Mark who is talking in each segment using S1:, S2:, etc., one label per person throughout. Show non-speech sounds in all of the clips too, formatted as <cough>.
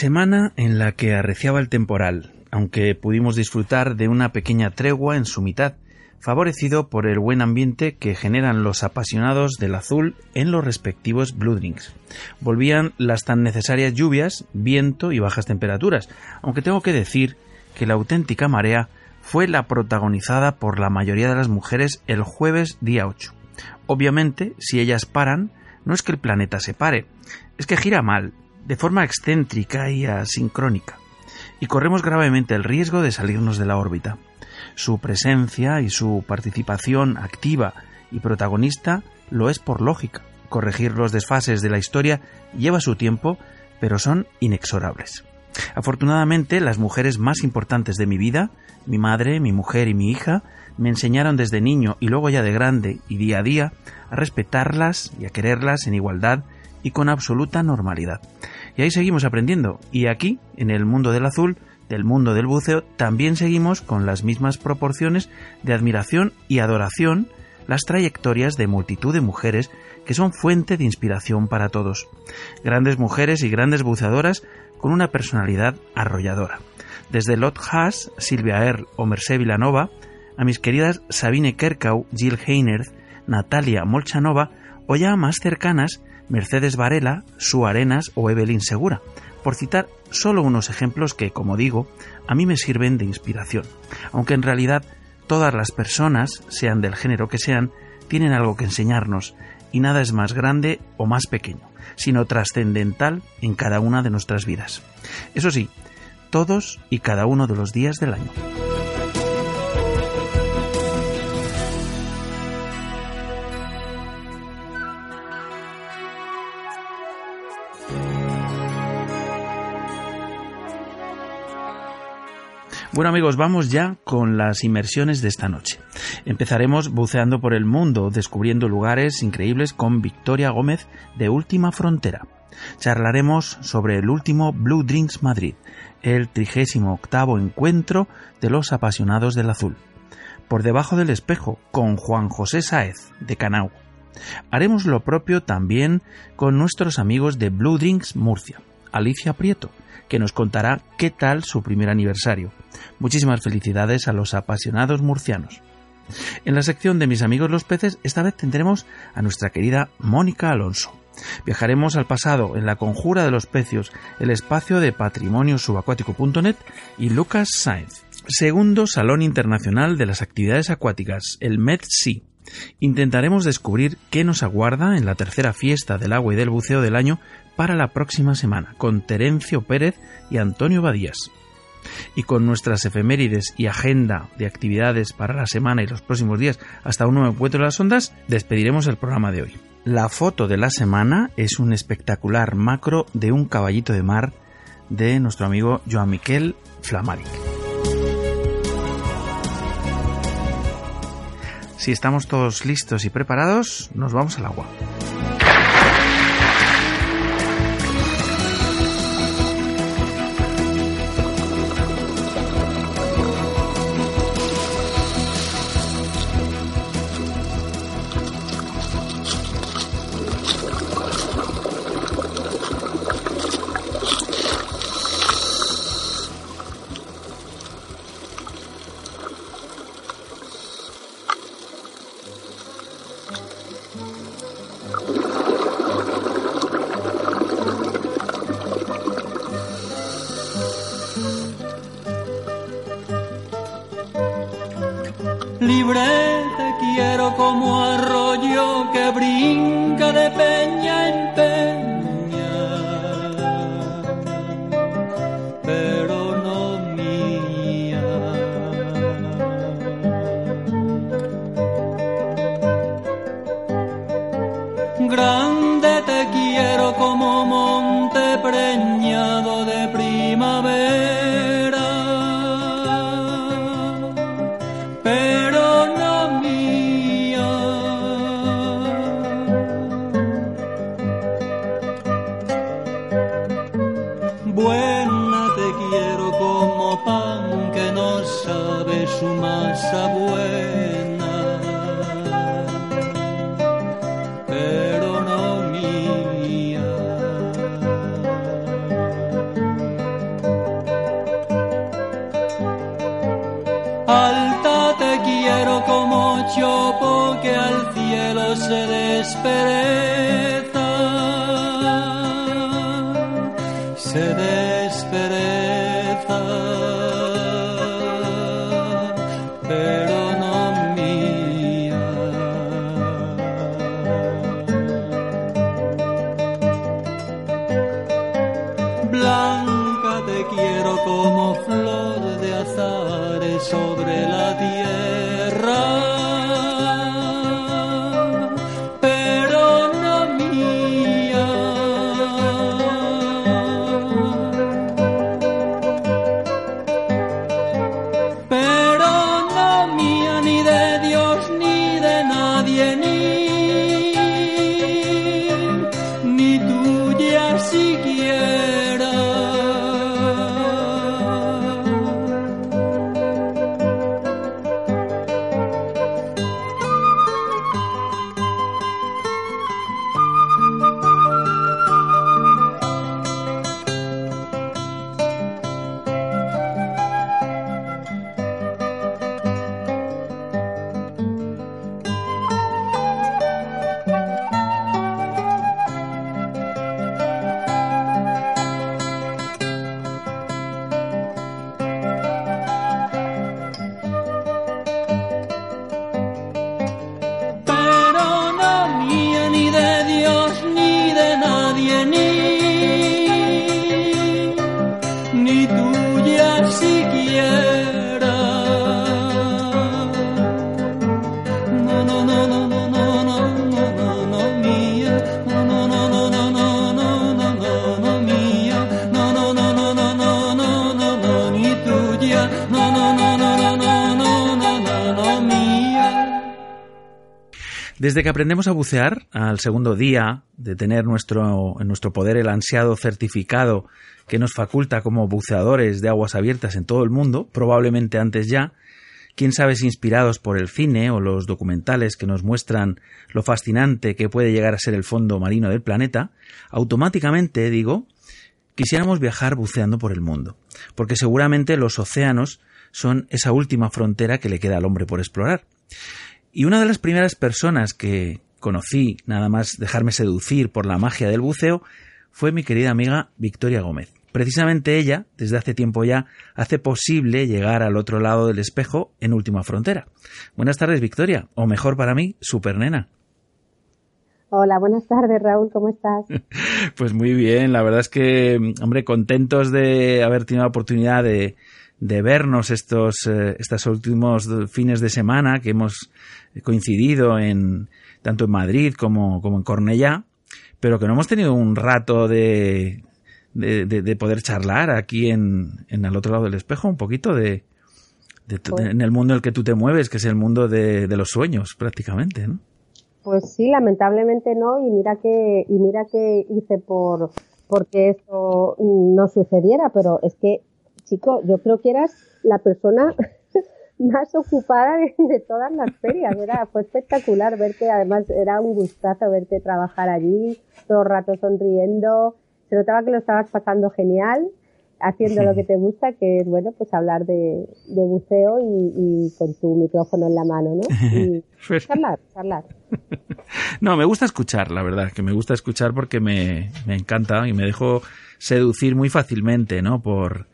S1: Semana en la que arreciaba el temporal, aunque pudimos disfrutar de una pequeña tregua en su mitad, favorecido por el buen ambiente que generan los apasionados del azul en los respectivos Blue Drinks. Volvían las tan necesarias lluvias, viento y bajas temperaturas, aunque tengo que decir que la auténtica marea fue la protagonizada por la mayoría de las mujeres el jueves día 8. Obviamente, si ellas paran, no es que el planeta se pare, es que gira mal, de forma excéntrica y asincrónica, y corremos gravemente el riesgo de salirnos de la órbita. Su presencia y su participación activa y protagonista lo es por lógica. Corregir los desfases de la historia lleva su tiempo, pero son inexorables. Afortunadamente, las mujeres más importantes de mi vida, mi madre, mi mujer y mi hija, me enseñaron desde niño y luego ya de grande y día a día a respetarlas y a quererlas en igualdad y con absoluta normalidad. Y ahí seguimos aprendiendo. Y aquí, en el mundo del azul, del mundo del buceo, también seguimos con las mismas proporciones de admiración y adoración las trayectorias de multitud de mujeres que son fuente de inspiración para todos. Grandes mujeres y grandes buceadoras con una personalidad arrolladora. Desde Lot Haas, Silvia Earle o Mercé Villanova, a mis queridas Sabine Kerkau, Jill Heiner, Natalia Molchanova o ya más cercanas Mercedes Varela, Su Arenas o Evelyn Segura, por citar solo unos ejemplos que, como digo, a mí me sirven de inspiración, aunque en realidad todas las personas, sean del género que sean, tienen algo que enseñarnos, y nada es más grande o más pequeño, sino trascendental en cada una de nuestras vidas. Eso sí, todos y cada uno de los días del año. Bueno amigos, vamos ya con las inmersiones de esta noche. Empezaremos buceando por el mundo, descubriendo lugares increíbles con Victoria Gómez de Última Frontera. Charlaremos sobre el último Blue Drinks Madrid, el 38 encuentro de los apasionados del azul. Por debajo del espejo, con Juan José Sáez, de Canau. Haremos lo propio también con nuestros amigos de Blue Drinks Murcia, Alicia Prieto, que nos contará qué tal su primer aniversario. Muchísimas felicidades a los apasionados murcianos. En la sección de mis amigos los peces, esta vez tendremos a nuestra querida Mónica Alonso. Viajaremos al pasado en La Conjura de los Pecios, el espacio de patrimonio subacuático.net y Lucas Sainz. Segundo Salón Internacional de las Actividades Acuáticas, el MedSea. Intentaremos descubrir qué nos aguarda en la tercera fiesta del agua y del buceo del año para la próxima semana, con Terencio Pérez y Antonio Badías. Y con nuestras efemérides y agenda de actividades para la semana y los próximos días hasta un nuevo encuentro de las ondas, despediremos el programa de hoy. La foto de la semana es un espectacular macro de un caballito de mar de nuestro amigo Joan Miquel Flamaric. Si estamos todos listos y preparados, nos vamos al agua. Desde que aprendemos a bucear, al segundo día de tener nuestro, en nuestro poder el ansiado certificado que nos faculta como buceadores de aguas abiertas en todo el mundo, probablemente antes ya, quién sabe si inspirados por el cine o los documentales que nos muestran lo fascinante que puede llegar a ser el fondo marino del planeta, automáticamente, digo, quisiéramos viajar buceando por el mundo, porque seguramente los océanos son esa última frontera que le queda al hombre por explorar. Y una de las primeras personas que conocí, nada más dejarme seducir por la magia del buceo, fue mi querida amiga Victoria Gómez. Precisamente ella, desde hace tiempo ya, hace posible llegar al otro lado del espejo en última frontera. Buenas tardes, Victoria, o mejor para mí, supernena.
S2: Hola, buenas tardes, Raúl, ¿cómo estás? <laughs>
S1: Pues muy bien, la verdad es que, hombre, contentos de haber tenido la oportunidad de, de vernos estos, eh, estos últimos fines de semana que hemos coincidido en tanto en Madrid como, como en Cornellá, pero que no hemos tenido un rato de, de, de, de poder charlar aquí en, en al otro lado del espejo, un poquito de, de,
S2: Pues-
S1: en el mundo en el que tú te mueves, que es el mundo de, de los sueños, prácticamente, ¿no?
S2: Pues sí, lamentablemente no, y mira que, y mira que hice por porque eso no sucediera, pero es que, chico, yo creo que eras la persona más ocupada de, de todas las ferias, era, fue espectacular verte, además era un gustazo verte trabajar allí, todo el rato sonriendo, se notaba que lo estabas pasando genial, haciendo lo que te gusta, que es bueno, pues hablar de, de buceo y, y con tu micrófono en la mano, ¿no? Y <laughs>
S1: Pues-
S2: charlar, charlar. <laughs>
S1: No, me gusta escuchar, la verdad, que me gusta escuchar porque me, me encanta y me dejo seducir muy fácilmente, ¿no? Por,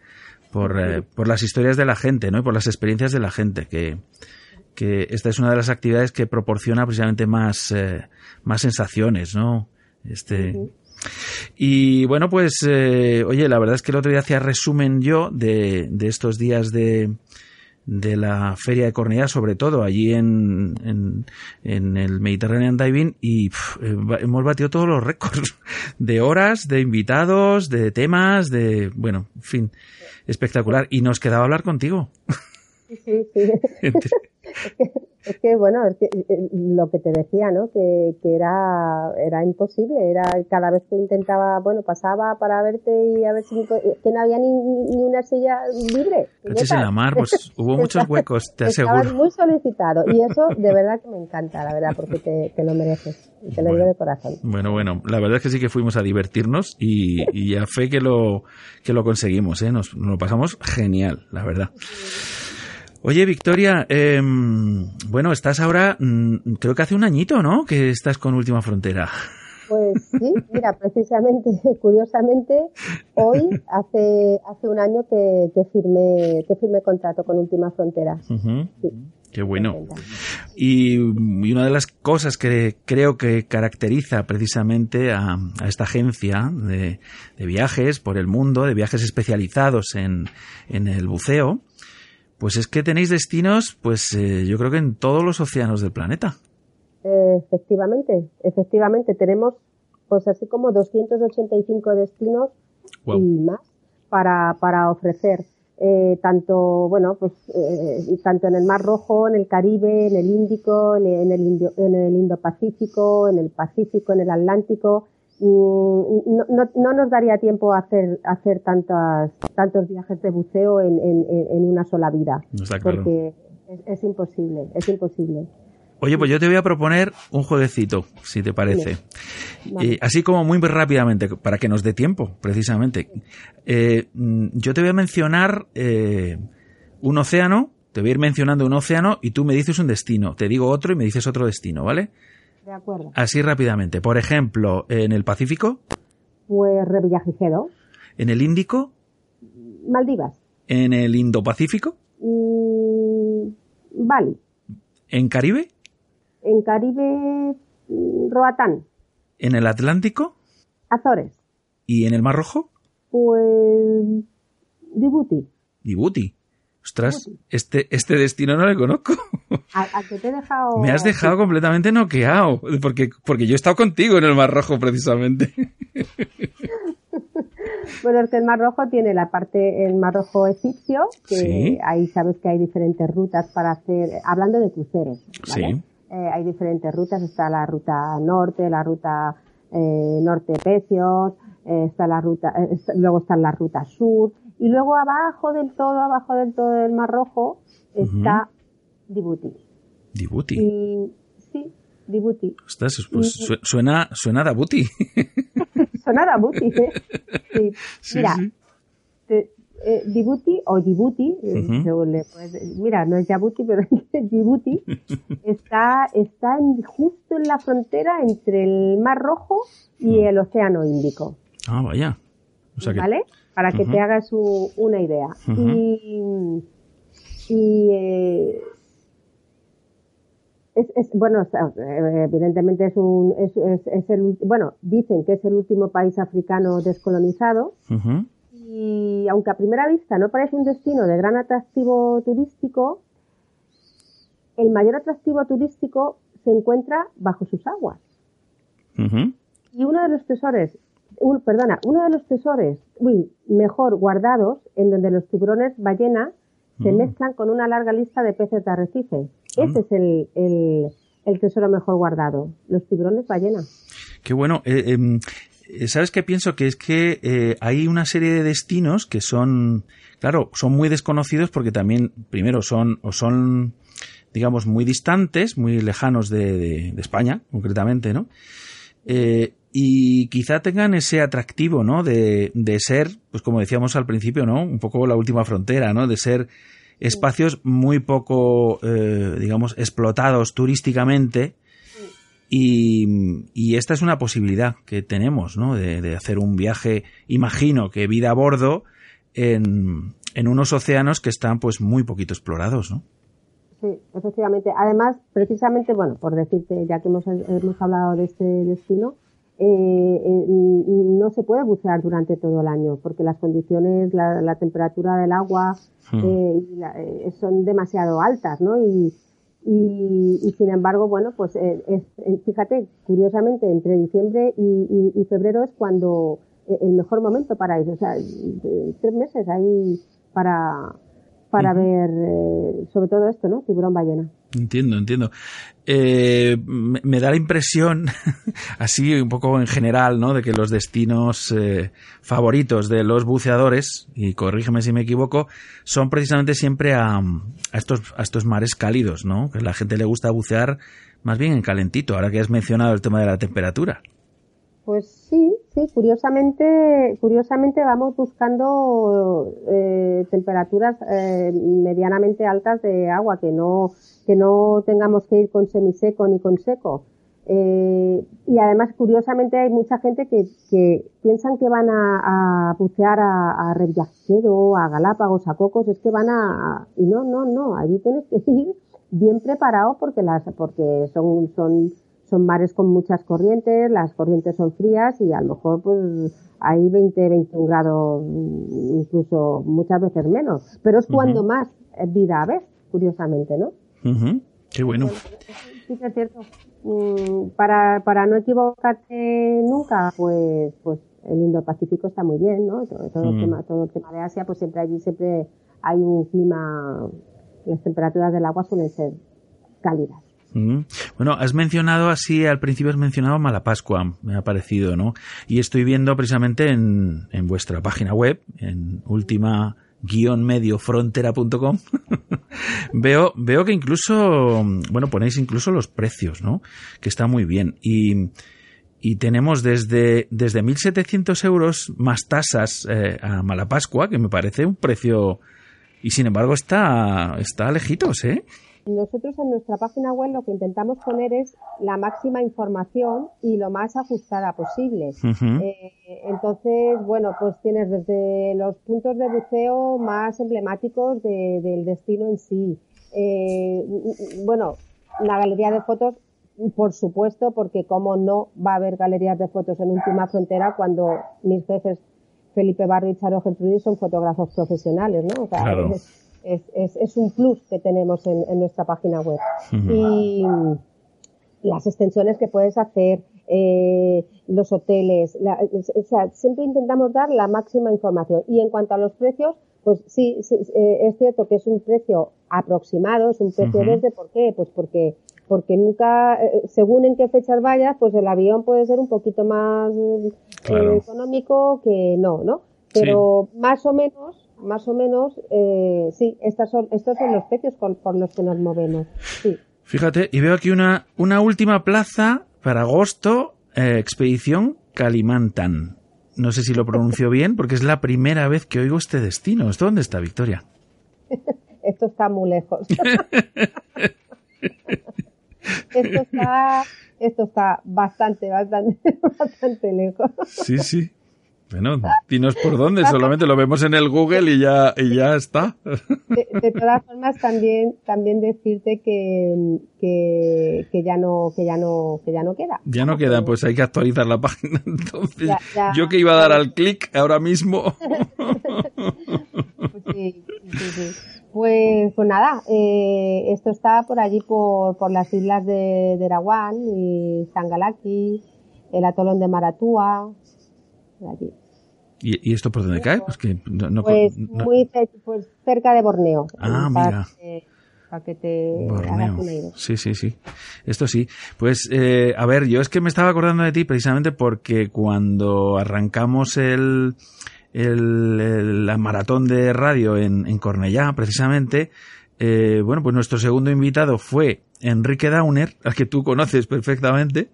S1: por, eh, por las historias de la gente, ¿no? Y por las experiencias de la gente, que, que esta es una de las actividades que proporciona precisamente más, eh, más sensaciones, ¿no? Este, y bueno, pues, eh, oye, la verdad es que el otro día hacía resumen yo de, de estos días de, de la Feria de Cornellá, sobre todo allí en, en, en el Mediterranean Diving, y pf, eh, hemos batido todos los récords de horas, de invitados, de temas, de, bueno, en fin, espectacular. Y nos quedaba hablar contigo.
S2: Sí, sí, sí. <laughs> Es que, bueno, es que, eh, lo que te decía, ¿no? Que, que era, era imposible. Era cada vez que intentaba, bueno, pasaba para verte y a ver si que no había ni, ni una silla libre.
S1: Caches en la mar, pues hubo <laughs> muchos huecos, te
S2: Estabas
S1: aseguro.
S2: muy solicitado y eso de verdad que me encanta, la verdad, porque te, te lo mereces. Y te lo digo
S1: Bueno.
S2: de corazón.
S1: Bueno, bueno, la verdad es que sí que fuimos a divertirnos y, y a fe que lo, que lo conseguimos, ¿eh? Nos, nos lo pasamos genial, la verdad. Oye, Victoria, eh, bueno, estás ahora, mm, creo que hace un añito, ¿no? Que estás con Última Frontera.
S2: Pues sí, mira, precisamente, <laughs> curiosamente, hoy hace hace un año que, que firmé que firmé contrato con Última Frontera. Sí.
S1: Qué bueno. Y, y una de las cosas que creo que caracteriza precisamente a, a esta agencia de, de viajes por el mundo, de viajes especializados en, en el buceo, pues es que tenéis destinos, pues eh, yo creo que en todos los océanos del planeta.
S2: Efectivamente, efectivamente tenemos pues así como 285 destinos y más para, para ofrecer. Eh, tanto bueno pues eh, tanto en el Mar Rojo, en el Caribe, en el Índico, en el, en el, Indio- en el Indo-Pacífico, en el Pacífico, en el Atlántico. No, no, no nos daría tiempo a hacer, a hacer tantas, tantos viajes de buceo en, en, una sola vida,
S1: No está claro.
S2: porque es, es imposible, es imposible.
S1: Oye, pues yo te voy a proponer un jueguecito, si te parece.
S2: Vale.
S1: Eh, así como muy rápidamente, para que nos dé tiempo, precisamente. Eh, mm, yo te voy a mencionar eh, un océano, te voy a ir mencionando un océano y tú me dices un destino. Te digo otro y me dices otro destino, ¿vale?
S2: De acuerdo.
S1: Así rápidamente. Por ejemplo, en el Pacífico,
S2: Pues Revillagigedo,
S1: en el Índico,
S2: Maldivas,
S1: en el Indo-Pacífico,
S2: mm, Bali,
S1: en Caribe,
S2: en Caribe, mm, Roatán,
S1: en el Atlántico.
S2: Azores,
S1: y en el Mar Rojo,
S2: pues Djibouti.
S1: Djibouti. Ostras, este, este destino no lo conozco.
S2: ¿A, a que te he dejado?
S1: Me has dejado completamente noqueado, porque, porque yo he estado contigo en el Mar Rojo precisamente. <laughs>
S2: Bueno, es que el Mar Rojo tiene la parte, el Mar Rojo egipcio, que
S1: Sí.
S2: ahí sabes que hay diferentes rutas para hacer, hablando de cruceros, ¿vale?
S1: Sí.
S2: Eh, hay diferentes rutas, está la ruta norte, la ruta eh, norte Pecios, eh, está la ruta, luego está la ruta sur, y luego abajo del todo, abajo del todo del Mar Rojo, está Djibouti.
S1: Djibouti.
S2: Y sí, Djibouti.
S1: Ostras, pues su- suena, suena a Djibouti. <laughs>
S2: Sonará Djibouti, ¿eh? Sí. <laughs>
S1: Sí,
S2: Mira,
S1: sí.
S2: te- eh, Djibouti o Djibouti, eh,
S1: Ujú.
S2: según le puedes- mira, no es Djibouti, pero <laughs> Djibouti está, está en- justo en la frontera entre el Mar Rojo y
S1: Mm.
S2: el Océano Índico,
S1: Ah, vaya. O sea que,
S2: ¿vale? Para que te hagas u- una idea. Y, y eh, es, es- bueno, eh, evidentemente es un, es, es- es el, bueno, dicen que es el último país africano descolonizado, y aunque a primera vista no parece un destino de gran atractivo turístico, el mayor atractivo turístico se encuentra bajo sus aguas. Y uno de los tesoros, un- perdona, uno de los tesoros uy, mejor guardados, en donde los tiburones ballena se
S1: Mm.
S2: mezclan con una larga lista de peces de arrecife.
S1: Anda.
S2: Ese es el, el- el tesoro mejor guardado, los tiburones ballena.
S1: Qué bueno. Eh, em, eh, ¿Sabes qué pienso? Que es que eh, hay una serie de destinos que son, claro, son muy desconocidos porque también, primero, son o son, digamos, muy distantes, muy lejanos de, de- de España, concretamente, ¿no? Eh, y quizá tengan ese atractivo, ¿no? De, de ser, pues como decíamos al principio, ¿no? Un poco la última frontera, ¿no? De ser espacios muy poco, eh, digamos, explotados turísticamente. Y, y esta es una posibilidad que tenemos, ¿no? De, de hacer un viaje, imagino que vida a bordo, en, en unos océanos que están pues muy poquito explorados, ¿no?
S2: sí, efectivamente. Además, precisamente, bueno, por decirte, ya que hemos, hemos hablado de este destino, eh, eh, no se puede bucear durante todo el año porque las condiciones, la, la temperatura del agua
S1: Hmm.
S2: eh, la- eh, son demasiado altas, ¿no? Y, y, y sin embargo, bueno, pues eh, es, eh, fíjate, curiosamente, entre diciembre y, y- y febrero es cuando eh, el mejor momento para ir, o sea, tres meses ahí para, para ver eh, sobre todo esto, ¿no? Tiburón ballena.
S1: Entiendo, entiendo. Eh, me, me da la impresión, <laughs> así un poco en general, ¿no? De que los destinos eh, favoritos de los buceadores, y corrígeme si me equivoco, son precisamente siempre a, a estos, a estos mares cálidos, ¿no? Que a la gente le gusta bucear más bien en calentito, ahora que has mencionado el tema de la temperatura.
S2: Pues sí, sí, curiosamente, curiosamente vamos buscando eh, temperaturas eh, medianamente altas de agua, que no, que no tengamos que ir con semiseco ni con seco. Eh, y además, curiosamente, hay mucha gente que, que piensan que van a, a bucear a, a Revillagigedo, a Galápagos, a Cocos, es que van a, a- y no, no, no, allí tienes que ir bien preparado porque las, porque son, son, son mares con muchas corrientes, las corrientes son frías y a lo mejor pues hay 20, 21 grados, mm, incluso muchas veces menos. Pero es cuando más vida ves, curiosamente, ¿no?
S1: Ujú, Qué bueno.
S2: Sí, es cierto. Mm, para, para no equivocarte nunca, pues, pues el Indo-Pacífico está muy bien, ¿no? Todo, todo el tema, todo el tema de Asia, pues siempre allí siempre hay un clima, las temperaturas del agua suelen ser cálidas.
S1: Bueno, has mencionado así, al principio has mencionado Malapascua, me ha parecido, ¿no? Y estoy viendo precisamente en, en vuestra página web, en última mediofrontera.com <laughs> veo veo que incluso bueno ponéis incluso los precios no que está muy bien. Y y tenemos desde desde 1.700 euros más tasas eh, a Malapascua que me parece un precio y sin embargo está está lejitos eh
S2: Nosotros en nuestra página web lo que intentamos poner es la máxima información y lo más ajustada posible. Eh, entonces, bueno, pues tienes desde los puntos de buceo más emblemáticos de- del destino en sí. Eh, bueno, la galería de fotos, por supuesto, porque como no va a haber galerías de fotos en Última Frontera cuando mis jefes Felipe Barrio y Charo Gertrudis son fotógrafos profesionales, ¿no? O sea,
S1: Claro.
S2: es, es, es, es un plus que tenemos en, en nuestra página web. Y las extensiones que puedes hacer, eh, los hoteles, la- o sea, siempre intentamos dar la máxima información. Y en cuanto a los precios, pues sí, sí, eh, es cierto que es un precio aproximado, es un precio desde, ¿por qué? Pues porque porque nunca, eh, según en qué fechas vayas, pues el avión puede ser un poquito más eh,
S1: Claro.
S2: económico que no, ¿no? Pero más o menos, más o menos, eh, sí, estas son, estos son los precios con- por los que nos movemos. Sí.
S1: Fíjate, y veo aquí una, una última plaza para agosto, eh, expedición Kalimantan. No sé si lo pronuncio bien, porque es la primera vez que oigo este destino. ¿Esto dónde está, Victoria? <laughs>
S2: Esto está muy lejos. <laughs> esto está, esto está bastante, bastante, <laughs> bastante lejos.
S1: Sí, sí. Bueno, dinos por dónde, solamente lo vemos en el Google y ya, y ya está.
S2: De, de todas formas, también, también decirte que, que, que ya no, que ya no, que ya no queda.
S1: Ya no queda, pues hay que actualizar la página. <laughs> Entonces,
S2: Ya, ya.
S1: yo que iba a dar al clic ahora mismo.
S2: Pues <laughs> sí, sí, sí. Pues, pues nada, eh, esto está por allí por, por las islas de, de Erawan y Sangalaki, el atolón de Maratúa, allí.
S1: ¿Y, y esto por dónde cae? Pues que no, no-
S2: Pues
S1: no-
S2: muy pues cerca de Borneo.
S1: Ah, mira.
S2: Que, para que te hagas
S1: Borneo. Sí, sí, sí. Esto sí. Pues, eh, a ver, yo es que me estaba acordando de ti precisamente porque cuando arrancamos el, el, el- la maratón de radio en, en Cornellá, precisamente, eh, bueno, pues nuestro segundo invitado fue Enrique Downer, al que tú conoces perfectamente,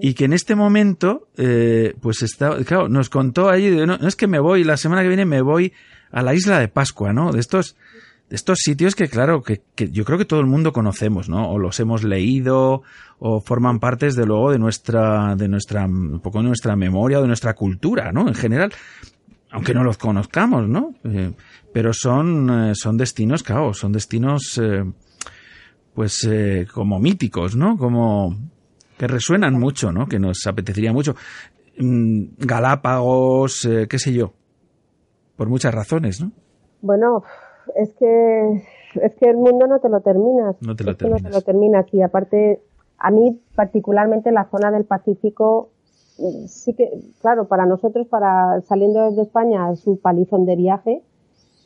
S1: Y que en este momento, eh, pues está, claro, nos contó allí, no, es que me voy, la semana que viene me voy a la isla de Pascua, ¿no? De estos, de estos sitios que, claro, que, que yo creo que todo el mundo conocemos, ¿no? O los hemos leído, o forman parte, desde luego, de nuestra, de nuestra, un poco de nuestra memoria, o de nuestra cultura, ¿no? En general, aunque no los conozcamos, ¿no? Eh, pero son, eh, son destinos, claro, son destinos, eh, pues como míticos, ¿no? Como que resuenan mucho, ¿no? Que nos apetecería mucho. Mm, Galápagos, eh, qué sé yo, por muchas razones, ¿no?
S2: Bueno, es que es que el mundo no te lo terminas.
S1: No te lo
S2: no te
S1: terminas.
S2: lo terminas y aparte a mí particularmente la zona del Pacífico eh, sí que claro para nosotros para saliendo desde España es un palizón de viaje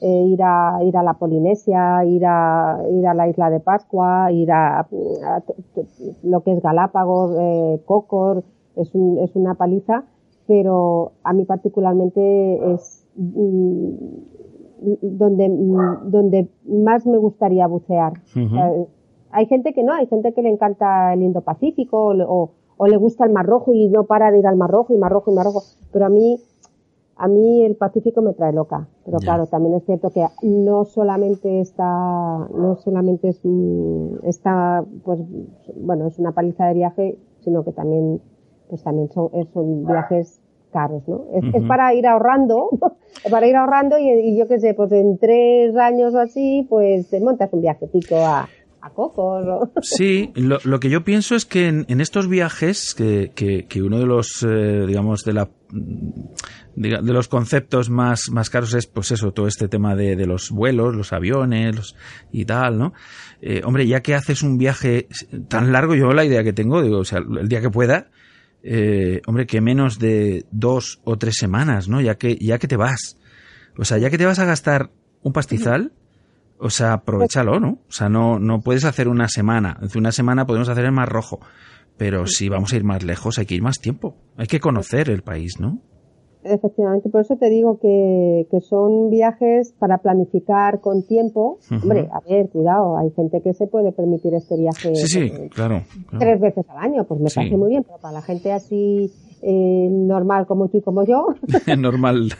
S2: eh, ir a ir a la Polinesia ir a ir a la isla de Pascua ir a, lo que es Galápagos eh, Cocor es un- es una paliza pero a mí particularmente es mm, donde, mm, donde más me gustaría bucear. Sea, hay gente que no, hay gente que le encanta el Indo-Pacífico o, le- o- o le gusta el Mar Rojo y no para de ir al Mar Rojo y Mar Rojo y Mar Rojo. Pero a mí, a mí el Pacífico me trae loca. Pero claro, también es cierto que no solamente está, no solamente es, mm, está, pues, bueno, es una paliza de viaje, sino que también, pues también son, es- son viajes caros, ¿no? Es, para ir ahorrando, <laughs> para ir ahorrando y, y yo qué sé, pues en tres años o así, pues te montas un viajecito a, a Cocos. <laughs>
S1: Sí, lo, lo que yo pienso es que en, en estos viajes, que, que- que uno de los, eh, digamos, de la de los conceptos más, más caros es, pues eso, todo este tema de, de los vuelos, los aviones los, y tal, ¿no? Eh, hombre, ya que haces un viaje tan largo, yo la idea que tengo, digo, o sea, el día que pueda, eh, hombre, que menos de dos o tres semanas, ¿no? Ya que, ya que te vas. O sea, ya que te vas a gastar un pastizal, o sea, aprovechalo, ¿no? O sea, no, no puedes hacer una semana. Una semana podemos hacer el más rojo. Pero si vamos a ir más lejos, hay que ir más tiempo. Hay que conocer el país, ¿no?
S2: Efectivamente, por eso te digo que, que son viajes para planificar con tiempo. Hombre, a ver, cuidado, hay gente que se puede permitir este viaje
S1: Sí, sí,
S2: eh,
S1: claro. claro.
S2: tres veces al año, pues me
S1: Sí.
S2: parece muy bien, pero para la gente así eh, normal como tú y como yo, <laughs>
S1: Normal.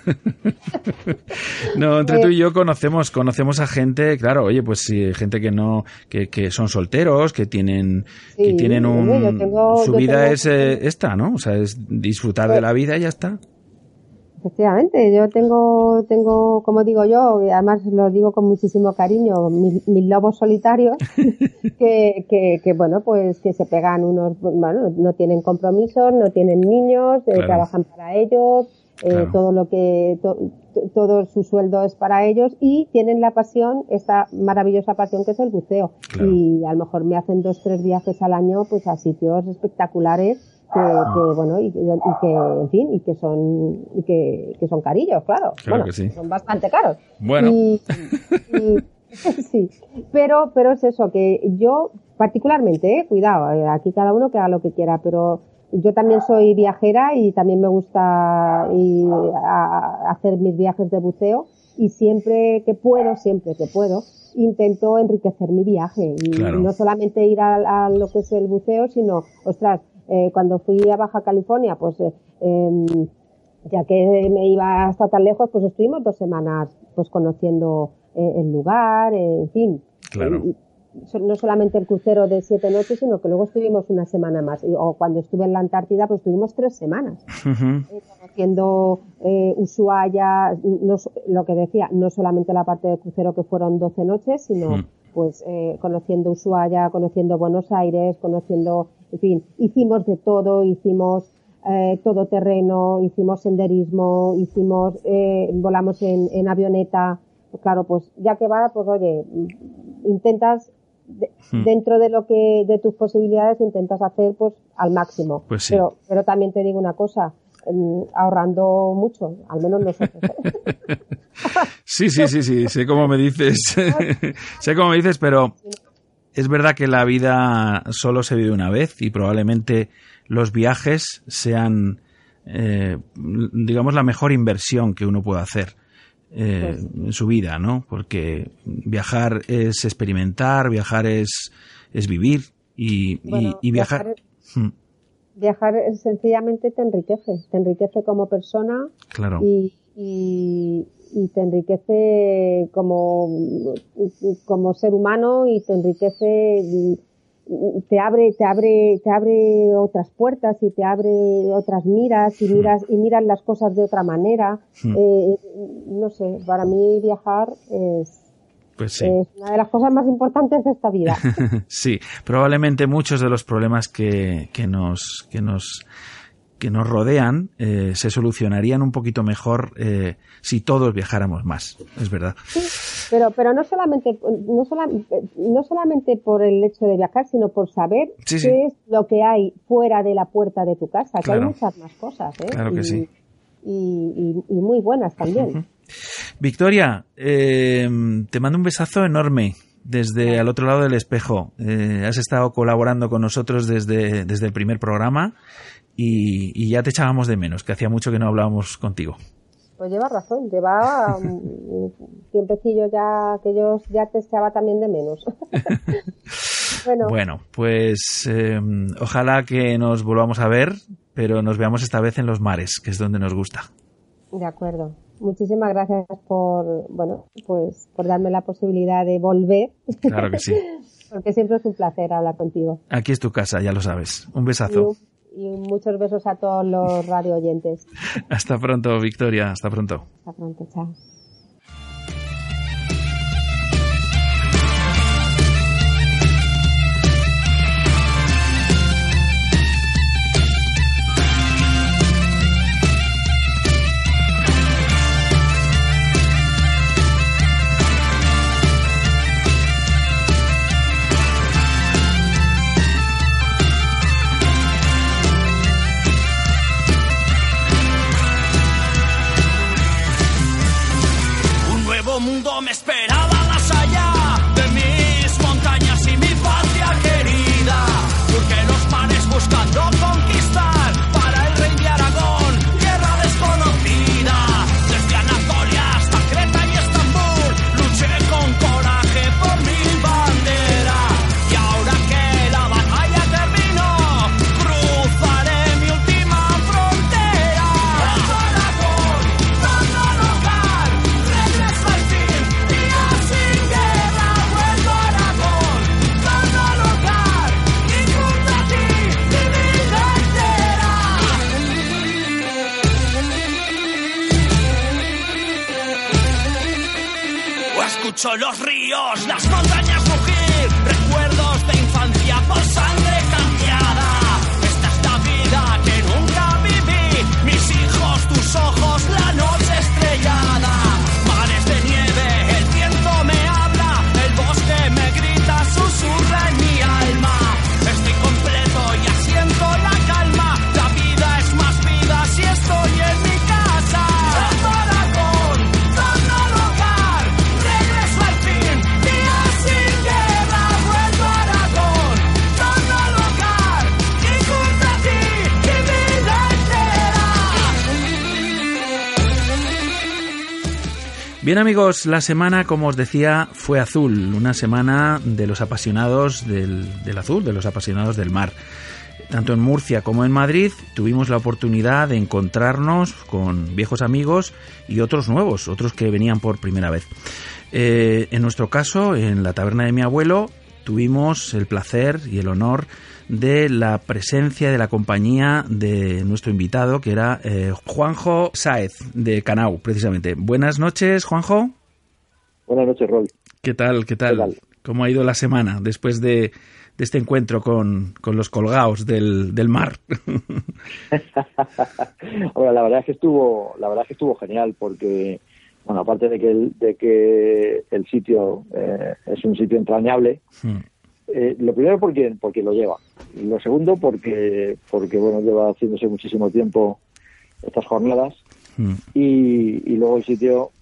S1: no, entre tú y yo conocemos, conocemos a gente, claro, oye, pues sí, gente que no, que, que son solteros, que tienen, que
S2: Sí,
S1: tienen un,
S2: tengo-
S1: su vida
S2: tengo-
S1: es eh, esta, ¿no? O sea, es disfrutar de la vida y ya está.
S2: Efectivamente, yo tengo, tengo, como digo yo, y además lo digo con muchísimo cariño, mis, mis lobos solitarios, <laughs> que, que, que, bueno, pues que se pegan unos, bueno, no tienen compromisos, no tienen niños, eh, trabajan para ellos, eh,
S1: Claro.
S2: todo lo que, to- to- todo su sueldo es para ellos y tienen la pasión, esta maravillosa pasión que es el buceo.
S1: Claro.
S2: Y a lo mejor me hacen dos, tres viajes al año, pues a sitios espectaculares que, que, bueno y, que- y que en fin y que son y que, que son carillos claro,
S1: Claro
S2: bueno
S1: que sí.
S2: son bastante caros
S1: Bueno.
S2: y, y- <laughs> sí pero pero es eso que yo particularmente eh, cuidado eh, aquí cada uno que haga lo que quiera pero yo también soy viajera y también me gusta y, a- a hacer mis viajes de buceo y siempre que puedo siempre que puedo intento enriquecer mi viaje y
S1: Claro.
S2: no solamente ir a, a lo que es el buceo sino ostras eh, cuando fui a Baja California pues eh, em, ya que me iba hasta tan lejos, pues estuvimos dos semanas pues conociendo eh, el lugar, eh, en fin.
S1: Claro.
S2: No solamente el crucero de siete noches, sino que luego estuvimos una semana más. Y- O cuando estuve en la Antártida, pues estuvimos tres semanas. Eh, conociendo eh, Ushuaia, no, lo que decía, no solamente la parte del crucero que fueron 12 noches, sino pues eh, conociendo Ushuaia, conociendo Buenos Aires, conociendo, en fin, hicimos de todo, hicimos eh, todo terreno, hicimos senderismo, hicimos, eh, volamos en, en avioneta, claro, pues ya que va, pues oye, intentas de-
S1: Mm.
S2: dentro de lo que de tus posibilidades intentas hacer pues al máximo
S1: Pues sí.
S2: pero pero también te digo una cosa mm, ahorrando mucho al menos nosotros. <laughs>
S1: Sí, sí, sí, sí, sé cómo me dices, <laughs> sé cómo me dices, pero es verdad que la vida solo se vive una vez y probablemente los viajes sean, eh, digamos, la mejor inversión que uno puede hacer eh,
S2: Pues
S1: en su vida, ¿no? Porque viajar es experimentar, viajar es, es vivir y, y-
S2: Bueno,
S1: y viajar...
S2: viajar
S1: Hmm,
S2: viajar sencillamente te enriquece te enriquece como persona
S1: Claro,
S2: y, y, y te enriquece como, como ser humano y te enriquece te abre te abre te abre otras puertas y te abre otras miras y miras y miras las cosas de otra manera
S1: Hmm.
S2: Eh, no sé para mí viajar es
S1: Pues sí.
S3: Es una de las cosas más importantes de esta vida. <laughs>
S1: sí, probablemente muchos de los problemas que, que nos que nos que nos rodean eh, se solucionarían un poquito mejor eh, si todos viajáramos más, es verdad.
S3: Sí, pero, pero no solamente no, sola- no solamente por el hecho de viajar, sino por saber
S1: Sí,
S3: qué
S1: sí.
S3: es lo que hay fuera de la puerta de tu casa, que hay muchas más cosas, ¿eh?
S1: Claro que
S3: y,
S1: sí.
S3: Y, y- y muy buenas también.
S1: Victoria, eh, te mando un besazo enorme desde al otro lado del espejo. Eh, has estado colaborando con nosotros desde, desde el primer programa y, y ya te echábamos de menos, que hacía mucho que no hablábamos contigo.
S3: Pues lleva razón, lleva un tiempecillo ya que yo ya te echaba también de menos. <laughs> bueno,
S1: Bueno, pues eh, ojalá que nos volvamos a ver, pero nos veamos esta vez en los mares, que es donde nos gusta.
S3: de acuerdo. Muchísimas gracias por, bueno, pues por darme la posibilidad de volver,
S1: Claro que sí. <laughs>
S3: porque siempre es un placer hablar contigo.
S1: Aquí es tu casa, ya lo sabes. Un besazo.
S3: Y muchos besos a todos los radio oyentes. <laughs>
S1: Hasta pronto, Victoria. Hasta pronto.
S3: Hasta pronto, chao.
S1: Bien amigos, la semana, como os decía, fue azul, una semana de los apasionados del, azul, de los apasionados del mar. Tanto en Murcia como en Madrid tuvimos la oportunidad de encontrarnos con viejos amigos y otros nuevos, otros que venían por primera vez. Eh, en nuestro caso, en la taberna de mi abuelo, tuvimos el placer y el honor de la presencia de la compañía de nuestro invitado, que era eh, Juanjo Sáez, de Canau, precisamente. Buenas noches, Juanjo.
S4: Buenas noches, Roy.
S1: ¿Qué tal? ¿Qué tal?
S4: ¿Qué tal?
S1: ¿Cómo ha ido la semana después de, de este encuentro con, con los colgados del, del mar? <laughs>
S4: Ahora, la verdad es que estuvo, la verdad es que estuvo genial porque, bueno, aparte de que el, de que el sitio eh, es un sitio entrañable,
S1: Hmm.
S4: Eh, lo primero porque porque lo lleva, y lo segundo porque porque bueno lleva haciéndose muchísimo tiempo estas jornadas
S1: Hmm.
S4: y, y luego el sitio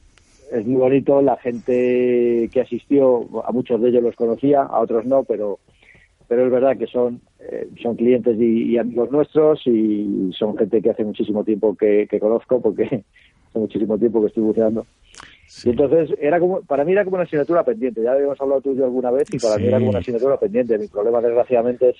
S4: es muy bonito, la gente que asistió, a muchos de ellos los conocía, a otros no, pero pero es verdad que son eh, son clientes y, y amigos nuestros y son gente que hace muchísimo tiempo que, que conozco porque <laughs> hace muchísimo tiempo que estoy buceando. Y entonces era como, para mí era como una asignatura pendiente. Ya habíamos hablado tú y yo alguna vez y para
S1: Sí.
S4: mí era como una asignatura pendiente. Mi problema desgraciadamente es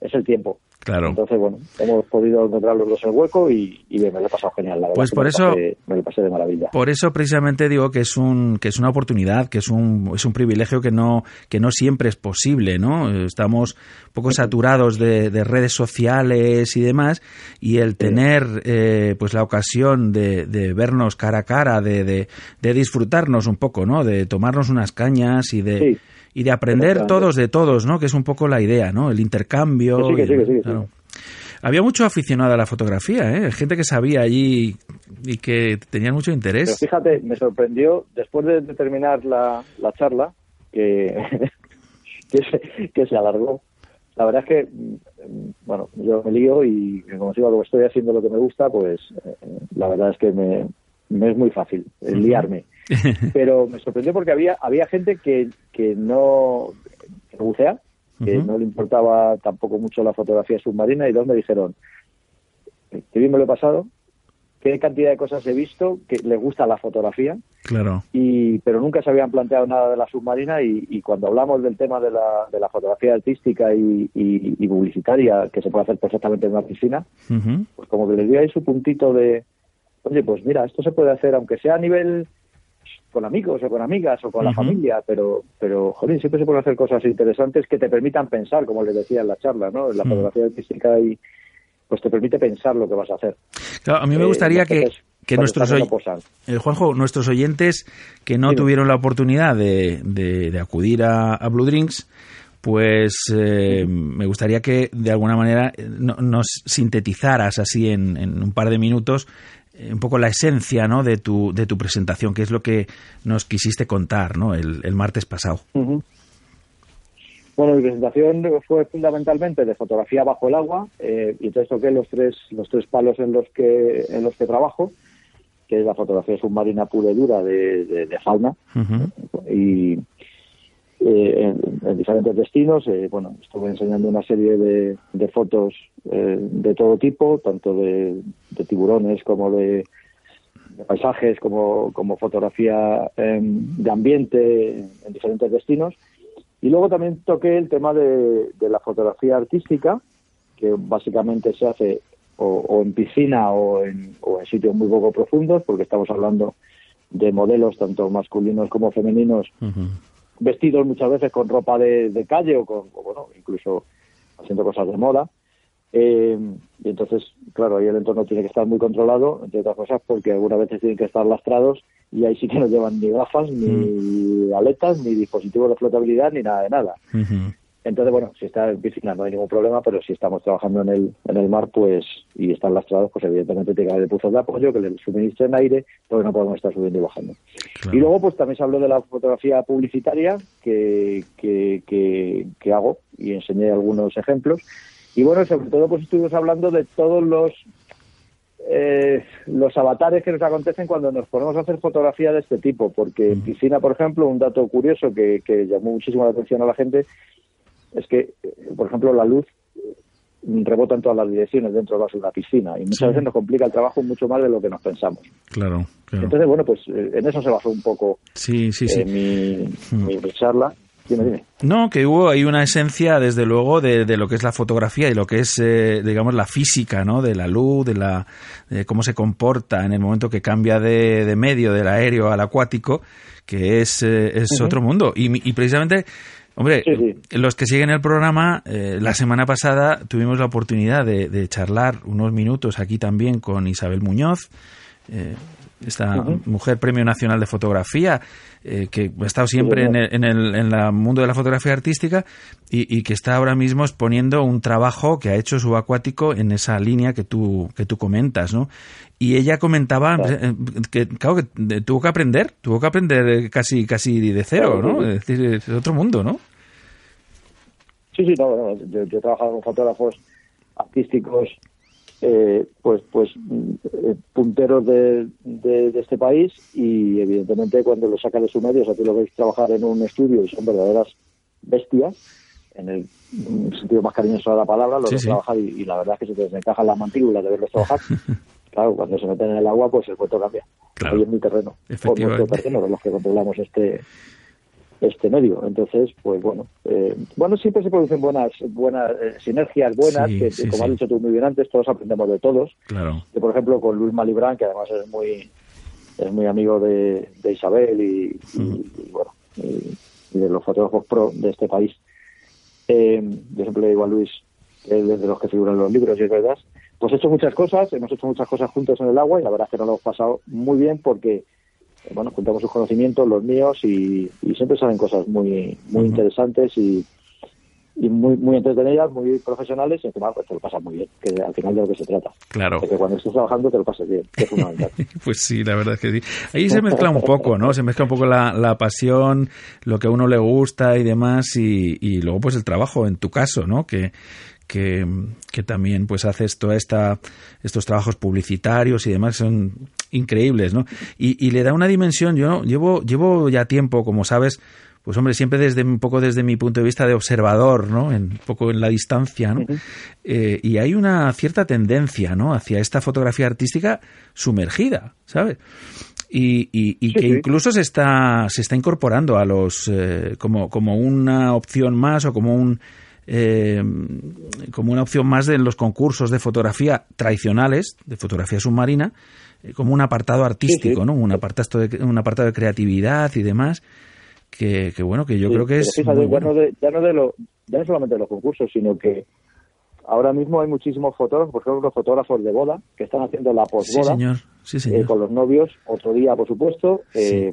S4: es el tiempo.
S1: Claro.
S4: Entonces bueno, hemos podido encontrar los dos el hueco y, y me lo he pasado genial. La verdad
S1: Pues por
S4: me
S1: eso-
S4: pasé- me lo pasé de maravilla.
S1: Por eso precisamente digo que es un que es una oportunidad, que es un es un privilegio que no que no siempre es posible, ¿no? Estamos un poco saturados de, de redes sociales y demás y el tener eh, pues la ocasión de, de vernos cara a cara, de, de, de disfrutarnos un poco, ¿no? De tomarnos unas cañas y de
S4: Sí.
S1: Y de aprender todos de todos, ¿no? Que es un poco la idea, ¿no? El intercambio.
S4: Que sí, que sí, que sí,
S1: claro. Había mucho aficionado a la fotografía, ¿eh? Gente que sabía allí y que tenían mucho
S4: Pero
S1: interés.
S4: fíjate, me sorprendió después de, terminar la, la charla que, <laughs> que, se, que se alargó. La verdad es que, mm, bueno, yo me lío y como sigo como estoy haciendo lo que me gusta, pues eh, la verdad es que me, me es muy fácil liarme. <laughs> Pero me sorprendió porque había había gente que, que no que bucea, que no le importaba tampoco mucho la fotografía submarina y dos me dijeron, que bien me lo he pasado, qué cantidad de cosas he visto, que les gusta la fotografía,
S1: Claro.
S4: y pero nunca se habían planteado nada de la submarina y, y cuando hablamos del tema de la, de la fotografía artística y, y- y publicitaria, que se puede hacer perfectamente en una piscina, pues como que les dio ahí su puntito de, oye, pues mira, esto se puede hacer aunque sea a nivel con amigos o con amigas o con la familia, pero, pero, joder, siempre se pueden hacer cosas interesantes que te permitan pensar, como les decía en la charla, ¿no? La
S1: Mm.
S4: fotografía artística y pues te permite pensar lo que vas a hacer.
S1: Claro, a mí me
S4: Eh,
S1: gustaría que, que nuestros oy- eh, Juanjo, nuestros oyentes que no tuvieron la oportunidad de, de- de acudir a, a Blue Drinks, pues eh, me gustaría que de alguna manera eh, no- nos sintetizaras así en, en un par de minutos un poco la esencia ¿no? de, tu, de tu presentación, que es lo que nos quisiste contar ¿no? el, el martes pasado.
S4: Bueno, mi presentación fue fundamentalmente de fotografía bajo el agua eh, y entonces toqué los tres los tres palos en los que en los que trabajo, que es la fotografía submarina pura y dura de, de- de fauna y eh, en, en diferentes destinos. eh, bueno, estuve enseñando una serie de, de fotos eh, de todo tipo, tanto de, tiburones como de, paisajes, como, como fotografía em, de ambiente en diferentes destinos. Y luego también toqué el tema de, la fotografía artística, que básicamente se hace o, en piscina o en, o en sitios muy poco profundos, porque estamos hablando de modelos tanto masculinos como femeninos. Vestidos muchas veces con ropa de, de calle o con, o bueno, incluso haciendo cosas de moda. Eh, y entonces, claro, ahí el entorno tiene que estar muy controlado, entre otras cosas, porque algunas veces tienen que estar lastrados y ahí sí que no llevan ni gafas, ni aletas, ni dispositivos de flotabilidad, ni nada de nada. Entonces, bueno, si está en piscina no hay ningún problema, pero si estamos trabajando en el, en el mar, pues, y están lastrados, pues evidentemente tiene que haber puzos de apoyo que les suministren aire, porque no podemos estar subiendo y bajando.
S1: Claro.
S4: Y luego, pues también se habló de la fotografía publicitaria que, que, que, que hago y enseñé algunos ejemplos. Y bueno, sobre todo, pues estuvimos hablando de todos los eh, los avatares que nos acontecen cuando nos ponemos a hacer fotografía de este tipo, porque en piscina, por ejemplo, un dato curioso que, que llamó muchísimo la atención a la gente es que, eh, por ejemplo, la luz eh, rebota en todas las direcciones dentro de la piscina y muchas
S1: Sí.
S4: veces nos complica el trabajo mucho más de lo que nos pensamos.
S1: Claro, claro.
S4: Entonces, bueno, pues eh, en eso se basó un poco
S1: Sí, sí, sí.
S4: eh, mi, mi, mi charla. Dime, dime.
S1: No, que hubo ahí una esencia, desde luego, de, de lo que es la fotografía y lo que es, eh, digamos, la física, ¿no? De la luz, de la de cómo se comporta en el momento que cambia de, de medio, del aéreo al acuático, que es, eh, es otro mundo. Y, y precisamente, hombre,
S4: Sí, sí.
S1: los que siguen el programa, eh, la semana pasada tuvimos la oportunidad de, de charlar unos minutos aquí también con Isabel Muñoz, eh, esta
S4: Ujú.
S1: mujer Premio Nacional de Fotografía, eh, que ha estado siempre en el, en el en la mundo de la fotografía artística y, y que está ahora mismo exponiendo un trabajo que ha hecho subacuático en esa línea que tú que tú comentas, ¿no? Y ella comentaba
S4: Claro.
S1: eh, que claro que eh, tuvo que aprender, tuvo que aprender casi casi de cero, ¿no? Es decir, es otro mundo, ¿no?
S4: Sí, sí, no, no, yo, yo he trabajado con fotógrafos artísticos, eh, pues, pues eh, punteros de, de, de este país y evidentemente cuando los saca de su medio, o sea, tú lo veis trabajar en un estudio y son verdaderas bestias, en el sentido más cariñoso de la palabra, los
S1: Sí,
S4: trabajar y, y la verdad es que se te desencajan las mandíbulas de verlos trabajar. <laughs> claro, cuando se meten en el agua, pues el cuento cambia.
S1: Claro.
S4: Ahí es mi terreno.
S1: Efectivamente.
S4: nuestro terreno, de los que controlamos este este medio. Entonces, pues bueno, eh, bueno, siempre se producen buenas buenas eh, sinergias buenas,
S1: Sí,
S4: que
S1: sí,
S4: como
S1: sí.
S4: has dicho tú muy bien antes, todos aprendemos de todos.
S1: Claro.
S4: Yo, por ejemplo, con Luis Malibrán, que además es muy es muy amigo de, de Isabel y, y- y, bueno, y, y de los fotógrafos pro de este país. Eh, yo siempre le digo a Luis, él es de los que figuran los libros, y es verdad. Pues he hecho muchas cosas, hemos hecho muchas cosas juntos en el agua y la verdad es que nos lo hemos pasado muy bien porque, bueno, juntamos sus conocimientos, los míos y, y siempre salen cosas muy muy interesantes y, y muy muy entretenidas, muy profesionales y encima pues te lo pasas muy bien, que al final de lo que se trata.
S1: Claro.
S4: De que cuando estés trabajando te lo pases bien, que es fundamental. <laughs>
S1: Pues sí, la verdad es que sí. Ahí se mezcla un poco, ¿no? Se mezcla un poco la, la pasión, lo que a uno le gusta y demás, y, y luego pues el trabajo, en tu caso, ¿no? Que, que, que también pues haces toda esta, estos trabajos publicitarios y demás, son increíbles, ¿no? Y, y le da una dimensión, yo llevo, llevo ya tiempo, como sabes, pues hombre, siempre desde un poco desde mi punto de vista de observador, ¿no? En, un poco en la distancia, ¿no? Eh, y hay una cierta tendencia, ¿no? Hacia esta fotografía artística sumergida, ¿sabes? Y, y- y
S4: Sí,
S1: que
S4: sí.
S1: incluso se está se está incorporando a los eh, como como una opción más o como un eh, como una opción más de los concursos de fotografía tradicionales de fotografía submarina eh, como un apartado artístico. ¿no? Un apartado de un apartado de creatividad y demás que, que bueno que yo
S4: Sí,
S1: creo que es
S4: fíjate,
S1: muy
S4: ya, no de, ya, no de lo, ya no solamente de los concursos, sino que ahora mismo hay muchísimos fotógrafos, por ejemplo, fotógrafos de boda, que están haciendo la
S1: Sí,
S4: posboda
S1: señor. Sí,
S4: eh, con los novios, otro día, por supuesto, eh,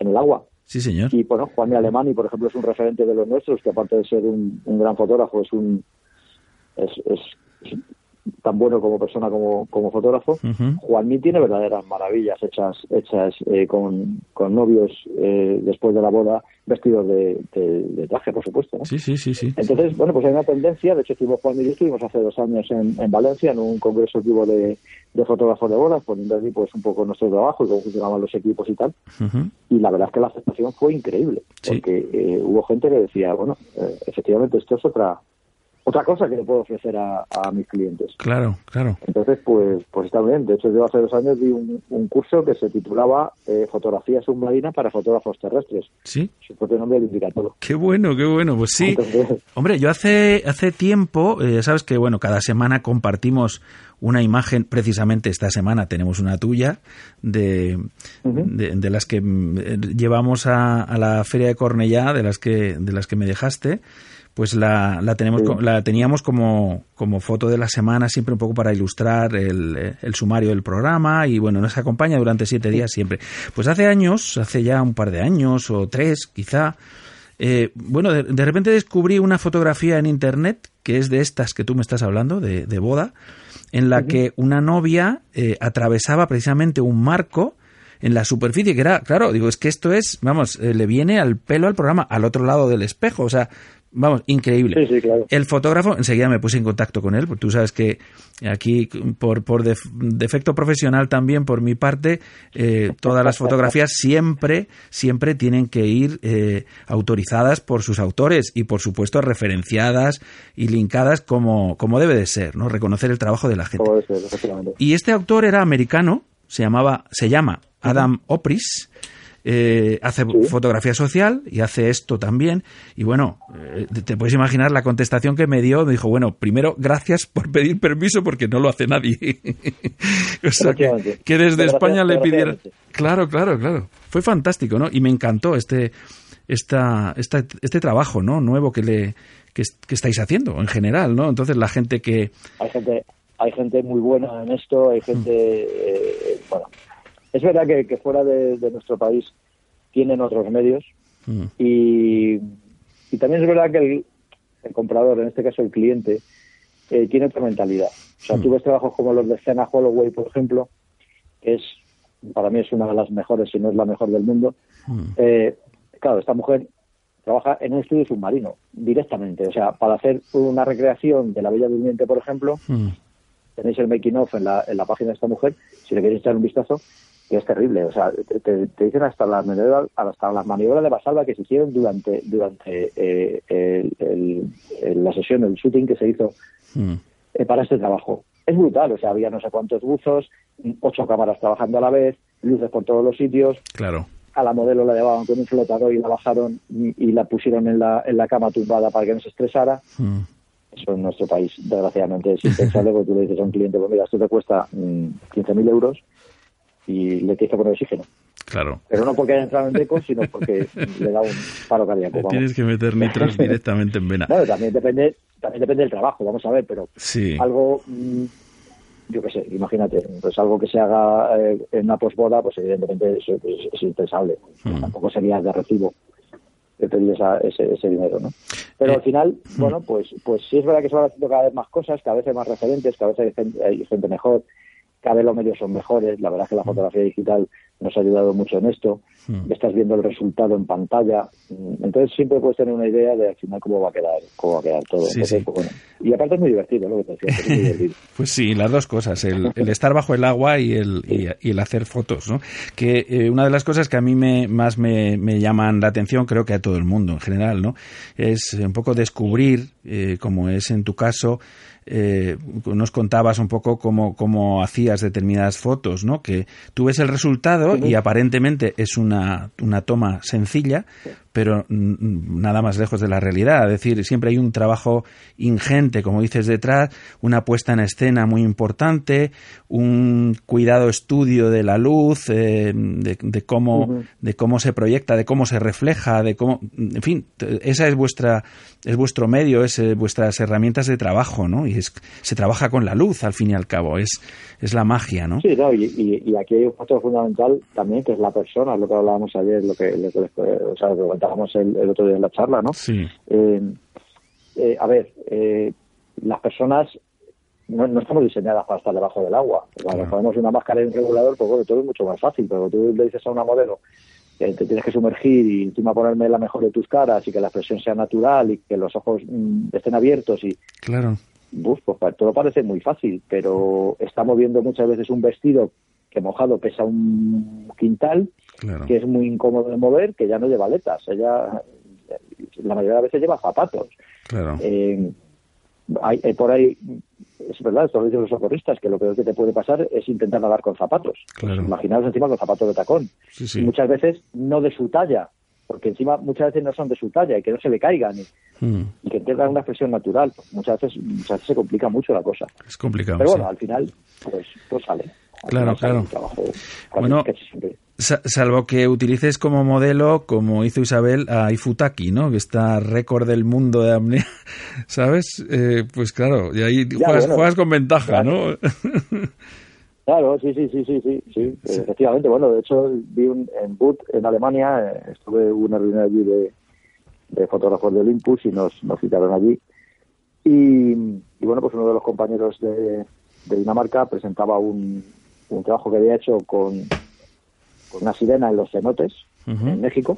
S4: en el agua.
S1: Sí, señor.
S4: Y bueno, Juan Alemani, por ejemplo, es un referente de los nuestros, que aparte de ser un, un gran fotógrafo, es un es- es tan bueno como persona como, como fotógrafo.
S1: Ujú.
S4: Juanmi tiene verdaderas maravillas hechas hechas eh, con, con novios eh, después de la boda, vestidos de, de- de traje, por supuesto. ¿no?
S1: Sí, sí, sí, sí.
S4: Entonces, bueno, pues hay una tendencia, de hecho estuvimos Juan y yo estuvimos hace dos años en, en Valencia en un congreso que hubo de, de fotógrafos de bodas, poniendo allí pues un poco nuestro trabajo y cómo funcionaban los equipos y tal. Y la verdad es que la aceptación fue increíble,
S1: Sí.
S4: porque eh, hubo gente que decía, bueno, eh, efectivamente esto es otra otra cosa que le puedo ofrecer a, a mis clientes.
S1: Claro, claro.
S4: Entonces, pues, pues está bien. De hecho, yo hace dos años di un, un curso que se titulaba eh, Fotografía submarina para fotógrafos terrestres.
S1: Sí.
S4: Su propio nombre lo indica todo.
S1: Qué bueno, qué bueno. Pues sí.
S4: Entonces, <laughs>
S1: Hombre, yo hace, hace tiempo, eh, sabes que, bueno, cada semana compartimos una imagen, precisamente esta semana tenemos una tuya, de, de las que mm, eh, llevamos a, a la feria de Cornellá, de las que, de las que me dejaste, pues la, la, tenemos,
S4: Sí.
S1: la teníamos como, como foto de la semana, siempre un poco para ilustrar el, el sumario del programa y bueno, nos acompaña durante siete días siempre. Pues hace años, hace ya un par de años o tres quizá, eh, bueno, de, de repente descubrí una fotografía en internet que es de estas que tú me estás hablando, de, de boda, en la que una novia eh, atravesaba precisamente un marco en la superficie, que era, claro, digo, es que esto es, vamos, eh, le viene al pelo al programa, al otro lado del espejo, o sea, vamos, increíble.
S4: Sí, sí, claro.
S1: El fotógrafo, enseguida me puse en contacto con él, porque tú sabes que aquí, por, por def- defecto profesional también, por mi parte, eh, todas las fotografías <laughs> siempre, siempre tienen que ir eh, autorizadas por sus autores y, por supuesto, referenciadas y linkadas como, como debe de ser, ¿no? Reconocer el trabajo de la gente.
S4: Ser.
S1: Y este autor era americano, se llamaba, se llama Adam Opris, eh, hace
S4: Sí.
S1: fotografía social y hace esto también. Y bueno, eh, te- puedes imaginar la contestación que me dio. Me dijo, bueno, primero, gracias por pedir permiso porque no lo hace nadie. <laughs> o sea, que, desde España le pidiera...
S4: desgraciadamente.
S1: Claro, claro, claro. Fue fantástico, ¿no? Y me encantó este, esta, esta, este trabajo, ¿no? Nuevo que le que, es- que estáis haciendo en general, ¿no? Entonces la gente que...
S4: Hay gente, hay gente muy buena en esto, hay gente, eh, bueno, es verdad que, que fuera de, de nuestro país tienen otros medios
S1: Mm,
S4: y, y también es verdad que el, el comprador, en este caso el cliente, eh, tiene otra mentalidad. O sea,
S1: Mm.
S4: tú ves trabajos como los de Cena Holloway, por ejemplo, que es, para mí es una de las mejores, si no es la mejor del mundo.
S1: mm.
S4: Eh, claro, esta mujer trabaja en un estudio submarino directamente. O sea, para hacer una recreación de la Bella Durmiente, por ejemplo,
S1: Mm.
S4: tenéis el making of en la, en la página de esta mujer, si le queréis echar un vistazo, que es terrible. O sea, te, dicen hasta las maniobras, hasta las maniobras de basalva que se hicieron durante durante eh, el- el- el- la sesión, el shooting que se hizo
S1: Mm.
S4: eh, para este trabajo. Es brutal, o sea, había no sé cuántos buzos, ocho cámaras trabajando a la vez, luces por todos los sitios,
S1: Claro.
S4: a la modelo la llevaban con un flotador y la bajaron y, y la pusieron en la, en la cama tumbada para que no se estresara.
S1: Mm.
S4: Eso en nuestro país, desgraciadamente, es impensable <laughs> porque tú le dices a un cliente, pues mira, esto te cuesta mm, 15.000 euros y le tienes que poner oxígeno.
S1: Claro.
S4: Pero no porque haya entrado en deco, sino porque le da un paro cardíaco. Vamos.
S1: tienes que meter nitros <laughs> directamente en vena.
S4: Bueno, también depende, también depende del trabajo, vamos a ver, pero
S1: Sí.
S4: algo, mm, yo qué sé, imagínate, pues algo que se haga eh, en una posboda, pues evidentemente eso es, es impensable.
S1: Mm.
S4: Tampoco sería de recibo pedir esa- ese, ese dinero, ¿no? Pero
S1: Eh,
S4: al final,
S1: mm.
S4: bueno, pues pues sí es verdad que se van haciendo cada vez más cosas, cada vez hay más referentes, cada vez hay gente, hay gente mejor, cada vez los medios son mejores, la verdad es que la fotografía digital nos ha ayudado mucho en esto,
S1: Mm.
S4: estás viendo el resultado en pantalla, Mm, entonces siempre puedes tener una idea de al final cómo va a quedar, cómo va a quedar todo.
S1: Sí,
S4: Entonces,
S1: sí.
S4: pues, bueno. Y aparte es muy divertido, lo que te decía, es muy <laughs> divertido.
S1: Pues sí, las dos cosas, el, el estar bajo el agua y el, y, y el hacer fotos, ¿no? Que eh, una de las cosas que a mí me, más me, me llaman la atención, creo que a todo el mundo en general, ¿no? Es un poco descubrir, eh, como es en tu caso, eh, nos contabas un poco cómo, cómo hacías determinadas fotos, ¿no? Que tú ves el resultado y aparentemente es una, una toma sencilla, pero nada más lejos de la realidad. Es decir, siempre hay un trabajo ingente, como dices, detrás, una puesta en escena muy importante, un cuidado estudio de la luz, eh, de, de cómo, de cómo se proyecta, de cómo se refleja, de cómo, en fin, esa es vuestra, es vuestro medio, es eh, vuestras herramientas de trabajo, ¿no? Y es, se trabaja con la luz, al fin y al cabo, es, es la magia, ¿no?
S4: Sí, no, y, y- y aquí hay un factor fundamental también, que es la persona, lo que hablábamos ayer, lo que, lo que, o sea, comentábamos el, el otro día en la charla, ¿no?
S1: Sí,
S4: Eh, eh, a ver, eh, las personas no, no estamos diseñadas para estar debajo del agua. Cuando
S1: Claro.
S4: ponemos una máscara y un regulador, pues bueno, todo es mucho más fácil, pero tú le dices a una modelo que te tienes que sumergir y encima ponerme la mejor de tus caras y que la expresión sea natural y que los ojos mm, estén abiertos y
S1: claro,
S4: pues todo parece muy fácil, pero está moviendo muchas veces un vestido que mojado pesa un quintal,
S1: claro.
S4: que es muy incómodo de mover, que ya no lleva aletas. Ella, la mayoría de las veces lleva zapatos.
S1: Claro.
S4: Eh, hay, hay por ahí, es verdad, esto lo dicen los socorristas, que lo peor que te puede pasar es intentar nadar con zapatos.
S1: Claro.
S4: Imaginaos encima con zapatos de tacón.
S1: Sí, sí.
S4: Y muchas veces no de su talla, porque encima muchas veces no son de su talla y que no se le caigan y,
S1: Mm,
S4: y que tengan una expresión natural. Muchas veces, muchas veces se complica mucho la cosa.
S1: es complicado.
S4: Pero
S1: sí.
S4: bueno, al final, pues, pues sale. Al
S1: Claro,
S4: final
S1: claro.
S4: trabajo
S1: Bueno,
S4: casi siempre.
S1: Sa- salvo que utilices como modelo, como hizo Isabel, a Ifutaki, ¿no? Que está récord del mundo de apnea, <laughs> ¿sabes? Eh, pues claro, y ahí
S4: Ya,
S1: juegas,
S4: bueno,
S1: juegas con ventaja,
S4: claro.
S1: ¿no? <laughs>
S4: Claro, sí, sí, sí, sí, sí, sí, efectivamente. Bueno, de hecho, vi un, en Boot, en Alemania, eh, estuve una reunión allí de, de fotógrafos de Olympus y nos, nos citaron allí. Y, y bueno, pues uno de los compañeros de, de Dinamarca presentaba un, un trabajo que había hecho con, con una sirena en los cenotes,
S1: Ujú.
S4: en México,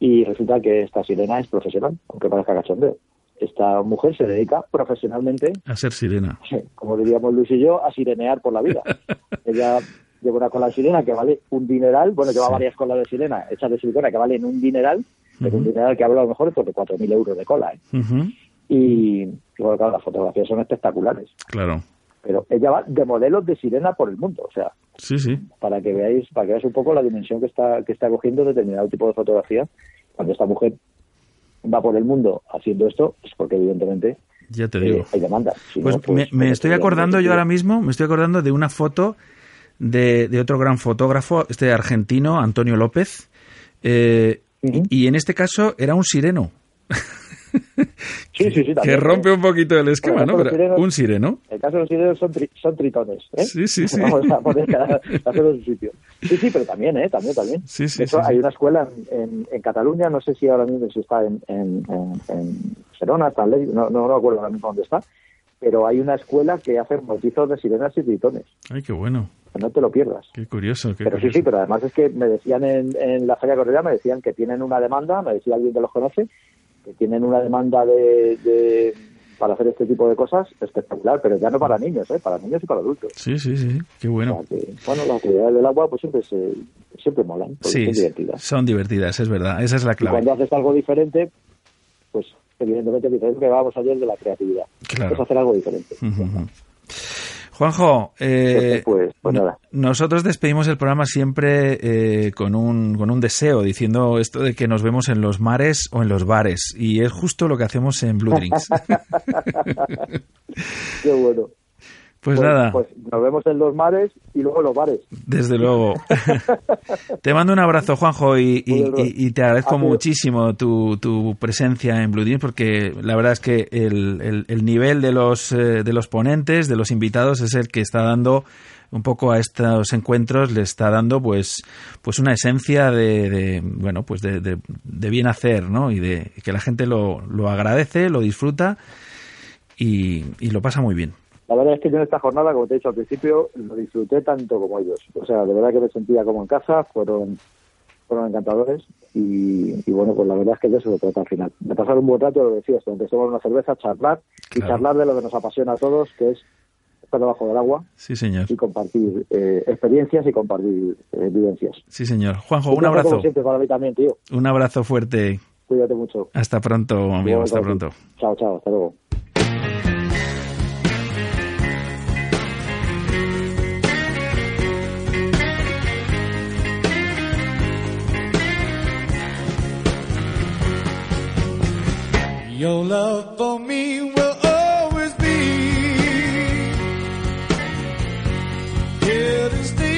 S4: y resulta que esta sirena es profesional, aunque parezca cachondeo. Esta mujer se dedica profesionalmente
S1: A ser sirena. <laughs>
S4: como diríamos Luis y yo, a sirenear por la vida. <laughs> Ella lleva una cola de sirena que vale un dineral, bueno, lleva
S1: Sí.
S4: varias colas de sirena hechas de silicona que valen un dineral, pero un dineral que habla a lo mejor por de 4.000 euros de cola. ¿eh? Y, y bueno, claro, las fotografías son espectaculares.
S1: Claro.
S4: Pero ella va de modelos de sirena por el mundo, o sea,
S1: Sí, sí.
S4: para que veáis, para que veáis un poco la dimensión que está, que está cogiendo determinado tipo de fotografía. Cuando esta mujer va por el mundo haciendo esto, es porque evidentemente
S1: Ya te
S4: eh,
S1: digo.
S4: hay demanda. Si
S1: Pues,
S4: no, pues,
S1: me, me estoy acordando yo ahora mismo, me estoy acordando de una foto de, de otro gran fotógrafo, este argentino, Antonio López, eh, y en este caso era un sireno, <laughs> <laughs>
S4: Sí, sí, sí,
S1: que rompe
S4: ¿eh?
S1: un poquito el esquema,
S4: Bueno,
S1: ¿no?
S4: los
S1: Pero
S4: sirenos-
S1: un sireno.
S4: El caso de los sirenos son, tri- son tritones, ¿eh?
S1: Sí, sí, <laughs> sí.
S4: Vamos a poner cada hacerlo en su sitio. Sí, sí, pero también, ¿eh? También, también.
S1: Sí, sí,
S4: de hecho,
S1: sí, sí.
S4: hay una escuela en, en, en Cataluña, no sé si ahora mismo si está en, en, en, en está en Ley, no, no, no recuerdo ahora mismo dónde está, pero hay una escuela que hace bautizos de sirenas y tritones.
S1: Ay, qué bueno,
S4: no te lo pierdas.
S1: qué curioso. Qué
S4: Pero sí,
S1: curioso.
S4: sí, pero además es que me decían en, en la Feria Correa, me decían que tienen una demanda, me decía alguien que los conoce, que tienen una demanda de, de- para hacer este tipo de cosas espectacular, pero ya no para niños, ¿eh? para niños y para adultos.
S1: Sí, sí, sí, qué bueno.
S4: O sea que, bueno, las actividades del agua pues siempre se, siempre molan,
S1: Sí,
S4: son divertidas.
S1: son divertidas, es verdad, esa es la
S4: Y
S1: clave.
S4: cuando haces algo diferente, pues evidentemente dices que vamos ayer de la creatividad.
S1: Claro.
S4: Es hacer algo diferente.
S1: Juanjo, eh, <laughs>
S4: Pues- pues nada.
S1: nosotros despedimos el programa siempre eh, con, un, con un deseo, diciendo esto de que nos vemos en los mares o en los bares. Y es justo lo que hacemos en Blue Drinks. <laughs>
S4: Qué bueno.
S1: Pues nada.
S4: Pues nos vemos en los mares y luego en los bares.
S1: Desde luego. <laughs> te mando un abrazo, Juanjo, y, y-
S4: Muy bien,
S1: y- y te agradezco muchísimo tu, tu presencia en Blue Jeans porque la verdad es que el, el- el nivel de los, eh, de los ponentes, de los invitados, es el que está dando un poco a estos encuentros, le está dando pues, pues una esencia de, de, bueno, pues de, de- de bien hacer, ¿no? Y de que la gente lo, lo agradece, lo disfruta y, y lo pasa muy bien.
S4: La verdad es que yo en esta jornada, como te he dicho al principio, lo disfruté tanto como ellos. O sea, de verdad que me sentía como en casa, fueron fueron encantadores y, y bueno, pues la verdad es que de eso se trata al final. De pasar un buen rato, lo decías, donde tomar una cerveza, charlar y
S1: Claro.
S4: charlar de lo que nos apasiona a todos, que es estar debajo del agua
S1: Sí, señor.
S4: y compartir eh, experiencias y compartir eh, vivencias.
S1: Sí, señor. Juanjo, un abrazo.
S4: Siempre, para mí también, tío.
S1: Un abrazo fuerte.
S4: Cuídate mucho.
S1: Hasta pronto, amigo. Hasta pronto.
S4: Chao, chao. Hasta luego.
S5: Your love for me will always be. Here to stay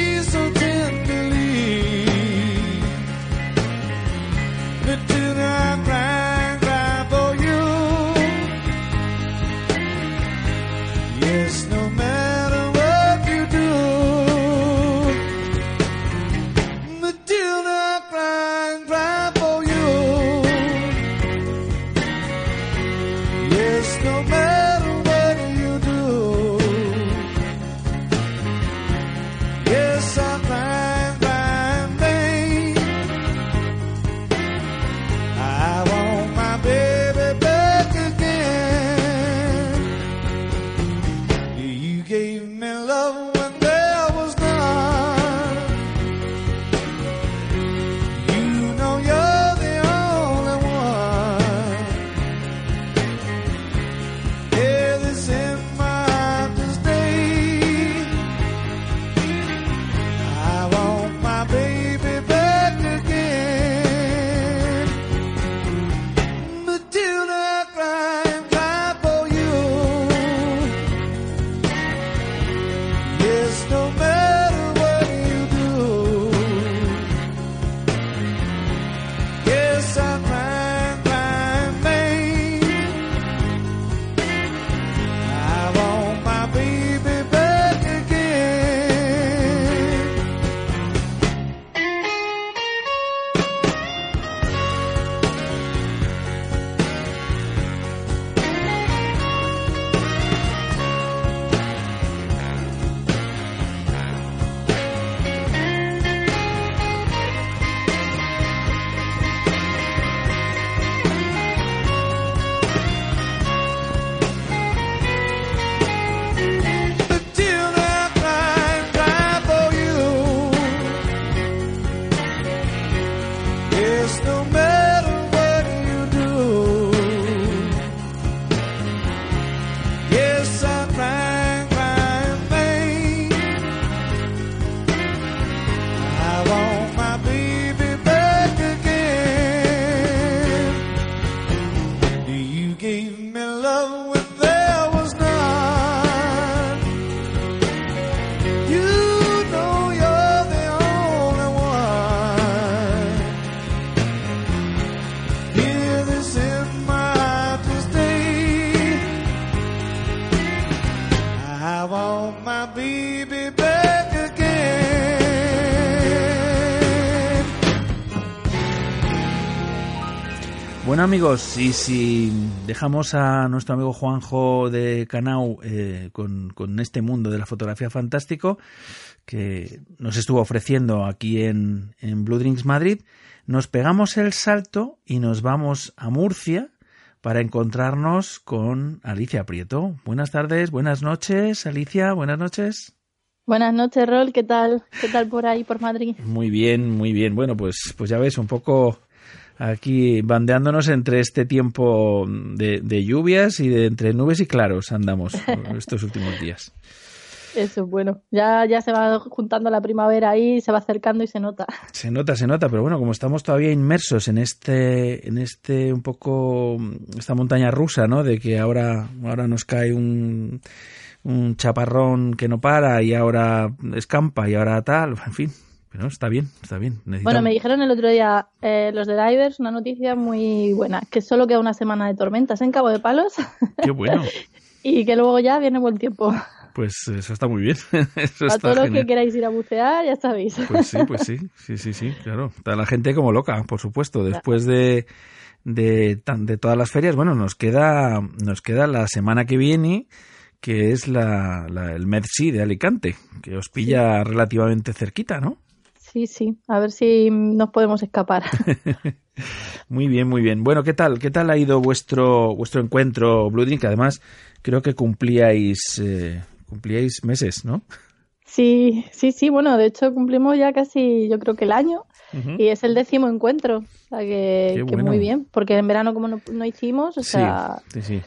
S1: amigos, y si dejamos a nuestro amigo Juanjo de Canau eh, con, con este mundo de la fotografía fantástico que nos estuvo ofreciendo aquí en, en Blue Drinks Madrid, nos pegamos el salto y nos vamos a Murcia para encontrarnos con Alicia Prieto. Buenas tardes, buenas noches, Alicia, buenas noches.
S6: Buenas noches, Rol. ¿Qué tal? ¿Qué tal por ahí, por Madrid?
S1: Muy bien, muy bien. Bueno, pues, pues ya ves, un poco aquí bandeándonos entre este tiempo de, de lluvias y de entre nubes y claros andamos <laughs> estos últimos días.
S6: Eso, bueno. Ya, ya se va juntando la primavera ahí, se va acercando y se nota. <laughs>
S1: Se nota, se nota, pero bueno, como estamos todavía inmersos en este, en este un poco, esta montaña rusa, ¿no? De que ahora, ahora nos cae un, un chaparrón que no para y ahora escampa y ahora tal, en fin. Pero está bien, está bien.
S6: Bueno, me dijeron el otro día eh, los de Divers una noticia muy buena, que solo queda una semana de tormentas en Cabo de Palos
S1: Qué bueno. <laughs>
S6: y que luego ya viene buen tiempo.
S1: Pues eso está muy bien. <laughs> Eso
S6: A todos los que queráis ir a bucear, ya sabéis.
S1: Pues sí, pues sí, sí, sí, sí, claro. Está la gente como loca, por supuesto. Después de, de, todas las ferias, bueno, nos queda, nos queda la semana que viene, que es la, la- el Medsi de Alicante, que os pilla relativamente cerquita, ¿no?
S6: Sí, sí, a ver si nos podemos escapar. <laughs>
S1: Muy bien, muy bien. Bueno, ¿qué tal? ¿Qué tal ha ido vuestro, vuestro encuentro, Blue Drink? Que además creo que cumplíais, eh, cumplíais meses, ¿no?
S6: Sí, sí, sí, bueno, de hecho cumplimos ya casi, yo creo que el año, y es el décimo encuentro, o sea que,
S1: Qué
S6: que
S1: bueno.
S6: muy bien, porque en verano como no, no hicimos, o sea,
S1: sí, sí, sí.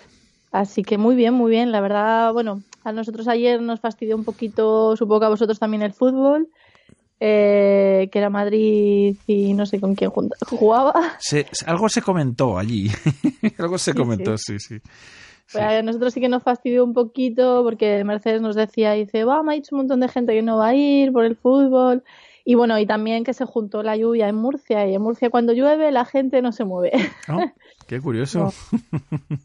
S6: así que muy bien, muy bien, la verdad, bueno, a nosotros ayer nos fastidió un poquito, supongo que a vosotros también el fútbol, eh, que era Madrid y no sé con quién jugaba,
S1: Se- algo se comentó allí. <laughs> algo se
S6: Sí,
S1: comentó, sí, sí. Sí.
S6: Pues a nosotros sí que nos fastidió un poquito porque Mercedes nos decía, dice, va, me ha dicho un montón de gente que no va a ir por el fútbol. Y bueno, y también que se juntó la lluvia en Murcia y en Murcia cuando llueve la gente no se mueve.
S1: Ah, <laughs> qué curioso.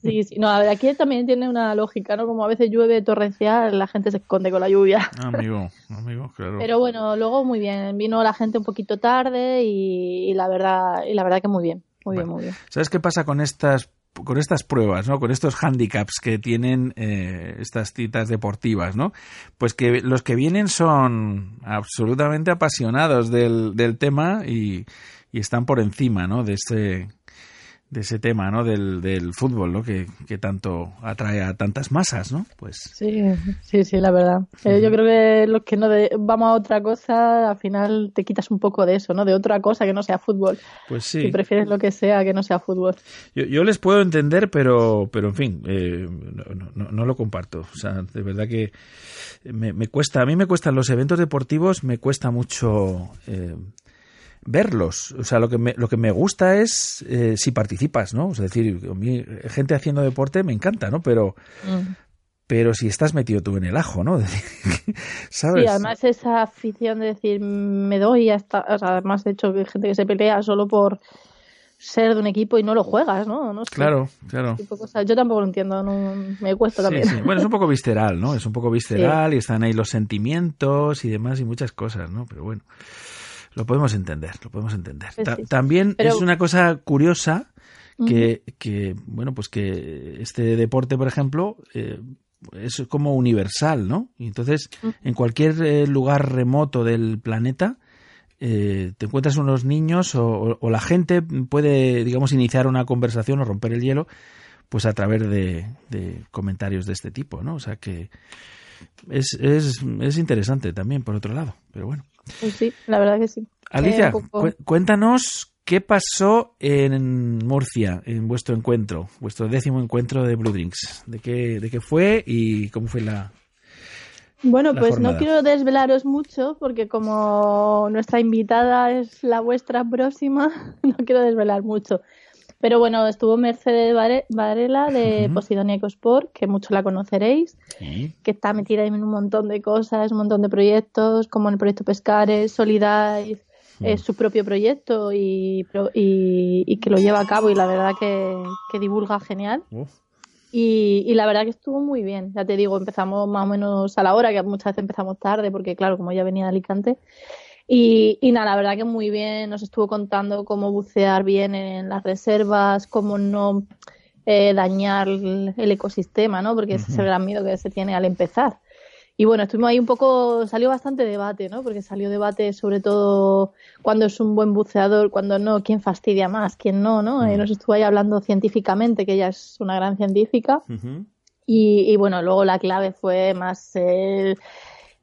S6: Sí, sí. No, a ver, aquí también tiene una lógica, ¿no? Como a veces llueve torrencial, la gente se esconde con la lluvia.
S1: Ah, amigo, amigo, claro.
S6: Pero bueno, luego muy bien. Vino la gente un poquito tarde y, y la verdad, y la verdad que muy bien. Muy bien, muy bien.
S1: ¿Sabes qué pasa con estas con estas pruebas, ¿no? Con estos handicaps que tienen eh, estas citas deportivas, ¿no? Pues que los que vienen son absolutamente apasionados del, del tema y, y están por encima, ¿no? De ese de ese tema, ¿no? Del, del fútbol, ¿no? Que, que tanto atrae a tantas masas, ¿no? Pues
S6: Sí, sí, sí, la verdad. Eh, yo creo que los que no de- vamos a otra cosa, al final te quitas un poco de eso, ¿no? De otra cosa que no sea fútbol.
S1: pues
S6: Si
S1: sí.
S6: prefieres lo que sea que no sea fútbol.
S1: Yo, yo les puedo entender, pero, pero en fin, eh, no, no- no lo comparto. O sea, de verdad que me, me cuesta, a mí me cuestan los eventos deportivos, me cuesta mucho eh, verlos. O sea, lo que me, lo que me gusta es eh, si participas, ¿no? Es decir, gente haciendo deporte me encanta, ¿no? Pero,
S6: Mm.
S1: pero si estás metido tú en el ajo, ¿no? <laughs> ¿Sabes?
S6: Sí, además esa afición de decir me doy hasta, o sea, además de hecho que hay gente que se pelea solo por ser de un equipo y no lo juegas, ¿no? No sé.
S1: Claro, claro.
S6: Yo tampoco lo entiendo, no, me cuesta también.
S1: sí. Bueno, es un poco <laughs> visceral, ¿no? Es un poco visceral y están ahí los sentimientos y demás y muchas cosas, ¿no? Pero bueno, lo podemos entender, lo podemos entender.
S6: Pues
S1: Ta-
S6: sí, sí.
S1: También
S6: Pero-
S1: es una cosa curiosa que, que, bueno, pues que este deporte, por ejemplo, eh, es como universal, ¿no? Y entonces, en cualquier eh, lugar remoto del planeta, eh, te encuentras unos niños o, o- o la gente puede, digamos, iniciar una conversación o romper el hielo, pues a través de, de comentarios de este tipo, ¿no? O sea que es, es, es interesante también, por otro lado, pero bueno.
S6: Pues sí, la verdad que sí.
S1: Alicia,
S6: Eh, un poco-
S1: cu- cuéntanos qué pasó en Murcia, en vuestro encuentro, vuestro décimo encuentro de Blue Drinks. ¿De qué, de qué fue y cómo fue la...?
S6: Bueno,
S1: la
S6: pues
S1: jornada.
S6: no quiero desvelaros mucho porque como nuestra invitada es la vuestra próxima, <laughs> no quiero desvelar mucho. Pero bueno, estuvo Mercedes Vare- Varela de. Posidonia Ecosport, que mucho la conoceréis, que está metida en un montón de cosas, un montón de proyectos, como en el proyecto Pescares, Solidaris, es su propio proyecto y, y, y que lo lleva a cabo y la verdad que, que divulga genial. Y, y la verdad que estuvo muy bien. Ya te digo, empezamos más o menos a la hora, que muchas veces empezamos tarde, porque claro, como ya venía de Alicante. Y, y nada, la verdad que muy bien. Nos estuvo contando cómo bucear bien en las reservas, cómo no eh, dañar el, el ecosistema, ¿no? Porque ese es el gran miedo que se tiene al empezar. Y bueno, estuvimos ahí un poco, salió bastante debate, ¿no? Porque salió debate sobre todo cuando es un buen buceador, cuando no, quién fastidia más, quién no, ¿no? Y nos estuvo ahí hablando científicamente, que ella es una gran científica. Y, y bueno, luego la clave fue más. eh,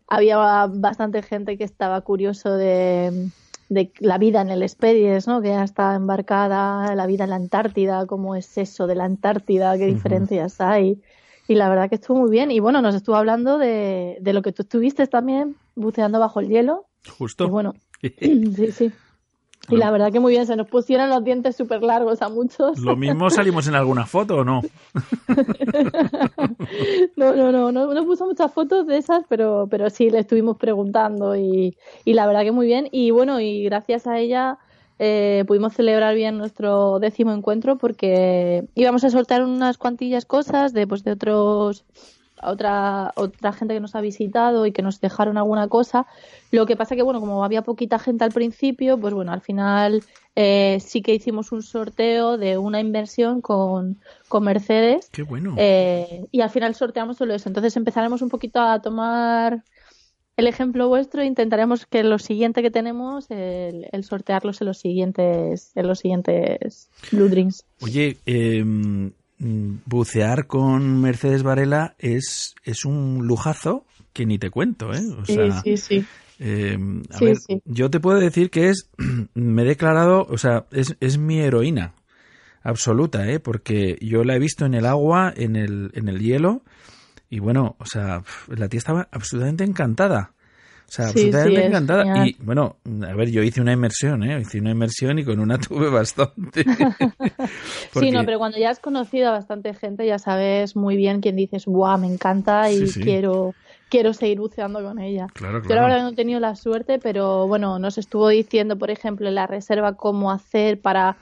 S6: había bastante gente que estaba curioso de, de la vida en el Expedies, ¿no? Que ya está embarcada, la vida en la Antártida, cómo es eso de la Antártida, qué diferencias hay. Y la verdad que estuvo muy bien. Y bueno, nos estuvo hablando de, de lo que tú estuviste también buceando bajo el hielo.
S1: Justo.
S6: Y bueno, <laughs> sí, sí. Y la verdad que muy bien, se nos pusieron los dientes súper largos a muchos.
S1: Lo mismo <laughs> salimos en alguna foto o no. <laughs>
S6: no, no, no, no, no puso muchas fotos de esas, pero, pero sí le estuvimos preguntando y, y la verdad que muy bien. Y bueno, y gracias a ella eh, pudimos celebrar bien nuestro décimo encuentro porque íbamos a soltar unas cuantillas cosas de, pues, de otros otra otra gente que nos ha visitado y que nos dejaron alguna cosa. Lo que pasa que bueno como había poquita gente al principio pues bueno al final eh, sí que hicimos un sorteo de una inversión con, con Mercedes.
S1: Qué bueno.
S6: eh, y al final sorteamos solo eso. Entonces empezaremos un poquito a tomar el ejemplo vuestro e intentaremos que lo siguiente que tenemos el, el sortearlos en los siguientes en los siguientes Blue Drinks
S1: Oye, eh, bucear con Mercedes Varela es, es un lujazo que ni te cuento, ¿eh? O
S6: sí
S1: sea,
S6: sí sí
S1: eh, a
S6: Sí,
S1: ver,
S6: sí.
S1: yo te puedo decir que es, <clears throat> me he declarado, o sea, es, es mi heroína absoluta, ¿eh? Porque yo la he visto en el agua, en el, en el hielo, y bueno, o sea, la tía estaba absolutamente encantada. O sea,
S6: Sí,
S1: absolutamente
S6: sí,
S1: encantada.
S6: genial.
S1: Y bueno, a ver, yo hice una inmersión, ¿eh? Hice una inmersión y con una <laughs> tuve bastante. Porque- <laughs> <laughs>
S6: Sí, no, pero cuando ya has conocido a bastante gente ya sabes muy bien quién dices, ¡buah, me encanta y
S1: Sí,
S6: quiero quiero seguir buceando con ella!
S1: Claro,
S6: Yo la
S1: claro.
S6: verdad no he tenido la suerte, pero bueno, nos estuvo diciendo, por ejemplo, en la reserva cómo hacer para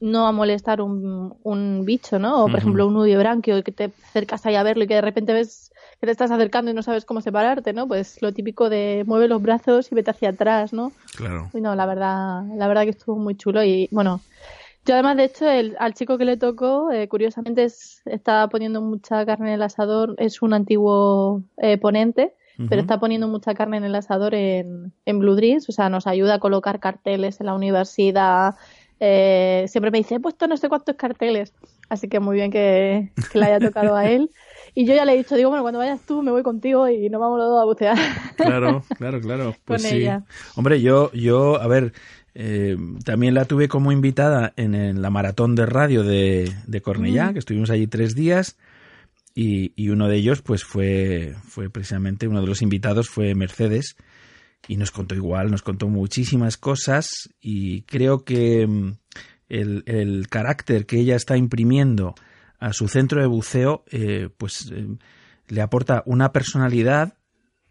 S6: no molestar un, un bicho, ¿no? O, por ejemplo, un nudibranquio que te acercas ahí a verlo y que de repente ves que te estás acercando y no sabes cómo separarte, ¿no? Pues lo típico de mueve los brazos y vete hacia atrás, ¿no?
S1: Claro.
S6: Uy, no, la verdad, la verdad que estuvo muy chulo y bueno, yo además de hecho el, al chico que le tocó, eh, curiosamente es- está poniendo mucha carne en el asador, es un antiguo eh, ponente, pero está poniendo mucha carne en el asador en, en Blue Dreams, o sea, nos ayuda a colocar carteles en la universidad, eh, siempre me dice, he puesto no sé cuántos carteles, así que muy bien que, que le haya tocado a él. <laughs> Y yo ya le he dicho, digo, bueno, cuando vayas tú me voy contigo y nos vamos los dos a bucear.
S1: Claro, <laughs> claro, claro. Pues
S6: Con
S1: sí.
S6: ella.
S1: Hombre, yo, yo, a ver, eh, también la tuve como invitada en, el- la maratón de radio de, de Cornellá,
S6: Mm.
S1: que estuvimos allí tres días. Y, y uno de ellos, pues fue, fue precisamente, uno de los invitados fue Mercedes. Y nos contó igual, nos contó muchísimas cosas. Y creo que mm, el, el carácter que ella está imprimiendo a su centro de buceo, eh, pues eh, le aporta una personalidad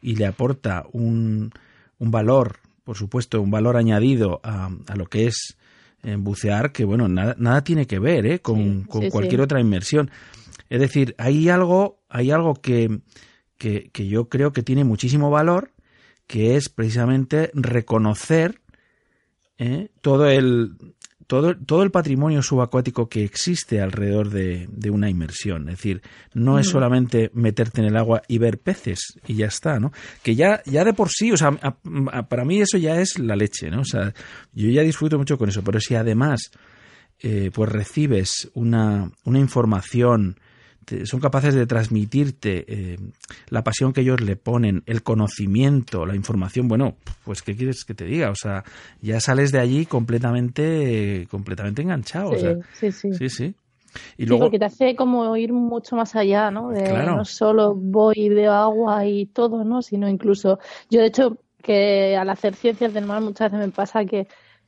S1: y le aporta un, un valor, por supuesto, un valor añadido a, a lo que es eh, bucear, que bueno, nada, nada tiene que ver ¿eh? con,
S6: Sí,
S1: con
S6: sí,
S1: cualquier
S6: sí.
S1: otra inmersión. Es decir, hay algo, hay algo que, que, que yo creo que tiene muchísimo valor, que es precisamente reconocer todo el todo, todo el patrimonio subacuático que existe alrededor de, de una inmersión. Es decir, no es
S6: Mm.
S1: solamente meterte en el agua y ver peces y ya está, ¿no? Que ya, ya de por sí, o sea, a- a- para mí eso ya es la leche, ¿no? O sea, yo ya disfruto mucho con eso, pero si además eh, pues recibes una, una información, te- son capaces de transmitirte eh, la pasión que ellos le ponen, el conocimiento, la información, bueno, pues qué quieres que te diga, o sea, ya sales de allí completamente, completamente enganchado, o
S6: Sí,
S1: sea,
S6: sí, sí.
S1: sí, sí. Y
S6: Sí,
S1: luego,
S6: porque te hace como ir mucho más allá, ¿no? De
S1: Claro.
S6: no solo voy y veo agua y todo, ¿no? Sino incluso, yo de hecho, que al hacer ciencias del mar muchas veces me pasa que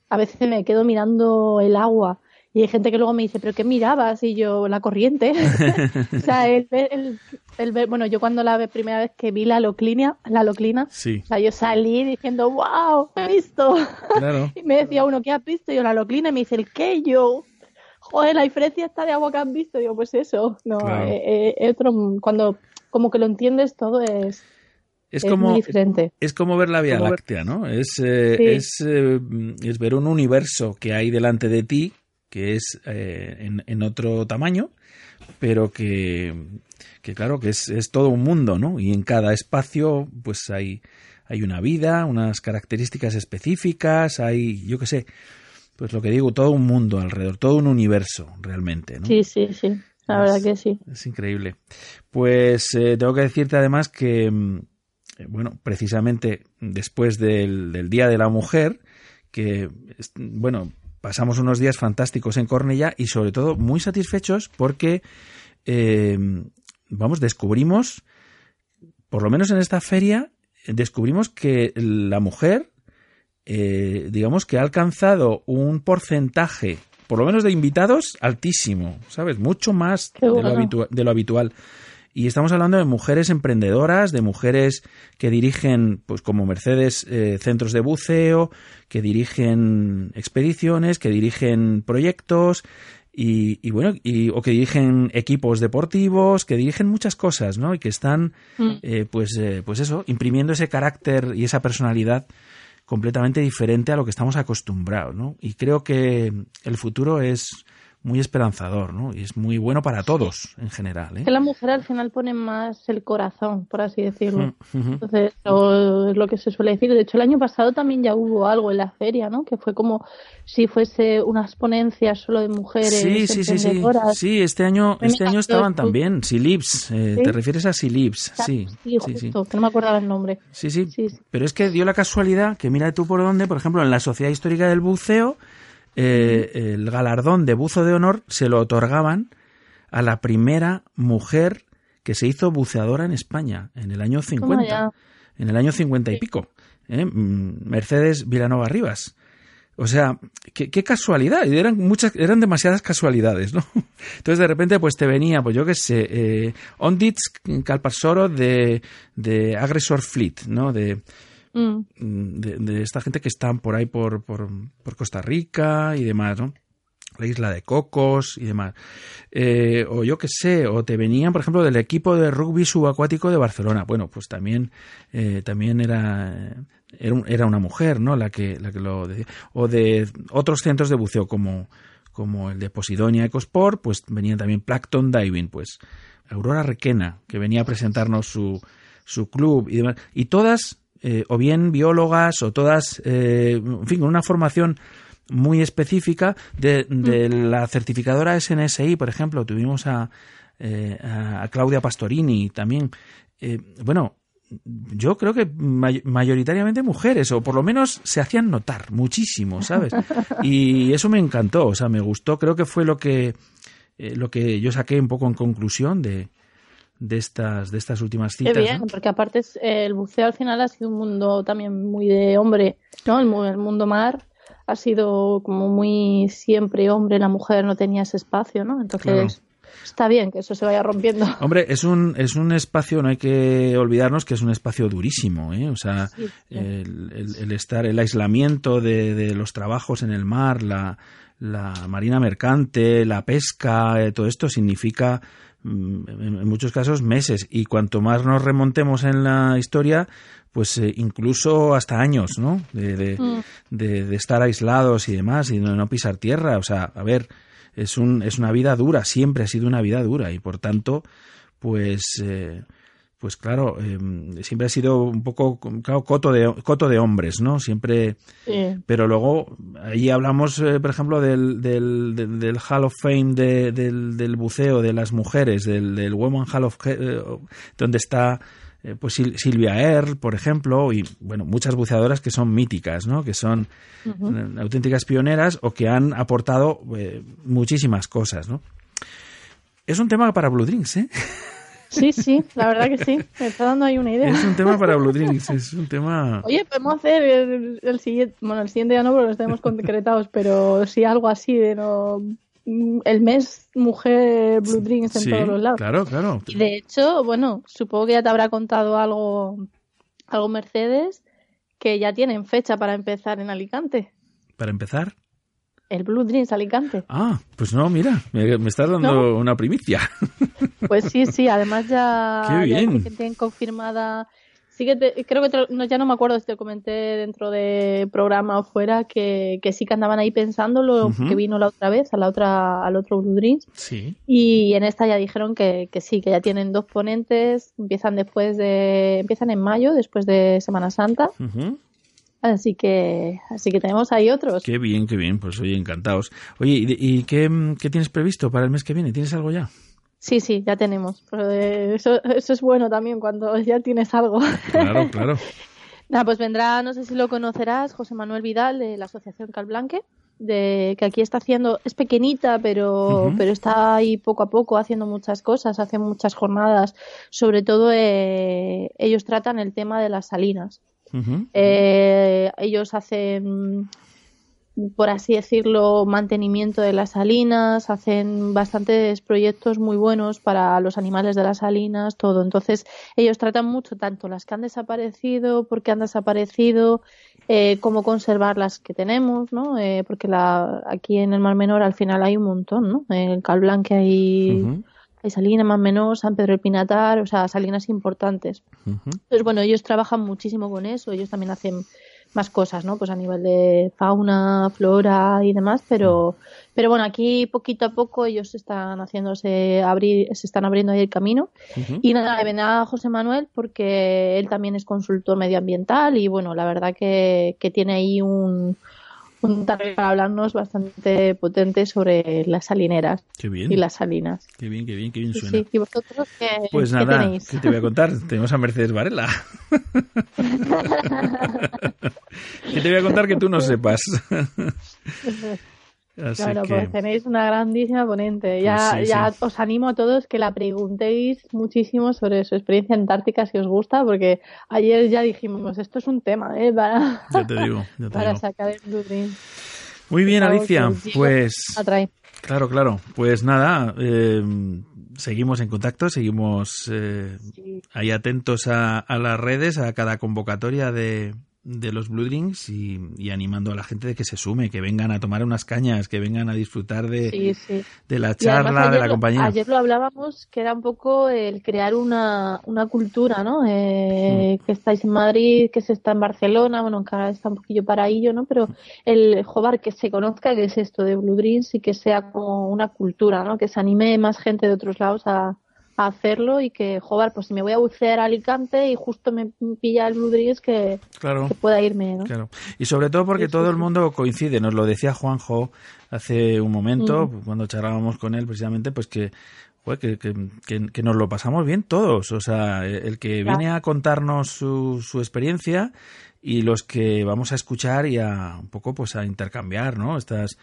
S6: a veces me quedo mirando el agua y hay gente que luego me dice, ¿pero qué mirabas? Y yo, la corriente. <laughs> o sea, <laughs> el ver, el, el ver- bueno, yo cuando la primera vez que vi la loclina, la loclina,
S1: sí,
S6: o sea, yo salí diciendo, wow, he visto.
S1: claro, <laughs>
S6: Y me decía uno, ¿qué has visto? Y yo, la loclina. Y me dice, ¿el qué? Y yo, joder, la diferencia está de agua que has visto. Digo, pues eso. No,
S1: Claro.
S6: eh, eh, otro, cuando como que lo entiendes todo es,
S1: es
S6: es
S1: como,
S6: muy diferente.
S1: es como ver la Vía
S6: Como
S1: Láctea, ¿no? Es, eh,
S6: Sí.
S1: es, es ver un universo que hay delante de ti, que es eh, en, en otro tamaño, pero que, que claro, que es, es todo un mundo, ¿no? Y en cada espacio, pues hay, hay una vida, unas características específicas, hay, yo qué sé, pues lo que digo, todo un mundo alrededor, todo un universo realmente, ¿no?
S6: Sí, sí, sí. La
S1: Es-
S6: verdad que sí.
S1: Es increíble. Pues eh, tengo que decirte además que, mm, eh, bueno, precisamente después del, del Día de la Mujer, que, bueno, pasamos unos días fantásticos en Cornellá y sobre todo muy satisfechos porque, eh, vamos, descubrimos, por lo menos en esta feria, descubrimos que la mujer eh, digamos que ha alcanzado un porcentaje, por lo menos de invitados, altísimo, ¿sabes? Mucho más de lo, de lo habitual. Y estamos hablando de mujeres emprendedoras, de mujeres que dirigen, pues como Mercedes, eh, centros de buceo, que dirigen expediciones, que dirigen proyectos y, y bueno, y, o que dirigen equipos deportivos, que dirigen muchas cosas, ¿no? Y que están,
S6: Mm.
S1: eh, pues, eh, pues eso, imprimiendo ese carácter y esa personalidad completamente diferente a lo que estamos acostumbrados, ¿no? Y creo que el futuro es muy esperanzador, ¿no? Y es muy bueno para todos en general, ¿eh?
S6: Que la mujer al final pone más el corazón, por así decirlo. Entonces, es lo que se suele decir. De hecho, el año pasado también ya hubo algo en la feria, ¿no? Que fue como si fuese unas ponencias solo de mujeres
S1: Sí, sí, sí, sí. este año,
S6: Me
S1: este año estaban también. Silibs, eh,
S6: ¿Sí?
S1: ¿te refieres a Silibs? Sí,
S6: Sí,
S1: sí, sí.
S6: justo, que no me acordaba el nombre.
S1: Sí, sí.
S6: Sí, sí.
S1: Pero es que dio la casualidad que mira tú por dónde, por ejemplo, en la Sociedad Histórica del Buceo, eh, el galardón de buzo de honor se lo otorgaban a la primera mujer que se hizo buceadora en España en el año 50.
S6: ya.
S1: En el año 50 y pico. ¿eh? Mercedes Vilanova Rivas. O sea, qué, qué casualidad. Y eran muchas, eran demasiadas casualidades, ¿no? <laughs> Entonces de repente pues te venía, pues yo qué sé, eh, Ondits Calparsoro de, de Aggressor Fleet, ¿no? De,
S6: Mm.
S1: de, de esta gente que están por ahí por, por, Costa Rica y demás, ¿no? La isla de Cocos y demás. Eh, o yo qué sé, o te venían, por ejemplo, del equipo de rugby subacuático de Barcelona. Bueno, pues también, eh, también era, era una mujer, ¿no? La que, la que lo decía. O de otros centros de buceo como, como el de Posidonia Ecosport, pues venían también Plankton Diving, pues Aurora Requena, que venía a presentarnos su, su club y demás. Y todas, eh, o bien biólogas, o todas, eh, en fin, con una formación muy específica de, de la certificadora SNSI, por ejemplo, tuvimos a, eh, a Claudia Pastorini también. Bueno, yo creo que may- mayoritariamente mujeres, o por lo menos se hacían notar muchísimo, ¿sabes? <laughs> Y eso me encantó, o sea, me gustó, creo que fue lo que, lo que yo saqué un poco en conclusión de, de estas, de estas últimas
S6: Qué
S1: citas.
S6: bien,
S1: ¿no?
S6: porque aparte es- eh, el buceo al final ha sido un mundo también muy de hombre, ¿no? El, mu- el mundo mar ha sido como muy siempre hombre, la mujer no tenía ese espacio, ¿no? Entonces está bien que eso se vaya rompiendo. <laughs>
S1: Hombre, es un, es un espacio, no hay que olvidarnos que es un espacio durísimo, ¿eh? O sea,
S6: Sí, sí.
S1: el, el- el estar, el aislamiento de, de los trabajos en el mar, la, la marina mercante, la pesca, eh, todo esto significa mm, en, en muchos casos meses y cuanto más nos remontemos en la historia, pues eh, incluso hasta años, ¿no? De, de,
S6: Mm.
S1: de- de estar aislados y demás y no, no pisar tierra. O sea, a ver, es, un, es una vida dura, siempre ha sido una vida dura y por tanto, pues, eh, pues claro, eh, siempre ha sido un poco, claro, coto de, coto de hombres, ¿no? Siempre,
S6: Sí.
S1: pero luego ahí hablamos, eh, por ejemplo, del, del, del, Hall of Fame de- del, del buceo de las mujeres, del, del Women Hall of eh, donde está eh, pues Sil- Silvia Earle, por ejemplo, y bueno, muchas buceadoras que son míticas, ¿no? Que son eh, auténticas pioneras o que han aportado muchísimas cosas, ¿no? Es un tema para Blue Drinks, ¿eh? <laughs>
S6: sí, sí, la verdad que sí. Me está dando ahí una idea.
S1: Es un tema para Blue Drinks, <laughs> es un tema...
S6: Oye, podemos hacer el, el siguiente, bueno, el siguiente ya no porque los tenemos concretados, pero sí algo así de no el mes mujer Blue Drinks en
S1: Sí,
S6: todos los lados.
S1: claro, claro.
S6: Y de hecho, bueno, supongo que ya te habrá contado algo, algo Mercedes, que ya tienen fecha para empezar en Alicante.
S1: Para empezar...
S6: El Blue Drinks Alicante.
S1: Ah, pues no, mira, me, me estás dando
S6: ¿No?
S1: una primicia. <laughs>
S6: Pues sí, sí, además ya,
S1: Qué
S6: ya
S1: bien.
S6: sí que tienen confirmada. Sí que te- creo que te lo- no, ya no me acuerdo si te comenté dentro de programa o fuera que, que sí que andaban ahí pensándolo,
S1: Ujú.
S6: que vino la otra vez, a la otra, al otro Blue Drinks.
S1: Sí.
S6: Y en esta ya dijeron que, que sí, que ya tienen dos ponentes, empiezan después de, empiezan en mayo, después de Semana Santa.
S1: Ujú.
S6: Así que, así que tenemos ahí otros.
S1: Qué bien, qué bien, pues oye, encantados. Oye, ¿y, y qué, mm, qué tienes previsto para el mes que viene? ¿Tienes algo ya?
S6: Sí, sí, ya tenemos. Pero, eh, eso, eso es bueno también cuando <laughs> ya tienes algo.
S1: Claro, <laughs> claro.
S6: Nada, pues vendrá, no sé si lo conocerás, José Manuel Vidal de la Asociación Calblanque, de que aquí está haciendo, es pequeñita, pero, pero está ahí poco a poco haciendo muchas cosas, hace muchas jornadas. Sobre todo, eh, ellos tratan el tema de las salinas. Eh, ellos hacen, por así decirlo, mantenimiento de las salinas, hacen bastantes proyectos muy buenos para los animales de las salinas, todo. Entonces, ellos tratan mucho tanto las que han desaparecido, por qué han desaparecido, eh, cómo conservar las que tenemos, ¿no? Eh, porque la, aquí en el Mar Menor al final hay un montón, ¿no? En Cal Blanc hay Salinas, Mar Menor, San Pedro del Pinatar, o sea, salinas importantes. Entonces, bueno, ellos trabajan muchísimo con eso, ellos también hacen más cosas, ¿no? Pues a nivel de fauna, flora y demás, pero, pero bueno, aquí poquito a poco ellos están haciéndose abrir, se están abriendo ahí el camino. Y nada, le ven a José Manuel porque él también es consultor medioambiental y bueno, la verdad que, que tiene ahí un, un target para hablarnos bastante potente sobre las salineras
S1: Qué bien.
S6: y las salinas.
S1: Qué bien, qué bien, qué bien
S6: Sí,
S1: suena.
S6: sí. ¿Y vosotros qué,
S1: Pues
S6: qué
S1: nada,
S6: tenéis?
S1: ¿qué te voy a contar? <laughs> Tenemos a Mercedes Varela. <laughs> ¿Qué te voy a contar que tú no sepas? <laughs> Así
S6: Claro,
S1: que,
S6: pues tenéis una grandísima ponente. Ya,
S1: Pues sí,
S6: ya
S1: sí.
S6: os animo a todos que la preguntéis muchísimo sobre su experiencia antártica si os gusta, porque ayer ya dijimos, esto es un tema, ¿eh? Para,
S1: ya te digo, ya <laughs> te
S6: para
S1: digo.
S6: sacar el Blue Dream.
S1: Muy bien, Alicia. Pues
S6: Atrae.
S1: claro, claro. Pues nada, eh, seguimos en contacto, seguimos eh,
S6: Sí.
S1: ahí atentos a, a las redes, a cada convocatoria de, de los Blue Drinks y, y animando a la gente de que se sume, que vengan a tomar unas cañas, que vengan a disfrutar de,
S6: Sí, sí.
S1: de la charla, de la
S6: lo-
S1: compañía.
S6: Ayer lo hablábamos, que era un poco el crear una, una cultura, ¿no? Eh,
S1: Mm.
S6: Que estáis en Madrid, que se está en Barcelona, bueno, ahora está un poquillo para ello, ¿no? Pero el jobar que se conozca que es esto de Blue Dreams y que sea como una cultura, ¿no? Que se anime más gente de otros lados a, a hacerlo y que, joder, pues si me voy a bucear a Alicante y justo me pilla el Dreams que,
S1: Claro.
S6: que pueda irme, ¿no?
S1: Claro. Y sobre todo porque
S6: Sí, sí,
S1: todo el mundo coincide, nos lo decía Juanjo hace un momento,
S6: Mm.
S1: cuando charlábamos con él precisamente, pues que, que, que, que- que nos lo pasamos bien todos. O sea, el que
S6: Claro.
S1: viene a contarnos su, su experiencia y los que vamos a escuchar y a un poco pues a intercambiar, ¿no? Estas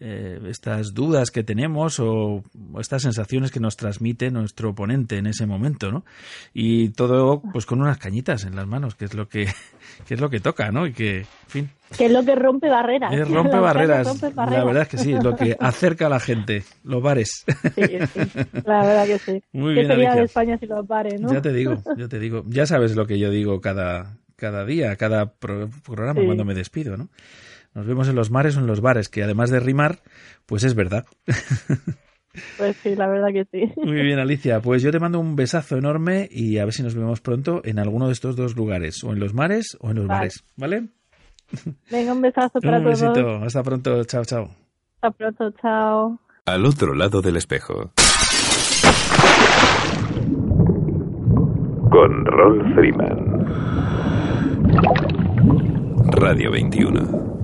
S1: eh, estas dudas que tenemos o, o estas sensaciones que nos transmite nuestro oponente en ese momento, ¿no? Y todo pues con unas cañitas en las manos, que es lo que, <laughs> que es lo que toca, ¿no? Y que, en fin,
S6: Que es lo que rompe barreras. <laughs>
S1: es rompe barreras. La verdad es que sí, lo que <laughs> acerca a la gente, los bares.
S6: Sí, sí, la verdad que sí.
S1: Muy
S6: ¿Qué
S1: bien,
S6: sería de España si lo pare, no?
S1: Ya te digo, ya te digo. Ya sabes lo que yo digo cada, cada día, cada pro- programa
S6: Sí.
S1: cuando me despido, ¿no? Nos vemos en los mares o en los bares, que además de rimar, pues es verdad. <laughs>
S6: Pues sí, la verdad que sí.
S1: Muy bien, Alicia. Pues yo te mando un besazo enorme y a ver si nos vemos pronto en alguno de estos dos lugares, o en los mares o en los
S6: Vale.
S1: bares, ¿vale?
S6: Venga, un besazo <laughs> para
S1: Un
S6: todos.
S1: besito. Hasta pronto. Chao, chao.
S6: Hasta pronto, chao.
S7: Al otro lado del espejo. Con Rolf Freeman. Radio 21.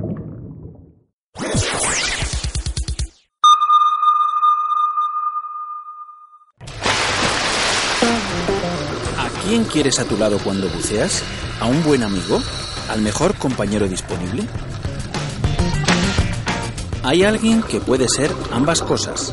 S8: ¿A quién quieres a tu lado cuando buceas? ¿A un buen amigo? ¿Al mejor compañero disponible? Hay alguien que puede ser ambas cosas.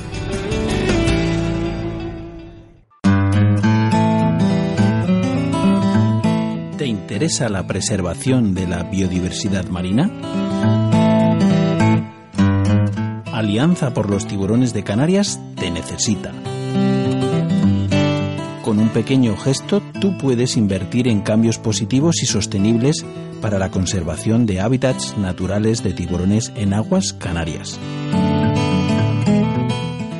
S8: interesa la preservación de la biodiversidad marina? Alianza por los tiburones de Canarias te necesita. Con un pequeño gesto tú puedes invertir en cambios positivos y sostenibles para la conservación de hábitats naturales de tiburones en aguas canarias.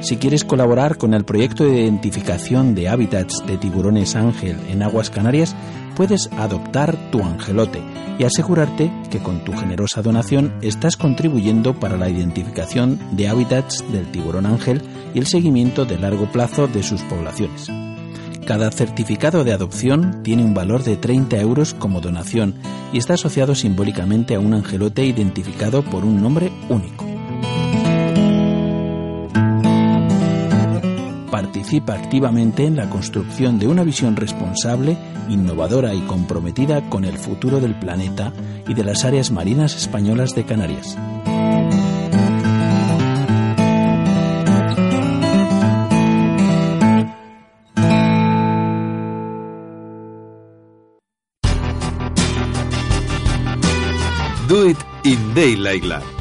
S8: Si quieres colaborar con el proyecto de identificación de hábitats de tiburones ángel en aguas canarias, puedes adoptar tu angelote y asegurarte que con tu generosa donación estás contribuyendo para la identificación de hábitats del tiburón ángel y el seguimiento de largo plazo de sus poblaciones. Cada certificado de adopción tiene un valor de 30 euros como donación y está asociado simbólicamente a un angelote identificado por un nombre único. Participa activamente en la construcción de una visión responsable, innovadora y comprometida con el futuro del planeta y de las áreas marinas españolas de Canarias.
S7: Do It in Daylight Lab.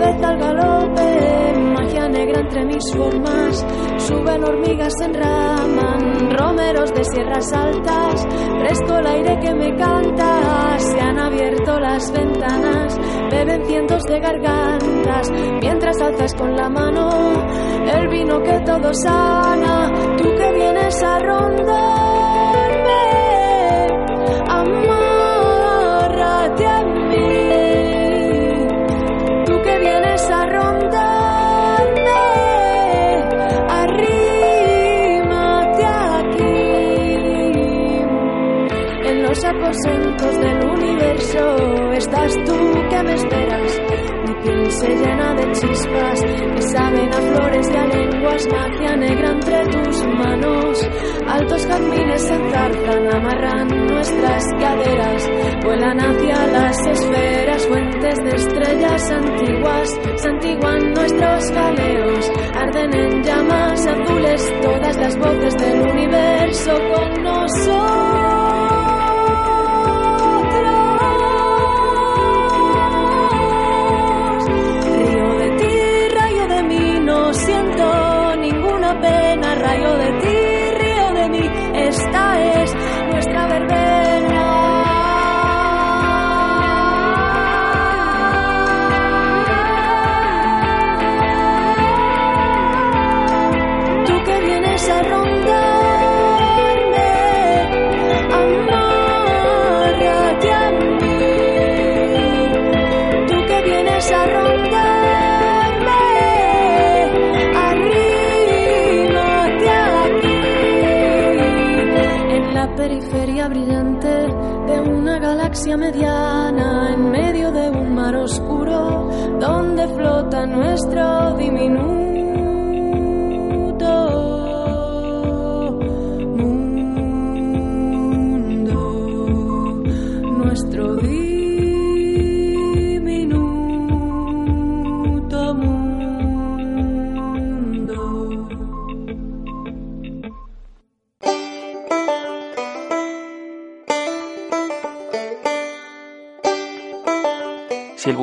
S9: Cabeza al galope. Magia negra entre mis formas, suben hormigas en raman, romeros de sierras altas. Presto el aire que me canta, se han abierto las ventanas, beben cientos de gargantas, mientras alzas con la mano el vino que todo sana. Tú que vienes a rondarme, aposentos del universo estás tú que me esperas. Mi piel se llena de chispas que saben a flores y a lenguas, magia negra entre tus manos. Altos jazmines se enzarzan, amarran nuestras caderas, vuelan hacia las esferas, fuentes de estrellas antiguas, santiguan nuestros galeos, arden en llamas azules todas las voces del universo con nosotros. Periferia brillante de una galaxia mediana, en medio de un mar oscuro, donde flota nuestro diminuto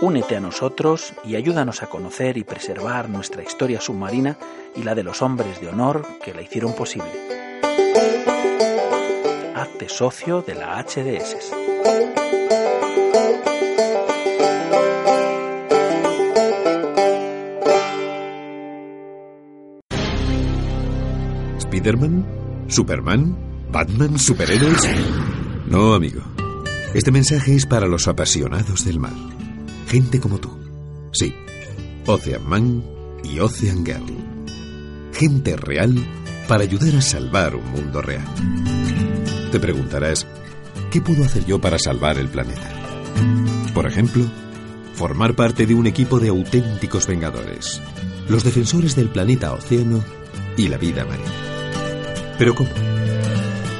S1: Únete a nosotros y ayúdanos a conocer y preservar nuestra historia submarina y la de los hombres de honor que la hicieron posible. Hazte socio de la HDS.
S7: ¿Spiderman? ¿Superman? ¿Batman? ¿Superhéroes? No, amigo. Este mensaje es para los apasionados del mar. Gente como tú. Sí. Ocean Man y Ocean Girl. Gente real para ayudar a salvar un mundo real. Te preguntarás, ¿qué puedo hacer yo para salvar el planeta? Por ejemplo, formar parte de un equipo de auténticos vengadores, los defensores del planeta océano y la vida marina. ¿Pero cómo?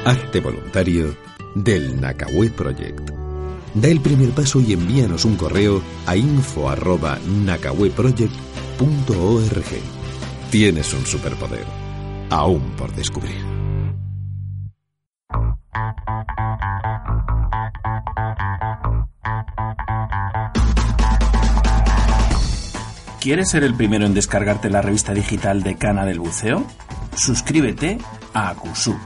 S7: Hazte voluntario del Nakawé Project. Da el primer paso y envíanos un correo a info@nakaweproject.org. Tienes un superpoder, aún por descubrir.
S1: ¿Quieres ser el primero en descargarte la revista digital de Cana del Buceo? Suscríbete a Acusub.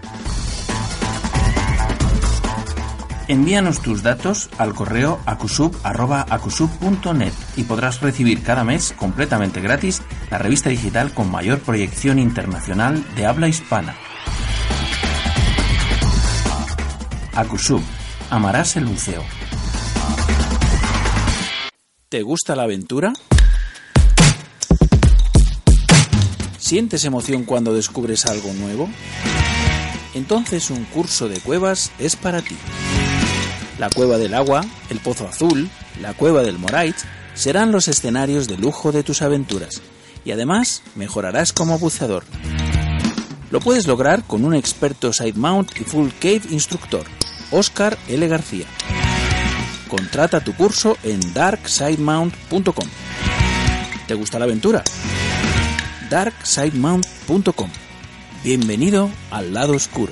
S1: Envíanos tus datos al correo acusub.acusub.net y podrás recibir cada mes completamente gratis la revista digital con mayor proyección internacional de habla hispana. Acusub. Amarás el buceo. ¿Te gusta la aventura? ¿Sientes emoción cuando descubres algo nuevo? Entonces un curso de cuevas es para ti. La cueva del agua, el pozo azul, la cueva del Morait serán los escenarios de lujo de tus aventuras y además mejorarás como buceador. Lo puedes lograr con un experto side mount y full cave instructor, Oscar L. García. Contrata tu curso en darksidemount.com. ¿Te gusta la aventura? darksidemount.com. Bienvenido al lado oscuro.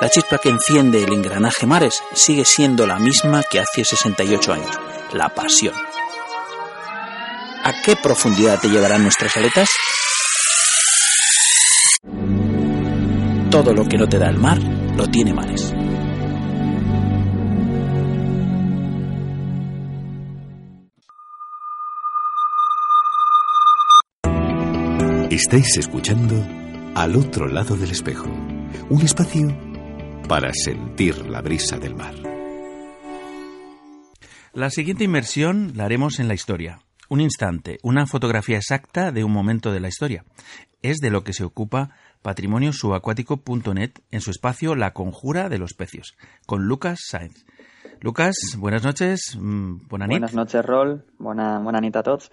S1: La chispa que enciende el engranaje Mares sigue siendo la misma que hace 68 años, la pasión. ¿A qué profundidad te llevarán nuestras aletas? Todo lo que no te da el mar, lo tiene Mares.
S7: Estáis escuchando Al otro lado del espejo, un espacio para sentir la brisa del mar.
S10: La siguiente inmersión la haremos en la historia. Un instante, una fotografía exacta de un momento de la historia. Es de lo que se ocupa patrimoniosubacuático.net en su espacio La Conjura de los Pecios, con Lucas Sainz. Lucas, buenas noches, mm, buena nit.
S11: Buenas noches, Rol. Buena, buena nit a todos.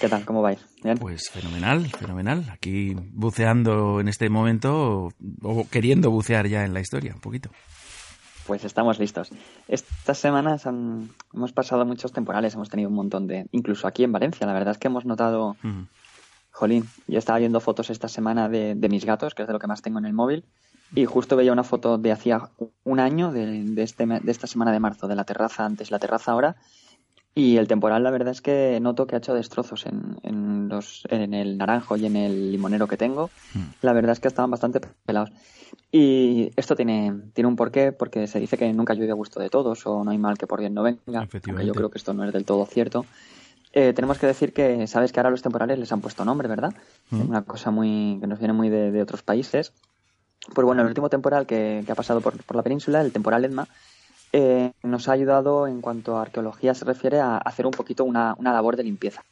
S11: ¿Qué tal? ¿Cómo vais? ¿Bien?
S10: Pues fenomenal, fenomenal. Aquí buceando en este momento, o queriendo bucear ya en la historia, un poquito.
S11: Pues estamos listos. Estas semanas han- hemos pasado muchos temporales, hemos tenido un montón de... Incluso aquí en Valencia, la verdad es que hemos notado... Jolín, yo estaba viendo fotos esta semana de, de mis gatos, que es de lo que más tengo en el móvil, y justo veía una foto de hacía un año, de, de este, de esta semana de marzo, de la terraza antes, la terraza ahora, y el temporal la verdad es que noto que ha hecho destrozos en, en, los, en el naranjo y en el limonero que tengo. La verdad es que estaban bastante pelados. Y esto tiene, tiene un porqué, porque se dice que nunca llueve a gusto de todos, o no hay mal que por bien no venga, aunque yo creo que esto no es del todo cierto. Eh, tenemos que decir que sabes que ahora los temporales les han puesto nombre, ¿verdad?
S1: Mm.
S11: Una cosa muy que nos viene muy de, de otros países. Pues bueno, el último temporal que, que ha pasado por, por la península, el temporal Edma, eh, nos ha ayudado en cuanto a arqueología se refiere a hacer un poquito una, una labor de limpieza.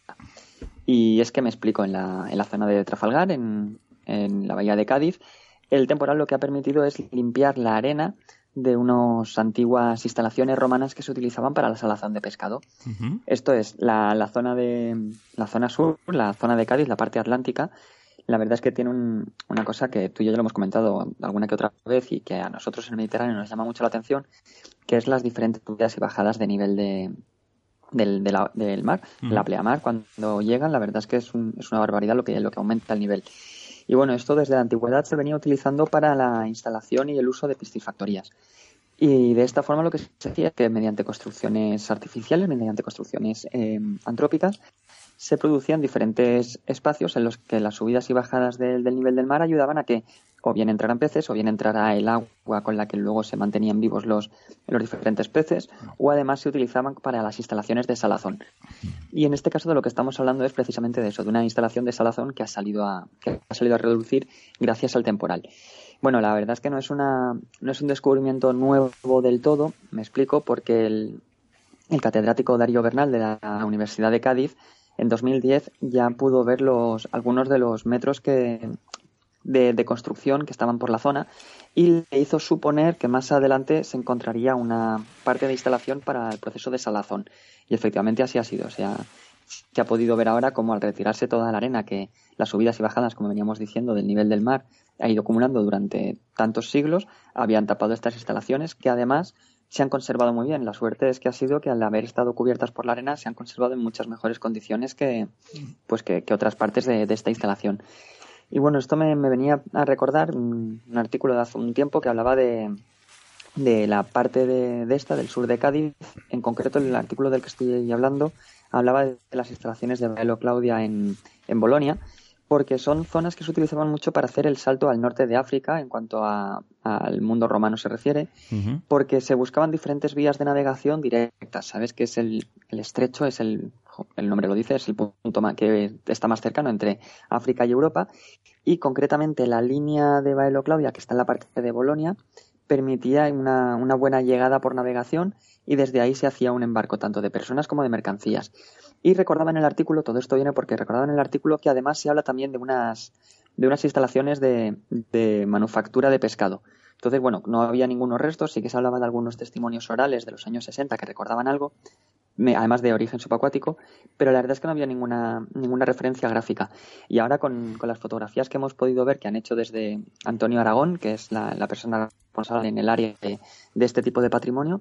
S11: Y es que me explico, en la, en la zona de Trafalgar, en, en la bahía de Cádiz, el temporal lo que ha permitido es limpiar la arena de unas antiguas instalaciones romanas que se utilizaban para la salazón de pescado. Esto es la, la zona de la zona sur, la zona de Cádiz, la parte atlántica. La verdad es que tiene un- una cosa que tú y yo ya lo hemos comentado alguna que otra vez y que a nosotros en el Mediterráneo nos llama mucho la atención, que es las diferentes subidas y bajadas de nivel de, del, de la- del mar, la pleamar. Cuando llegan, la verdad es que es, un- es una barbaridad lo que, lo que aumenta el nivel. Y bueno, esto desde la antigüedad se venía utilizando para la instalación y el uso de piscifactorías. Y de esta forma lo que se hacía es que mediante construcciones artificiales, mediante construcciones eh, antrópicas, se producían diferentes espacios en los que las subidas y bajadas del, del nivel del mar ayudaban a que o bien entraran peces o bien entrara el agua con la que luego se mantenían vivos los, los diferentes peces o además se utilizaban para las instalaciones de salazón. Y en este caso de lo que estamos hablando es precisamente de eso, de una instalación de salazón que ha salido a, que ha salido a reducir gracias al temporal. Bueno, la verdad es que no es una, no es un descubrimiento nuevo del todo, me explico, porque el, el catedrático Darío Bernal de la Universidad de Cádiz en 2010 ya pudo ver los, algunos de los metros que, de, construcción que estaban por la zona y le hizo suponer que más adelante se encontraría una parte de instalación para el proceso de salazón. Y efectivamente así ha sido. O sea, se ha podido ver ahora como al retirarse toda la arena que las subidas y bajadas, como veníamos diciendo, del nivel del mar ha ido acumulando durante tantos siglos, habían tapado estas instalaciones que además se han conservado muy bien. La suerte es que ha sido que al haber estado cubiertas por la arena se han conservado en muchas mejores condiciones que, pues que, que otras partes de, de esta instalación. Y bueno, esto me, me venía a recordar un, un artículo de hace un tiempo que hablaba de, de la parte de, de esta, del sur de Cádiz. En concreto, el artículo del que estoy hablando hablaba de las instalaciones de Baelo Claudia en, en Bolonia, porque son zonas que se utilizaban mucho para hacer el salto al norte de África en cuanto a- al mundo romano se refiere, porque se buscaban diferentes vías de navegación directas. Sabes que es el, el estrecho, es el, el nombre lo dice, es el punto que está más cercano entre África y Europa. Y concretamente la línea de Baelo Claudia, que está en la parte de Bolonia, permitía una, una buena llegada por navegación y desde ahí se hacía un embarco tanto de personas como de mercancías. Y recordaba en el artículo, todo esto viene porque recordaba en el artículo que además se habla también de unas, de unas instalaciones de, de manufactura de pescado. Entonces, bueno, no había ningunos restos, sí que se hablaba de algunos testimonios orales de los años 60 que recordaban algo, me- además de origen subacuático, pero la verdad es que no había ninguna, ninguna referencia gráfica. Y ahora con, con las fotografías que hemos podido ver que han hecho desde Antonio Aragón, que es la, la persona responsable en el área de, de este tipo de patrimonio,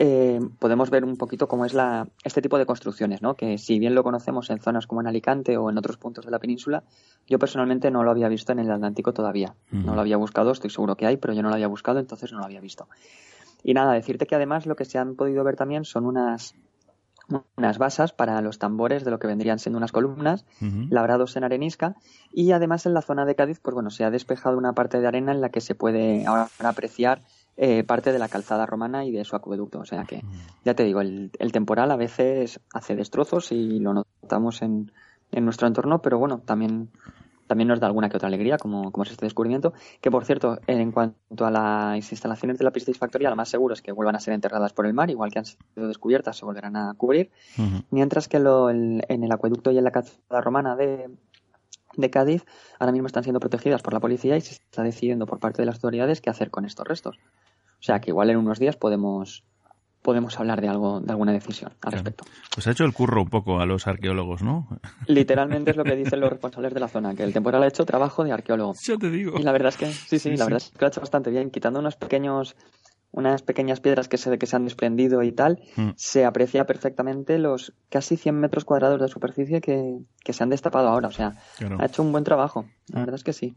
S11: eh, podemos ver un poquito cómo es la, este tipo de construcciones, ¿no? Que si bien lo conocemos en zonas como en Alicante o en otros puntos de la península, yo personalmente no lo había visto en el Atlántico todavía. No lo había buscado, estoy seguro que hay, pero yo no lo había buscado, entonces no lo había visto. Y nada, decirte que además lo que se han podido ver también son unas, unas basas para los tambores de lo que vendrían siendo unas columnas labrados en arenisca y además en la zona de Cádiz pues bueno se ha despejado una parte de arena en la que se puede ahora apreciar eh, parte de la calzada romana y de su acueducto o sea que ya te digo el, el temporal a veces hace destrozos y lo notamos en, en nuestro entorno pero bueno también también nos da alguna que otra alegría, como, como es este descubrimiento. Que, por cierto, en cuanto a las instalaciones de la piscifactoría, lo más seguro es que vuelvan a ser enterradas por el mar, igual que han sido descubiertas, se volverán a cubrir. Mientras que lo- el- en el acueducto y en la calzada romana de, de Cádiz ahora mismo están siendo protegidas por la policía y se está decidiendo por parte de las autoridades qué hacer con estos restos. O sea que igual en unos días podemos, podemos hablar de algo, de alguna decisión al respecto.
S1: Pues ha hecho el curro un poco a los arqueólogos, ¿no?
S11: Literalmente es lo que <laughs> dicen los responsables de la zona, que el temporal ha hecho trabajo de arqueólogo.
S1: Yo te digo.
S11: Y la verdad es que, sí, sí,
S1: Sí,
S11: la
S1: sí.
S11: verdad es que lo ha hecho bastante bien, quitando unos pequeños, unas pequeñas piedras que se que se han desprendido y tal,
S1: Mm.
S11: se aprecia perfectamente los casi 100 metros cuadrados de superficie que, que se han destapado ahora. O sea,
S1: Claro.
S11: ha hecho un buen trabajo. La verdad es que sí.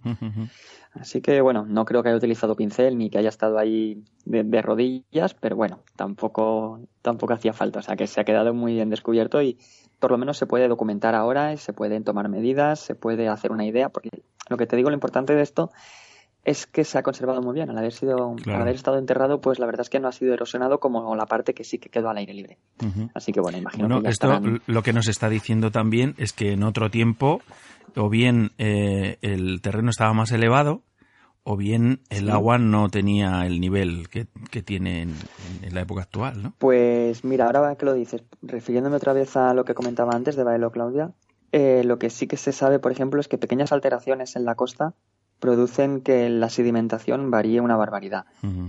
S11: Así que bueno, no creo que haya utilizado pincel ni que haya estado ahí de, de rodillas, pero bueno, tampoco, tampoco hacía falta. O sea que se ha quedado muy bien descubierto y por lo menos se puede documentar ahora y se pueden tomar medidas, se puede hacer una idea, porque lo que te digo, lo importante de esto es que se ha conservado muy bien. Al haber sido,
S1: Claro.
S11: al haber estado enterrado, pues la verdad es que no ha sido erosionado como la parte que sí que quedó al aire libre. Así que bueno, imagino
S1: Bueno,
S11: que ya
S1: esto
S11: estarán-
S1: lo que nos está diciendo también es que en otro tiempo o bien eh, el terreno estaba más elevado o bien el
S11: Sí.
S1: agua no tenía el nivel que, que tiene en, en la época actual, ¿no?
S11: Pues mira, ahora que lo dices, refiriéndome otra vez a lo que comentaba antes de Baelo Claudia, eh, lo que sí que se sabe, por ejemplo, es que pequeñas alteraciones en la costa producen que la sedimentación varíe una barbaridad.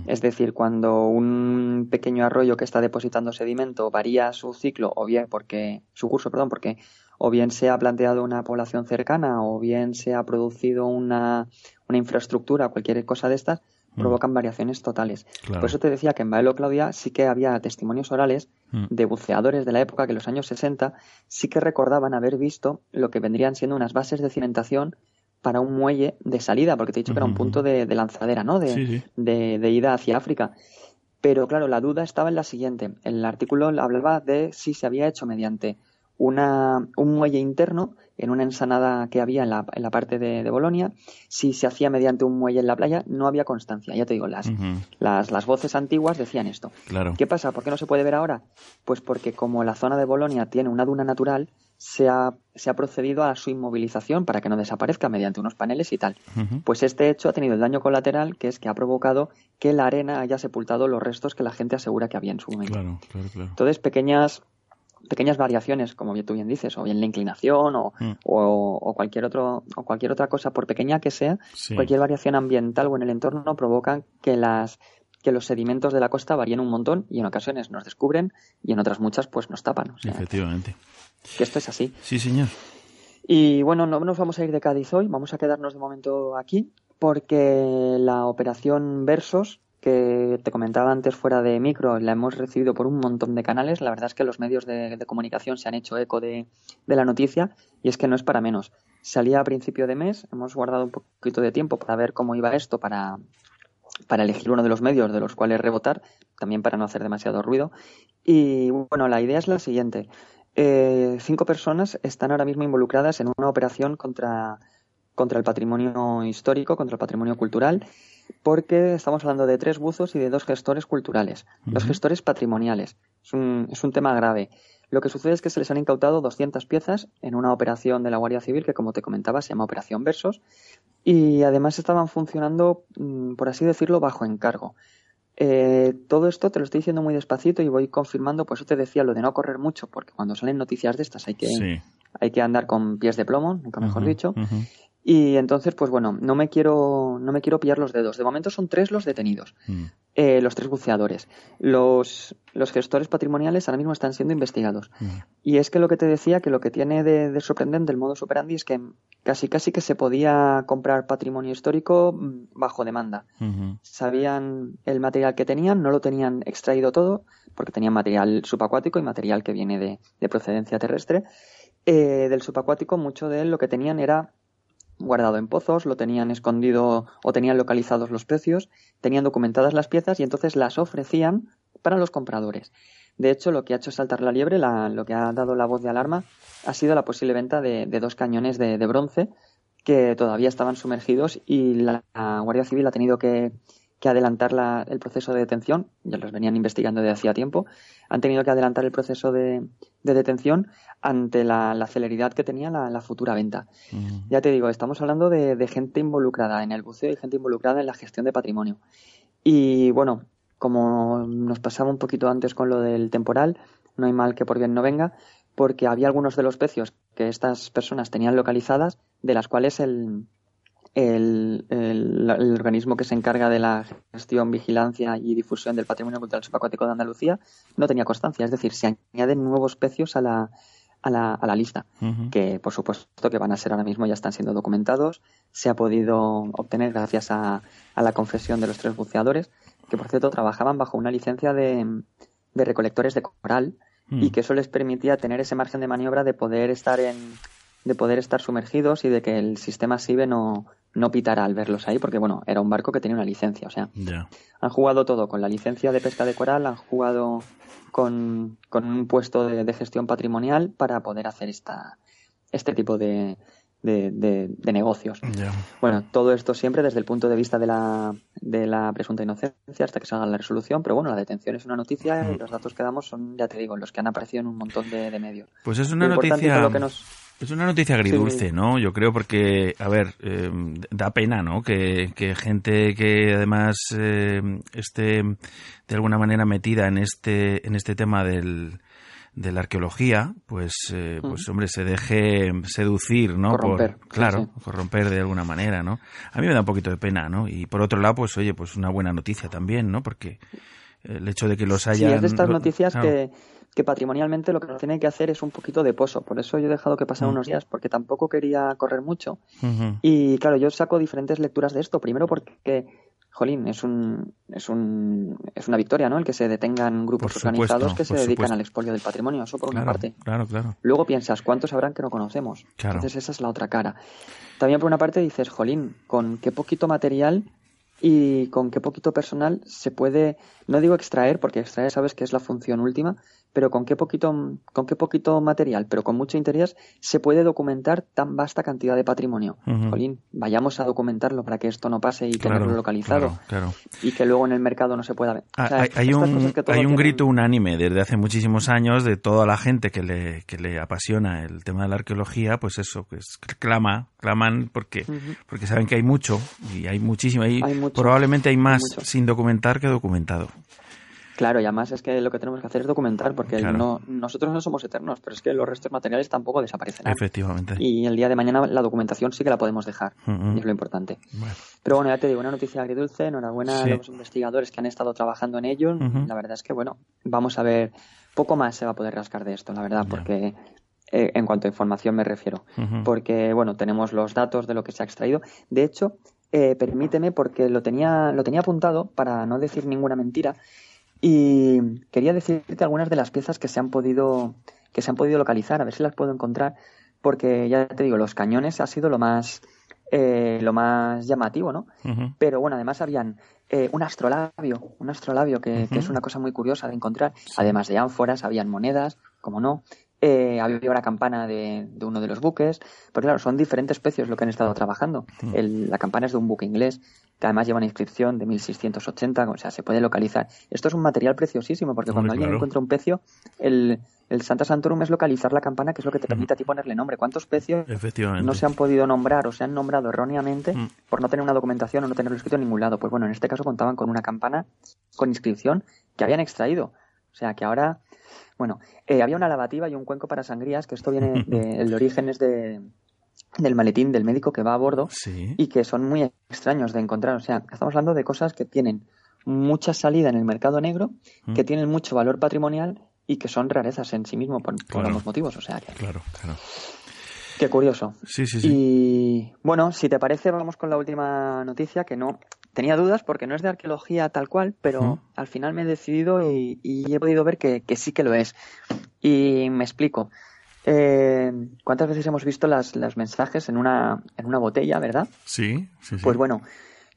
S11: Es decir, cuando un pequeño arroyo que está depositando sedimento varía su ciclo, o bien porque su curso, perdón, porque o bien se ha planteado una población cercana, o bien se ha producido una, una infraestructura, cualquier cosa de estas,
S1: Mm.
S11: provocan variaciones totales.
S1: Claro.
S11: Por eso te decía que en Baelo Claudia sí que había testimonios orales
S1: Mm.
S11: de buceadores de la época que en los años 60 sí que recordaban haber visto lo que vendrían siendo unas bases de cimentación para un muelle de salida, porque te he dicho que era un punto de, de lanzadera, ¿no? De,
S1: Sí, sí.
S11: de, de ida hacia África. Pero claro, la duda estaba en la siguiente. El artículo hablaba de si se había hecho mediante una, un muelle interno en una ensanada que había en la, en la parte de, de Bolonia, si se hacía mediante un muelle en la playa, no había constancia. Ya te digo, las, las, las voces antiguas decían esto.
S1: Claro.
S11: ¿Qué pasa? ¿Por qué no se puede ver ahora? Pues porque como la zona de Bolonia tiene una duna natural, se ha, se ha procedido a su inmovilización para que no desaparezca mediante unos paneles y tal. Pues este hecho ha tenido el daño colateral que es que ha provocado que la arena haya sepultado los restos que la gente asegura que había en su momento.
S1: Claro, claro, claro.
S11: Entonces, pequeñas, pequeñas variaciones, como bien tú bien dices, o bien la inclinación o,
S1: Mm.
S11: o, o cualquier otro, o cualquier otra cosa, por pequeña que sea,
S1: Sí.
S11: cualquier variación ambiental o en el entorno provocan que las que los sedimentos de la costa varíen un montón y en ocasiones nos descubren y en otras muchas pues nos tapan. O sea,
S1: Efectivamente.
S11: que esto es así.
S1: Sí, señor.
S11: Y bueno, no nos vamos a ir de Cádiz hoy, vamos a quedarnos de momento aquí, porque la operación Versos, que te comentaba antes fuera de micro, la hemos recibido por un montón de canales. La verdad es que los medios de, comunicación se han hecho eco de, de la noticia y es que no es para menos. Salía a principio de mes, hemos guardado un poquito de tiempo para ver cómo iba esto, para, para elegir uno de los medios de los cuales rebotar, también para no hacer demasiado ruido. Y bueno, la idea es la siguiente. Eh, cinco personas están ahora mismo involucradas en una operación contra, contra el patrimonio histórico, contra el patrimonio cultural, porque estamos hablando de tres buzos y de dos gestores culturales, dos
S1: Ujú.
S11: gestores patrimoniales. Es un, es un tema grave. Lo que sucede es que se les han incautado 200 piezas en una operación de la Guardia Civil que, como te comentaba, se llama Operación Versos, y además estaban funcionando, mm, por así decirlo, bajo encargo. Eh, todo esto te lo estoy diciendo muy despacito y voy confirmando, pues yo te decía lo de no correr mucho, porque cuando salen noticias de estas hay que,
S1: Sí.
S11: hay que andar con pies de plomo, nunca mejor dicho. Y entonces, pues bueno, no me quiero, no me quiero pillar los dedos. De momento son tres los detenidos,
S1: Mm.
S11: eh, los tres buceadores. Los, los gestores patrimoniales ahora mismo están siendo investigados.
S1: Mm.
S11: Y es que lo que te decía, que lo que tiene de, de sorprendente el modo operandi es que casi casi que se podía comprar patrimonio histórico mm, bajo demanda. Sabían el material que tenían, no lo tenían extraído todo, porque tenían material subacuático y material que viene de, de procedencia terrestre. Eh, del subacuático, mucho de él lo que tenían era guardado en pozos, lo tenían escondido o tenían localizados los precios, tenían documentadas las piezas y entonces las ofrecían para los compradores. De hecho, lo que ha hecho saltar la liebre, la- lo que ha dado la voz de alarma, ha sido la posible venta de, de dos cañones de, de bronce que todavía estaban sumergidos y la, la Guardia Civil ha tenido que, que adelantar la- el proceso de detención, ya los venían investigando desde hacía tiempo, han tenido que adelantar el proceso de, de detención ante la, la celeridad que tenía la, la futura venta.
S1: Ujú.
S11: Ya te digo, estamos hablando de, de gente involucrada en el buceo y gente involucrada en la gestión de patrimonio. Y bueno, como nos pasaba un poquito antes con lo del temporal, no hay mal que por bien no venga, porque había algunos de los pecios que estas personas tenían localizadas, de las cuales el, el, el- el organismo que se encarga de la gestión, vigilancia y difusión del patrimonio cultural subacuático de Andalucía no tenía constancia. Es decir, se añaden nuevos pecios a la, a la, a la lista que por supuesto que van a ser ahora mismo, ya están siendo documentados, se ha podido obtener gracias a, a la confesión de los tres buceadores, que por cierto trabajaban bajo una licencia de, de recolectores de coral
S1: Mm.
S11: y que eso les permitía tener ese margen de maniobra de poder estar en de poder estar sumergidos y de que el sistema SIBE no, no pitara al verlos ahí, porque bueno, era un barco que tenía una licencia, o sea, han jugado todo con la licencia de pesca de coral, han jugado con, con un puesto de, de gestión patrimonial para poder hacer esta, este tipo de, de, negocios. Bueno, todo esto siempre desde el punto de vista de la, de la presunta inocencia hasta que salga la resolución, pero bueno, la detención es una noticia y los datos que damos son, ya te digo, los que han aparecido en un montón de, medios.
S1: Pues es una
S11: Lo
S1: noticia.
S11: con lo que nos-
S1: Es una noticia agridulce,
S11: Sí.
S1: ¿no? Yo creo porque, a ver, eh, da pena, ¿no? Que, que gente que además eh, esté de alguna manera metida en este, en este tema del, de la arqueología, pues, eh, pues hombre, se deje seducir, ¿no?
S11: Corromper,
S1: Por, claro,
S11: sí,
S1: corromper de alguna manera, ¿no? A mí me da un poquito de pena, ¿no? Y por otro lado, pues oye, pues una buena noticia también, ¿no? Porque el hecho de que los hayan...
S11: Sí, es de estas noticias
S1: claro.
S11: que, que patrimonialmente lo que nos tiene que hacer es un poquito de pozo. Por eso yo he dejado que pasaran
S1: Mm.
S11: unos días, porque tampoco quería correr mucho. Y claro, yo saco diferentes lecturas de esto. Primero porque, jolín, es un, es un, es una victoria, ¿no? El que se detengan grupos
S1: supuesto,
S11: organizados que se dedican
S1: supuesto.
S11: al expolio del patrimonio. Eso por una parte.
S1: claro, claro.
S11: Luego piensas, ¿cuántos habrán que no conocemos?
S1: Claro.
S11: Entonces esa es la otra cara. También por una parte dices, jolín, con qué poquito material y con qué poquito personal se puede, no digo extraer, porque extraer sabes que es la función última, pero con qué poquito, con qué poquito material, pero con mucho interés, se puede documentar tan vasta cantidad de patrimonio.
S1: Ujú.
S11: Jolín, vayamos a documentarlo para que esto no pase y
S1: Claro,
S11: tenerlo localizado
S1: claro, claro.
S11: y que luego en el mercado no se pueda ver.
S1: Ah,
S11: O sea,
S1: hay, un,
S11: cosas que todo
S1: hay un
S11: tienen-
S1: grito unánime desde hace muchísimos años de toda la gente que le, que le apasiona el tema de la arqueología, pues eso, pues clama, claman porque, porque saben que hay mucho y hay muchísimo, hay,
S11: Hay mucho,
S1: probablemente hay más sin documentar que documentado.
S11: Claro, y además es que lo que tenemos que hacer es documentar, porque
S1: Claro.
S11: no, nosotros no somos eternos, pero es que los restos materiales tampoco desaparecen.
S1: Efectivamente.
S11: Y el día de mañana la documentación sí que la podemos dejar, y es lo importante.
S1: Bueno,
S11: Pero bueno, ya te digo, una noticia agridulce, enhorabuena
S1: Sí.
S11: a los investigadores que han estado trabajando en ello. La verdad es que, bueno, vamos a ver, poco más se va a poder rascar de esto, la verdad, porque eh, en cuanto a información me refiero. Porque, bueno, tenemos los datos de lo que se ha extraído. De hecho, eh, permíteme, porque lo tenía, lo tenía apuntado para no decir ninguna mentira, y quería decirte algunas de las piezas que se han podido, que se han podido localizar, a ver si las puedo encontrar, porque ya te digo, los cañones ha sido lo más, eh, lo más llamativo, ¿no? Pero bueno, además habían eh, un astrolabio, un astrolabio que, que es una cosa muy curiosa de encontrar. Además de ánforas, habían monedas, como no. Eh, había una campana de, de uno de los buques. Pero claro, son diferentes especies lo que han estado trabajando. El- la campana es de un buque inglés que además lleva una inscripción de 1680, o sea, se puede localizar. Esto es un material preciosísimo porque cuando alguien
S1: claro.
S11: encuentra un pecio, el, el Santa Santorum es localizar la campana, que es lo que te permite a ti ponerle nombre. ¿Cuántos pecios no se han podido nombrar o se han nombrado erróneamente
S1: Mm.
S11: por no tener una documentación o no tenerlo escrito en ningún lado. Pues bueno, en este caso contaban con una campana con inscripción que habían extraído. O sea que ahora, bueno, eh, había una lavativa y un cuenco para sangrías, que esto viene de, <laughs> el origen es de, del maletín del médico que va a bordo
S1: Sí.
S11: y que son muy extraños de encontrar. O sea, estamos hablando de cosas que tienen mucha salida en el mercado negro,
S1: Mm.
S11: que tienen mucho valor patrimonial y que son rarezas en sí mismo por, por
S1: Claro.
S11: ambos motivos. O sea, que,
S1: Claro, claro.
S11: qué curioso.
S1: Sí, sí, sí.
S11: Y bueno, si te parece, vamos con la última noticia, que no tenía dudas porque no es de arqueología tal cual, pero al final me he decidido y, y he podido ver que, que sí que lo es. Y me explico. Eh, ¿Cuántas veces hemos visto las, los mensajes en una, en una botella, verdad?
S1: Sí, sí, sí.
S11: Pues bueno,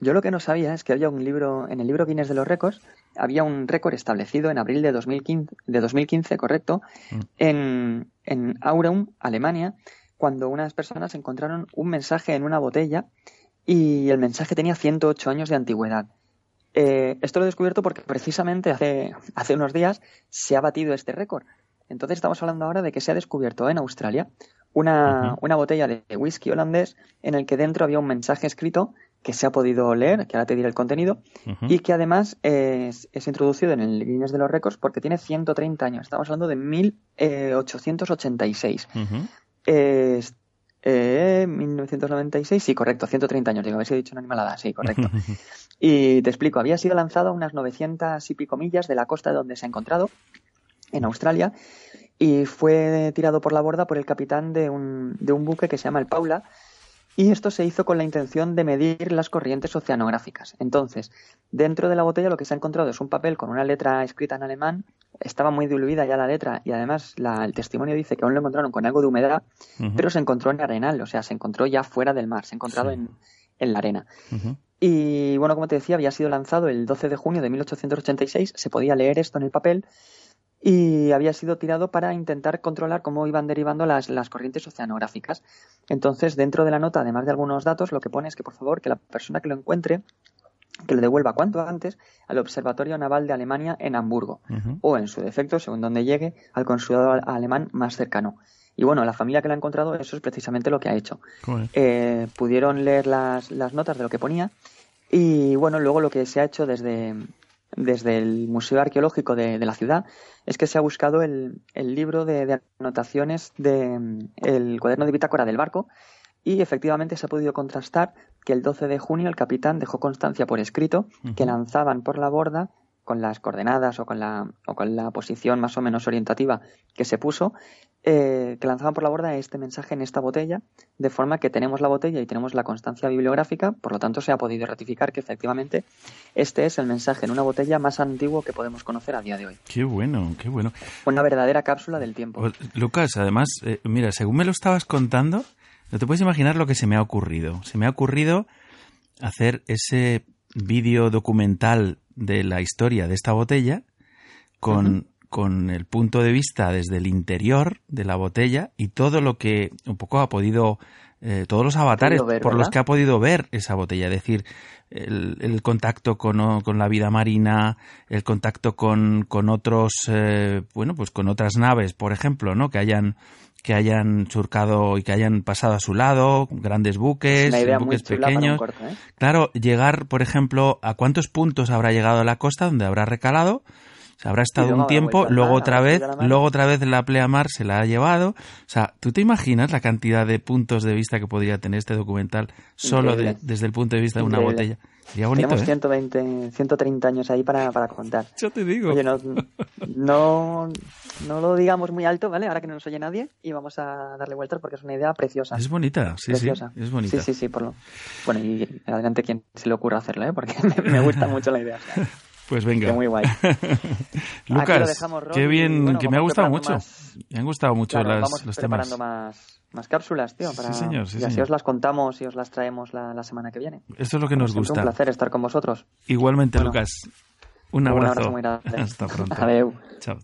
S11: yo lo que no sabía es que había un libro, en el libro Guinness de los Récords, había un récord establecido en abril de 2015, de 2015 correcto,
S1: Mm.
S11: en, en Aurum, Alemania, cuando unas personas encontraron un mensaje en una botella y el mensaje tenía 108 años de antigüedad. Eh, esto lo he descubierto porque precisamente hace, hace unos días se ha batido este récord. Entonces estamos hablando ahora de que se ha descubierto en Australia una, una botella de whisky holandés en el que dentro había un mensaje escrito que se ha podido leer, que ahora te diré el contenido, y que además es, es introducido en el Guinness de los Récords porque tiene 130 años. Estamos hablando de 1886.
S1: Ujú.
S11: Es, eh, 1996, sí, correcto, 130 años. Digo, a ver si he dicho una animalada, sí, correcto. <laughs> Y te explico, había sido lanzado a unas 900 y pico millas de la costa de donde se ha encontrado, en Australia, y fue tirado por la borda por el capitán de un, de un buque que se llama el Paula, Y esto se hizo con la intención de medir las corrientes oceanográficas. Entonces, dentro de la botella lo que se ha encontrado es un papel con una letra escrita en alemán. Estaba muy diluida ya la letra y además la- el testimonio dice que aún lo encontraron con algo de humedad, pero se encontró en arenal, o sea, se encontró ya fuera del mar, se ha encontrado
S1: Sí.
S11: en, en la arena. Y bueno, como te decía, había sido lanzado el 12 de junio de 1886, se podía leer esto en el papel y había sido tirado para intentar controlar cómo iban derivando las, las corrientes oceanográficas. Entonces, dentro de la nota, además de algunos datos, lo que pone es que por favor que la persona que lo encuentre que lo devuelva cuanto antes al Observatorio Naval de Alemania en Hamburgo o, en su defecto, según donde llegue, al consulado al- alemán más cercano. Y bueno, la familia que lo ha encontrado, eso es precisamente lo que ha hecho. Eh, pudieron leer las, las notas de lo que ponía y bueno, luego lo que se ha hecho desde, desde el Museo Arqueológico de, de la ciudad es que se ha buscado el, el libro de, de anotaciones del el cuaderno de bitácora del barco y efectivamente se ha podido contrastar que el 12 de junio el capitán dejó constancia por escrito que lanzaban por la borda con las coordenadas o con la, o con la posición más o menos orientativa que se puso, eh, que lanzaban por la borda este mensaje en esta botella, de forma que tenemos la botella y tenemos la constancia bibliográfica, por lo tanto se ha podido ratificar que efectivamente este es el mensaje en una botella más antiguo que podemos conocer a día de hoy.
S1: Qué bueno, qué bueno.
S11: Una verdadera cápsula del tiempo.
S1: Lucas, además, eh, mira, según me lo estabas contando, no te puedes imaginar lo que se me ha ocurrido. Se me ha ocurrido hacer ese vídeo documental de la historia de esta botella con, con el punto de vista desde el interior de la botella y todo lo que un poco ha podido, eh, todos los avatares
S11: ver,
S1: por los que ha podido ver esa botella. Es decir, el, el contacto con, con la vida marina, el contacto con, con otros, eh, bueno, pues con otras naves, por ejemplo, ¿no? Que hayan que hayan surcado y que hayan pasado a su lado, grandes buques, buques pequeños.
S11: corto, ¿eh?
S1: Claro, llegar, por ejemplo, a cuántos puntos habrá llegado a la costa donde habrá recalado, se habrá estado un tiempo, luego
S11: mar,
S1: otra vez, luego otra vez la pleamar se la ha llevado. O sea, ¿tú te imaginas la cantidad de puntos de vista que podría tener este documental solo de- desde el punto de vista de una botella? Sería bonito,
S11: Tenemos
S1: ¿eh?
S11: 120, 130 años ahí para, para contar.
S1: Yo te digo.
S11: Oye, no, no, no lo digamos muy alto, ¿vale? Ahora que no nos oye nadie y vamos a darle vueltas porque es una idea preciosa.
S1: Es bonita, sí,
S11: preciosa.
S1: sí, es bonita.
S11: Sí, sí, sí, por lo... Bueno, y adelante quien se le ocurra hacerlo, ¿eh? Porque <laughs> me, me gusta mucho la idea.
S1: Pues venga.
S11: Que muy guay. <laughs>
S1: Lucas,
S11: dejamos,
S1: qué bien,
S11: bueno,
S1: que me ha gustado mucho.
S11: más-
S1: Me han gustado mucho
S11: Claro,
S1: las-
S11: vamos
S1: los temas.
S11: preparando más, más cápsulas, tío, para...
S1: Sí, señor, sí,
S11: y así
S1: señor.
S11: os las contamos y os las traemos la, la semana que viene.
S1: Esto es lo que
S11: Como
S1: nos gusta.
S11: Un placer estar con vosotros.
S1: Igualmente,
S11: Bueno,
S1: Lucas. Un
S11: un
S1: abrazo.
S11: abrazo muy grande. <laughs>
S1: Hasta pronto.
S11: Adeu.
S1: Chao.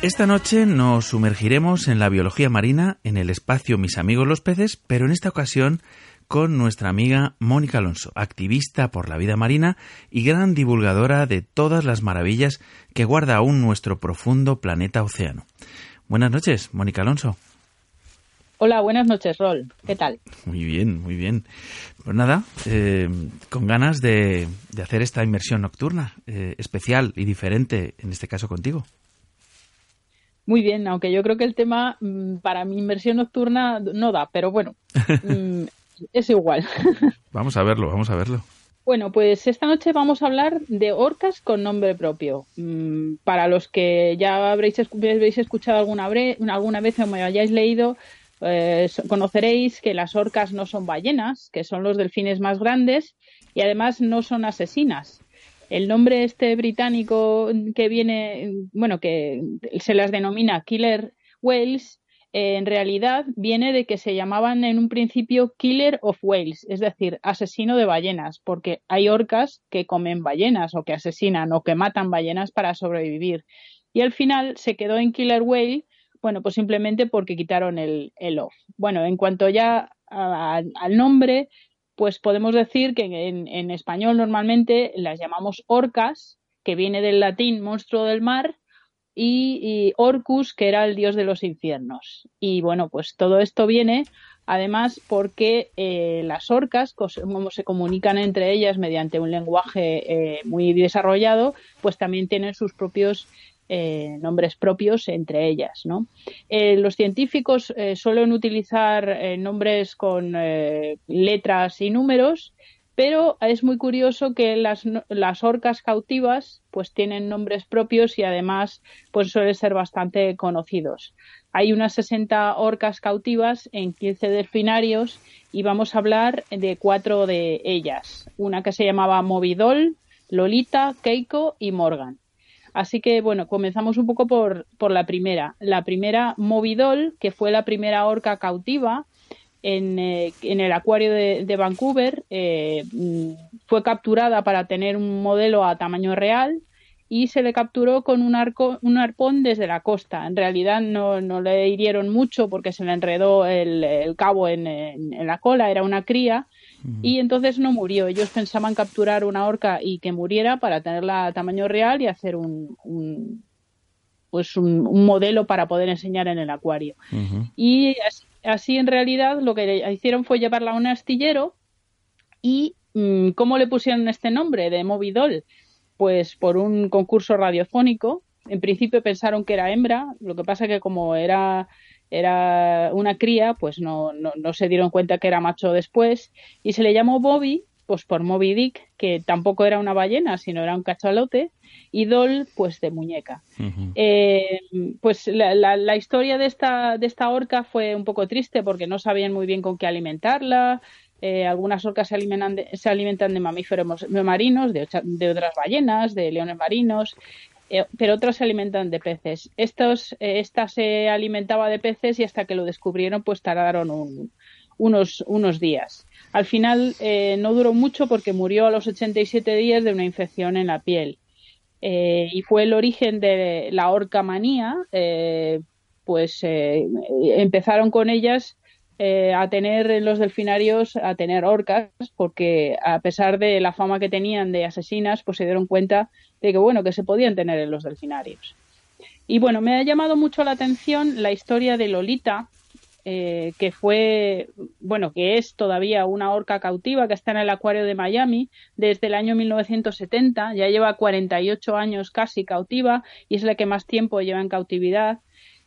S1: Esta noche nos sumergiremos en la biología marina en el espacio Mis amigos los peces, pero en esta ocasión con nuestra amiga Mónica Alonso, activista por la vida marina y gran divulgadora de todas las maravillas que guarda aún nuestro profundo planeta océano. Buenas noches, Mónica Alonso.
S12: Hola, buenas noches, Rol. ¿Qué tal?
S1: Muy bien, muy bien. Pues nada, eh, con ganas de, de, hacer esta inmersión nocturna, eh, especial y diferente, en este caso contigo.
S12: Muy bien, aunque yo creo que el tema mm, para mi inversión nocturna no da, pero bueno, <laughs> mm, es igual. <laughs>
S1: Vamos a verlo, vamos a verlo.
S12: Bueno, pues esta noche vamos a hablar de orcas con nombre propio. Mm, para los que ya habréis, habréis escuchado alguna, alguna vez o me hayáis leído, eh, conoceréis que las orcas no son ballenas, que son los delfines más grandes y además no son asesinas el nombre este británico que viene, bueno, que se las denomina Killer Whales, eh, en realidad viene de que se llamaban en un principio Killer of Whales, es decir, asesino de ballenas, porque hay orcas que comen ballenas o que asesinan o que matan ballenas para sobrevivir. Y al final se quedó en Killer Whale, bueno, pues simplemente porque quitaron el, el off. Bueno, en cuanto ya al nombre, pues podemos decir que en, español normalmente las llamamos orcas, que viene del latín monstruo del mar, y, Orcus, que era el dios de los infiernos. Y bueno, pues todo esto viene además porque eh, las orcas, como se comunican entre ellas mediante un lenguaje eh, muy desarrollado, pues también tienen sus propios eh, nombres propios entre ellas. ¿no? Eh, los científicos eh, suelen utilizar nombres con letras y números, pero es muy curioso que las, orcas cautivas pues tienen nombres propios y además pues suelen ser bastante conocidos. Hay unas 60 orcas cautivas en 15 delfinarios y vamos a hablar de cuatro de ellas. Una que se llamaba Movidol, Lolita, Keiko y Morgan. Así que, bueno, comenzamos un poco por, por la primera. La primera, Movidol, que fue la primera orca cautiva en, eh, en el acuario de, Vancouver, eh, mm, fue capturada para tener un modelo a tamaño real y se le capturó con un, arco, un arpón desde la costa. En realidad no, no le hirieron mucho porque se le enredó el, el cabo en, en, la cola, era una cría, y entonces no murió. Ellos pensaban capturar una orca y que muriera para tenerla a tamaño real y hacer un, pues un, modelo para poder enseñar en el acuario. Y así, en realidad lo que hicieron fue llevarla a un astillero y mm, ¿cómo le pusieron este nombre de Movidol? Pues por un concurso radiofónico. En principio pensaron que era hembra, lo que pasa que como era era una cría, pues no, no, no, se dieron cuenta que era macho después y se le llamó Bobby, pues por Moby Dick, que tampoco era una ballena, sino era un cachalote, y Doll, pues de muñeca. eh, pues la, la, la, historia de esta, de esta orca fue un poco triste porque no sabían muy bien con qué alimentarla. Eh, algunas orcas se alimentan de, se alimentan de mamíferos marinos, de, de otras ballenas, de leones marinos, pero otras se alimentan de peces. Estos, eh, esta se alimentaba de peces y hasta que lo descubrieron pues tardaron un, unos, unos días. Al final eh, no duró mucho porque murió a los 87 días de una infección en la piel. Eh, y fue el origen de la orca manía, eh, pues empezaron con ellas eh, a tener en los delfinarios, a tener orcas, porque a pesar de la fama que tenían de asesinas, pues se dieron cuenta de que, bueno, que se podían tener en los delfinarios. Y bueno, me ha llamado mucho la atención la historia de Lolita, eh, que fue, bueno, que es todavía una orca cautiva que está en el acuario de Miami desde el año 1970, ya lleva 48 años casi cautiva y es la que más tiempo lleva en cautividad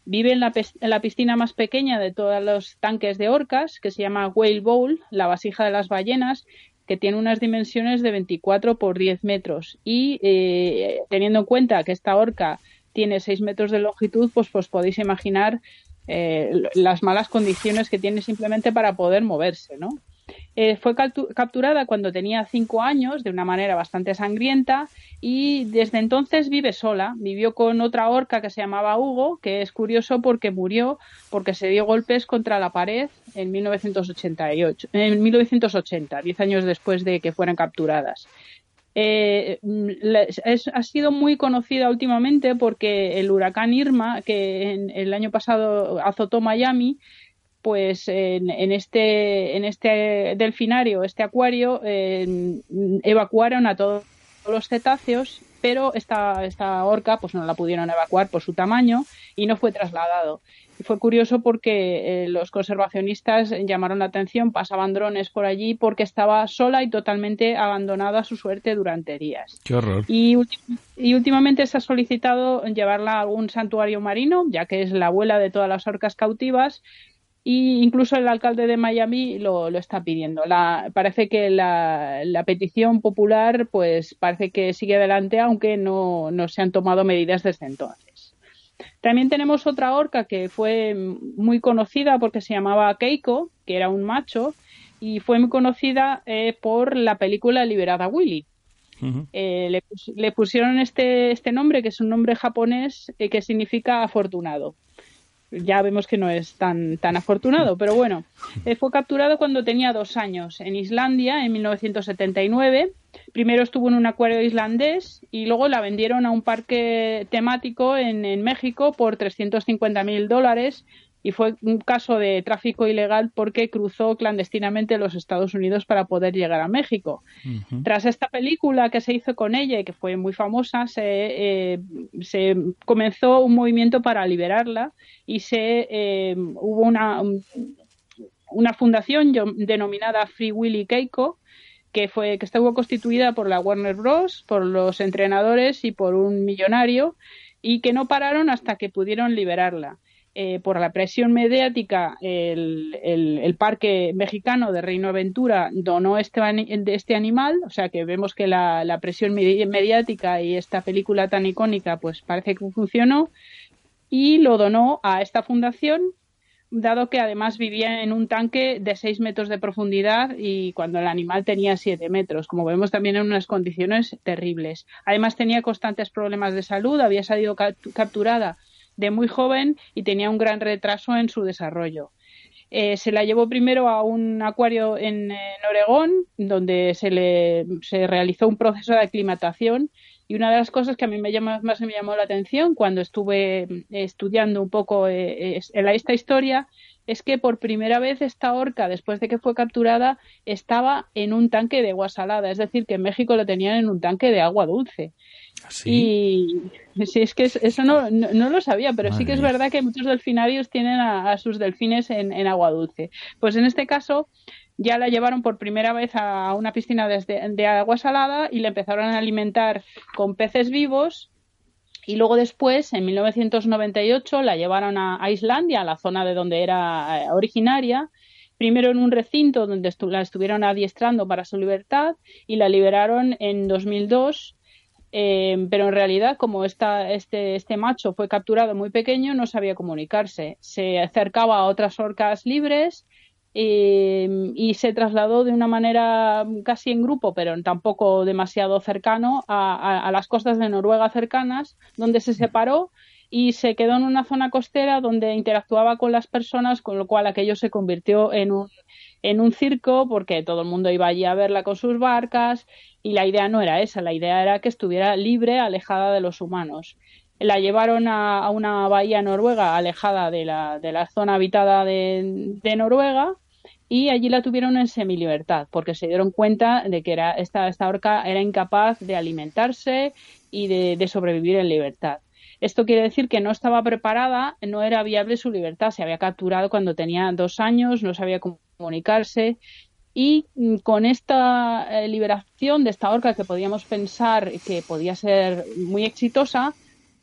S12: Vive en la, en la, piscina más pequeña de todos los tanques de orcas, que se llama Whale Bowl, la vasija de las ballenas, que tiene unas dimensiones de 24 por 10 metros. Y eh, teniendo en cuenta que esta orca tiene 6 metros de longitud, pues, pues podéis imaginar eh, las malas condiciones que tiene simplemente para poder moverse, ¿no? Eh, fue capturada cuando tenía cinco años de una manera bastante sangrienta y desde entonces vive sola. Vivió con otra orca que se llamaba Hugo, que es curioso porque murió porque se dio golpes contra la pared en 1988, en 1980, diez años después de que fueran capturadas. Eh, ha sido muy conocida últimamente porque el huracán Irma, que en- el año pasado azotó Miami, pues en, en este en este delfinario, este acuario, eh, evacuaron a todos los cetáceos, pero esta, esta orca pues no la pudieron evacuar por su tamaño y no fue trasladado. Y fue curioso porque eh, los conservacionistas llamaron la atención, pasaban drones por allí porque estaba sola y totalmente abandonada a su suerte durante días.
S1: Qué horror.
S12: Y, y últimamente se ha solicitado llevarla a algún santuario marino, ya que es la abuela de todas las orcas cautivas, y incluso el alcalde de Miami lo, lo está pidiendo. La, parece que la, la petición popular, pues parece que sigue adelante, aunque no, no se han tomado medidas desde entonces. También tenemos otra orca que fue muy conocida porque se llamaba Keiko, que era un macho, y fue muy conocida eh, por la película Liberada Willy. Eh, le, pus- le pusieron este, este nombre, que es un nombre japonés eh, que significa afortunado. Ya vemos que no es tan, tan afortunado, pero bueno, eh, fue capturado cuando tenía dos años en Islandia en 1979. Primero estuvo en un acuario islandés y luego la vendieron a un parque temático en, en México por 350 mil dólares y fue un caso de tráfico ilegal porque cruzó clandestinamente los Estados Unidos para poder llegar a México. Tras esta película que se hizo con ella y que fue muy famosa, se, eh, se comenzó un movimiento para liberarla y se eh, hubo una, un- una fundación denominada Free Willy Keiko que fue que estuvo constituida por la Warner Bros, por los entrenadores y por un millonario y que no pararon hasta que pudieron liberarla. Eh, por la presión mediática, el, parque mexicano de Reino Aventura donó este, este animal, o sea que vemos que la, presión medi- mediática y esta película tan icónica, pues parece que funcionó, y lo donó a esta fundación, dado que además vivía en un tanque de 6 metros de profundidad y cuando el animal tenía 7 metros, como vemos también en unas condiciones terribles. Además tenía constantes problemas de salud, había salido cap- capturada de muy joven y tenía un gran retraso en su desarrollo. Eh, se la llevó primero a un acuario en, Oregón, donde se le se realizó un proceso de aclimatación. Y una de las cosas que a mí me llama, más me llamó la atención cuando estuve eh, estudiando un poco eh, la- esta historia es que por primera vez esta orca, después de que fue capturada, estaba en un tanque de agua salada. Es decir, que en México lo tenían en un tanque de agua dulce. Y sí, es que es- eso no, no, no lo sabía, pero sí que es verdad que muchos delfinarios tienen a, a sus delfines en, en agua dulce. Pues en este caso ya la llevaron por primera vez a una piscina desde- de agua salada y la empezaron a alimentar con peces vivos y luego después, en 1998, la llevaron a, a Islandia, a la zona de donde era eh, originaria, primero en un recinto donde estu- la estuvieron adiestrando para su libertad y la liberaron en 2002. Eh, pero en realidad, como esta, este, este macho fue capturado muy pequeño, no sabía comunicarse. Se acercaba a otras orcas libres eh, y se trasladó de una manera casi en grupo, pero tampoco demasiado cercano, a, a- a las costas de Noruega cercanas, donde se separó y se quedó en una zona costera donde interactuaba con las personas, con lo cual aquello se convirtió en un, en un circo porque todo el mundo iba allí a verla con sus barcas y la idea no era esa, la idea era que estuviera libre, alejada de los humanos. La llevaron a, una bahía noruega alejada de la, de la zona habitada de, de Noruega y allí la tuvieron en semilibertad porque se dieron cuenta de que era, esta, esta orca era incapaz de alimentarse y de, de sobrevivir en libertad. Esto quiere decir que no estaba preparada, no era viable su libertad. Se había capturado cuando tenía dos años, no sabía cómo comunicarse. Y mm, con esta eh, liberación de esta orca que podíamos pensar que podía ser muy exitosa,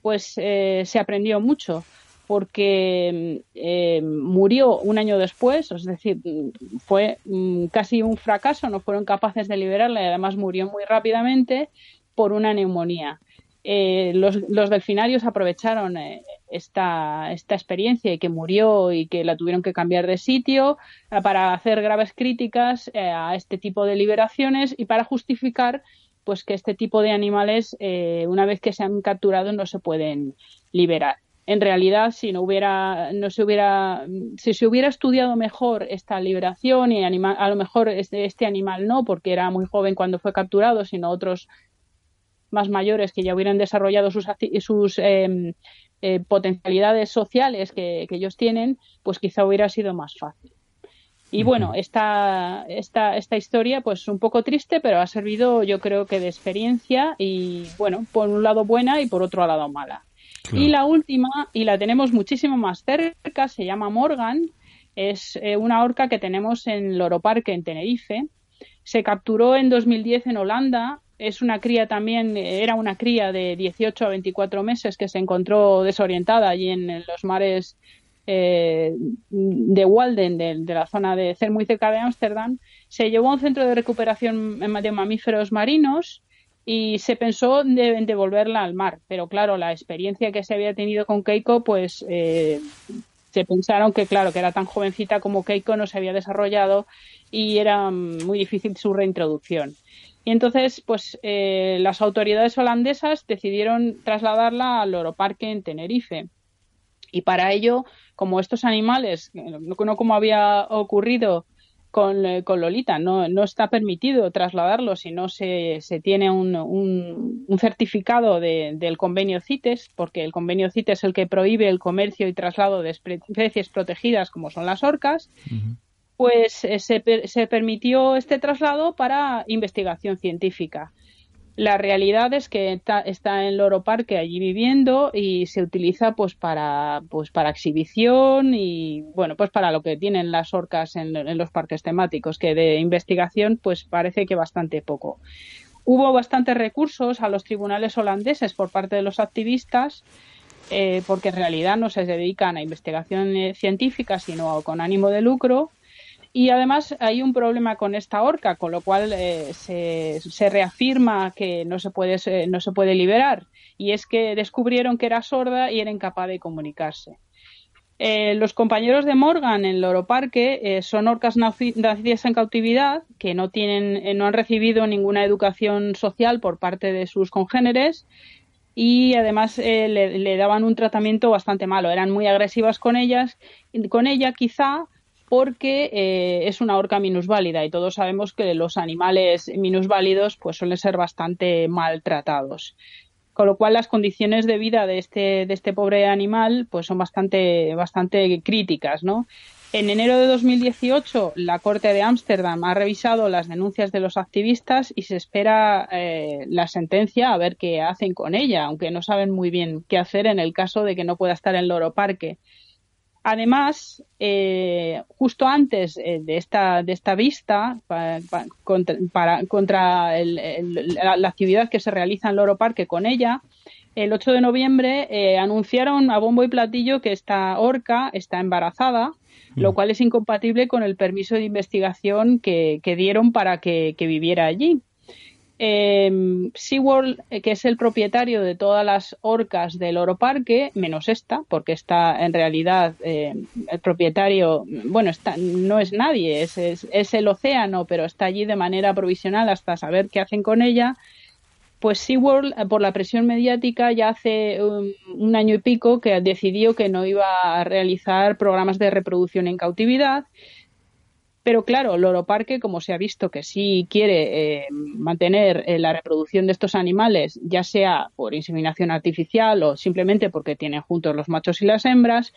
S12: pues eh, se aprendió mucho porque eh, murió un año después, es decir, mm, fue mm, casi un fracaso, no fueron capaces de liberarla y además murió muy rápidamente por una neumonía. Los, los delfinarios aprovecharon esta, esta experiencia y que murió y que la tuvieron que cambiar de sitio eh, para hacer graves críticas eh, a este tipo de liberaciones y para justificar pues que este tipo de animales eh, una vez que se han capturado no se pueden liberar. en realidad si no hubiera no se hubiera si se hubiera estudiado mejor esta liberación y anima, a lo mejor este, este, animal no porque era muy joven cuando fue capturado sino otros más mayores que ya hubieran desarrollado sus sus eh, potencialidades sociales que, que, ellos tienen pues quizá hubiera sido más fácil y bueno esta, esta esta historia pues un poco triste pero ha servido yo creo que de experiencia y bueno por un lado buena y por otro lado mala y la última, y la tenemos muchísimo más cerca, se llama Morgan, es eh, una orca que tenemos en Loro Parque, en Tenerife. Se capturó en 2010 en Holanda. Es una cría también, era una cría de 18 a 24 meses que se encontró desorientada allí en, los mares eh, de Walden, de, de, la zona de muy cerca de Ámsterdam. Se llevó a un centro de recuperación de mamíferos marinos y se pensó en devolverla al mar, pero claro, la experiencia que se había tenido con Keiko, pues eh, se pensaron que claro, que era tan jovencita como Keiko no se había desarrollado y era muy difícil su reintroducción. Y entonces, pues eh, las autoridades holandesas decidieron trasladarla al Loro Parque en Tenerife. Y para ello, como estos animales, no como había ocurrido con, eh, Lolita. No, está permitido trasladarlo si no se, tiene un, certificado de, del convenio CITES, porque el convenio CITES es el que prohíbe el comercio y traslado de especies protegidas como son las orcas. Pues eh, se, se permitió este traslado para investigación científica. La realidad es que está, en Loro Parque allí viviendo y se utiliza pues para pues para exhibición y bueno pues para lo que tienen las orcas en, los parques temáticos que de investigación pues parece que bastante poco. Hubo bastantes recursos a los tribunales holandeses por parte de los activistas eh, porque en realidad no se dedican a investigación científica sino con ánimo de lucro y además hay un problema con esta orca, con lo cual eh, se, se, reafirma que no se, puede, no se puede liberar. Y es que descubrieron que era sorda y era incapaz de comunicarse. Eh, los compañeros de Morgan en Loro Parque eh, son orcas nacidas en cautividad que no tienen, no han recibido ninguna educación social por parte de sus congéneres y además le, le, daban un tratamiento bastante malo. Eran muy agresivas con ellas, con ella quizá porque eh, es una orca minusválida y todos sabemos que los animales minusválidos pues suelen ser bastante maltratados. Con lo cual las condiciones de vida de este, de este pobre animal pues son bastante, bastante críticas, ¿no? En enero de 2018, la Corte de Ámsterdam ha revisado las denuncias de los activistas y se espera eh, la sentencia a ver qué hacen con ella, aunque no saben muy bien qué hacer en el caso de que no pueda estar en Loro Parque. Además, eh, justo antes eh, de, esta, de esta vista contra, para, contra el, el, la, la, actividad que se realiza en Loro Parque con ella, el 8 de noviembre eh, anunciaron a bombo y platillo que esta orca está embarazada, mm. lo cual es incompatible con el permiso de investigación que, que dieron para que, que viviera allí. Eh, SeaWorld, que es el propietario de todas las orcas del Oro Parque, menos esta, porque está en realidad eh, el propietario, bueno, está, no es nadie, es, es, el océano, pero está allí de manera provisional hasta saber qué hacen con ella. Pues SeaWorld, por la presión mediática, ya hace un, un año y pico que decidió que no iba a realizar programas de reproducción en cautividad pero claro, Loro Parque, como se ha visto que sí quiere eh, mantener eh, la reproducción de estos animales, ya sea por inseminación artificial o simplemente porque tienen juntos los machos y las hembras,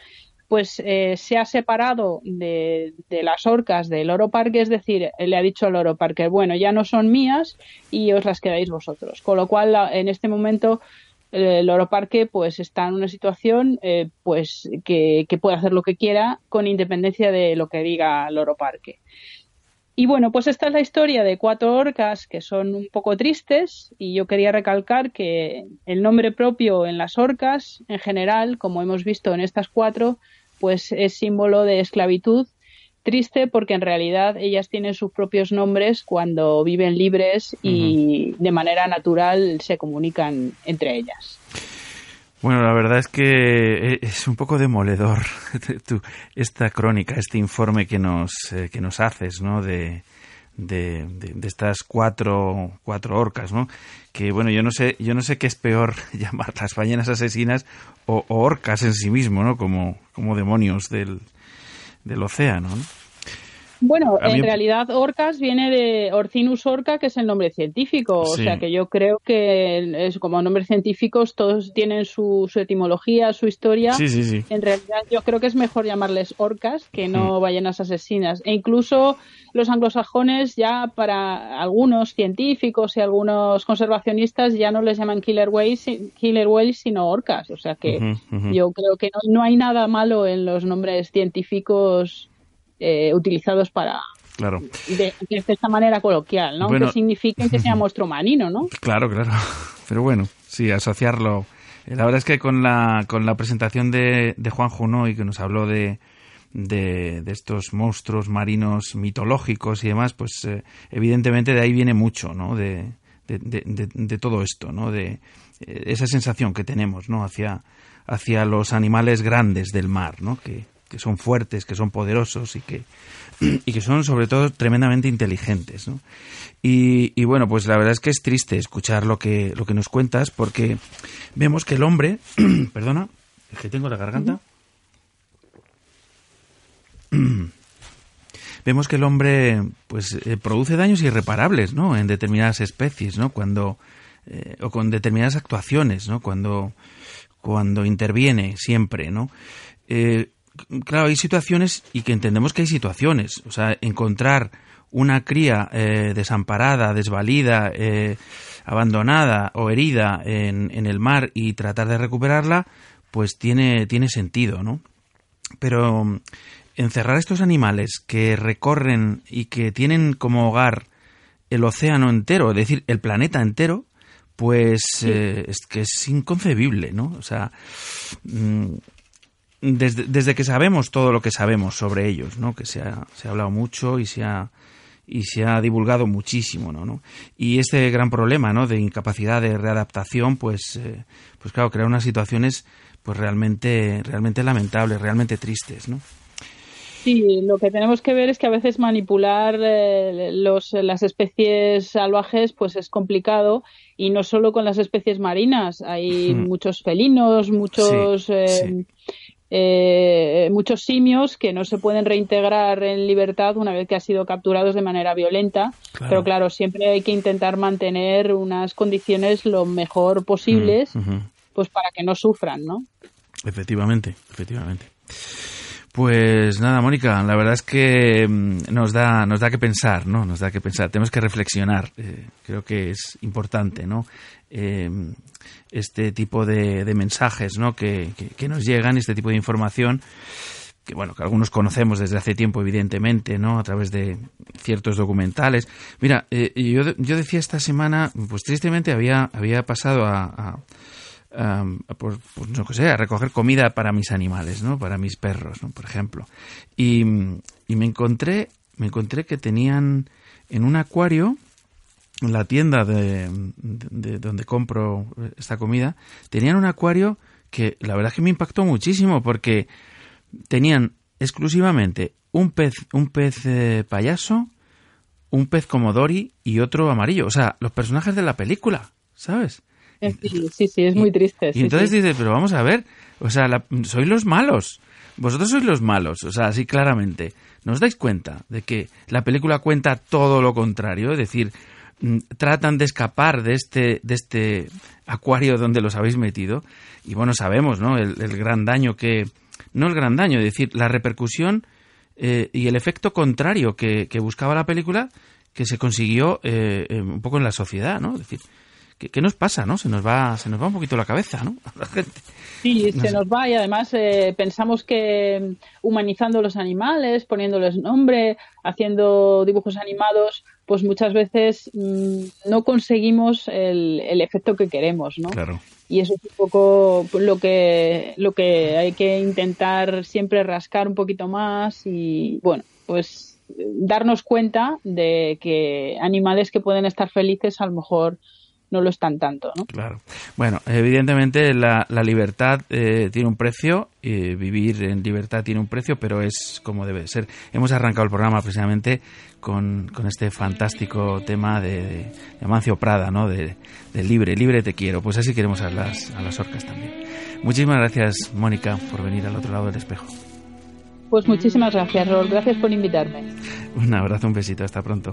S12: pues eh, se ha separado de, de, las orcas del Loro Parque, es decir, le ha dicho al Loro Parque, bueno, ya no son mías y os las quedáis vosotros. Con lo cual, en este momento, el Loro Parque pues está en una situación eh, pues que, que, puede hacer lo que quiera con independencia de lo que diga Loro Parque. Y bueno, pues esta es la historia de cuatro orcas que son un poco tristes y yo quería recalcar que el nombre propio en las orcas en general, como hemos visto en estas cuatro, pues es símbolo de esclavitud triste porque en realidad ellas tienen sus propios nombres cuando viven libres y uh -huh. de manera natural se comunican entre ellas.
S1: Bueno, la verdad es que es un poco demoledor <laughs> esta crónica, este informe que nos, eh, que nos haces, ¿no? De, de, de- de estas cuatro, cuatro orcas, ¿no? Que bueno, yo no sé, yo no sé qué es peor <laughs> llamar las ballenas asesinas o, o orcas en sí mismo, ¿no? Como, como demonios del, del océano, ¿no?
S12: Bueno,
S1: A mí-
S12: en realidad orcas viene de Orcinus orca, que es el nombre científico. O
S1: Sí.
S12: sea que yo creo que es como nombres científicos todos tienen su, su etimología, su historia.
S1: Sí, sí, sí.
S12: En realidad yo creo que es mejor llamarles orcas que no
S1: Mm.
S12: ballenas asesinas. E incluso los anglosajones ya para algunos científicos y algunos conservacionistas ya no les llaman killer whales, killer whales sino orcas. O sea que yo creo que no, no hay nada malo en los nombres científicos eh, utilizados para
S1: Claro,
S12: de, de esta manera coloquial, ¿no?
S1: Bueno.
S12: que signifiquen que sea <laughs> monstruo marino, ¿no?
S1: claro, claro. <laughs> Pero bueno, sí, asociarlo. Eh, La verdad es que con la, con la presentación de, de Juan Junoy, que nos habló de, de, de estos monstruos marinos mitológicos y demás, pues eh, evidentemente de ahí viene mucho, ¿no? De, de, de- de- de todo esto, ¿no? De eh, esa sensación que tenemos, ¿no? Hacia, hacia los animales grandes del mar, ¿no? Que, que son fuertes, que son poderosos y que, <clears throat> y que son sobre todo tremendamente inteligentes, ¿no? Y, bueno, pues la verdad es que es triste escuchar lo que, lo que nos cuentas porque vemos que el hombre, <clears throat> perdona, es que tengo la garganta. <clears throat> vemos que el hombre pues eh, produce daños irreparables no en determinadas especies no cuando eh, o con determinadas actuaciones no cuando cuando interviene siempre no Eh, claro hay situaciones y que entendemos que hay situaciones. O sea encontrar una cría eh, desamparada desvalida eh, abandonada o herida en, en el mar y tratar de recuperarla pues tiene tiene sentido no pero mm, encerrar estos animales que recorren y que tienen como hogar el océano entero, es decir, el planeta entero, pues eh, es que es inconcebible, ¿no? O sea, mm, desde, desde que sabemos todo lo que sabemos sobre ellos, ¿no? Que se ha, se ha hablado mucho y se ha y se ha divulgado muchísimo, ¿no? ¿no? Y este gran problema, ¿no? De incapacidad de readaptación, pues, eh, pues claro, crea unas situaciones, pues realmente, realmente lamentables, realmente tristes, ¿no?
S12: Sí, lo que tenemos que ver es que a veces manipular eh, los, las especies salvajes pues es complicado y no solo con las especies marinas, hay
S1: Hmm.
S12: muchos felinos, muchos
S1: Sí,
S12: eh,
S1: sí.
S12: Eh, muchos simios que no se pueden reintegrar en libertad una vez que han sido capturados de manera violenta,
S1: Claro.
S12: pero claro, siempre hay que intentar mantener unas condiciones lo mejor posibles
S1: Mm,
S12: pues para que no sufran, ¿no?
S1: Efectivamente, efectivamente. Pues nada, Mónica, la verdad es que mm, nos da, nos da que pensar, ¿no? Nos da que pensar, tenemos que reflexionar. eh, creo que es importante, ¿no? Eh, este tipo de, de mensajes, ¿no? Que, que- que nos llegan, este tipo de información, que bueno, que algunos conocemos desde hace tiempo, evidentemente, ¿no? A través de ciertos documentales. Mira, eh, yo, yo decía esta semana, pues tristemente había, había pasado a, por- pues no sé, a recoger comida para mis animales, ¿no? Para mis perros, ¿no? Por ejemplo. Y, y me encontré, me encontré que tenían en un acuario, la tienda de, de- de donde compro esta comida, tenían un acuario que la verdad es que me impactó muchísimo porque tenían exclusivamente un pez, un pez eh, payaso, un pez comodori y otro amarillo. O sea, los personajes de la película, ¿sabes?
S12: Sí, sí, sí, es muy triste.
S1: Y
S12: sí,
S1: entonces
S12: sí.
S1: dices, pero vamos a ver, o sea, la- sois los malos. Vosotros sois los malos, o sea, así claramente. ¿No os dais cuenta de que la película cuenta todo lo contrario? Es decir, tratan de escapar de este, de este acuario donde los habéis metido. Y bueno, sabemos, ¿no? El, el gran daño que. No el gran daño, es decir, la repercusión eh, y el efecto contrario que, que buscaba la película que se consiguió eh, un poco en la sociedad, ¿no? Es decir, ¿qué, qué nos pasa, no? Se nos va, se nos va un poquito la cabeza, ¿no? <laughs> La gente.
S12: Sí,
S1: No
S12: se
S1: sé.
S12: nos va y además eh, pensamos que mm, humanizando los animales, poniéndoles nombre, haciendo dibujos animados, pues muchas veces mm, no conseguimos el, el efecto que queremos, ¿no?
S1: Claro.
S12: Y eso es un poco lo que, lo que hay que intentar siempre rascar un poquito más y, bueno, pues eh, darnos cuenta de que animales que pueden estar felices a lo mejor no lo están tanto, ¿no?
S1: Claro. Bueno, evidentemente la, la libertad eh, tiene un precio, y vivir en libertad tiene un precio, pero es como debe ser. Hemos arrancado el programa precisamente con, con este fantástico tema de, de, de Amancio Prada, ¿no? De, de, libre, libre te quiero. Pues así queremos a las, a las orcas también. Muchísimas gracias, Mónica, por venir al otro lado del espejo.
S12: Pues muchísimas gracias, Rol. Gracias por invitarme.
S1: Un abrazo, un besito. Hasta pronto.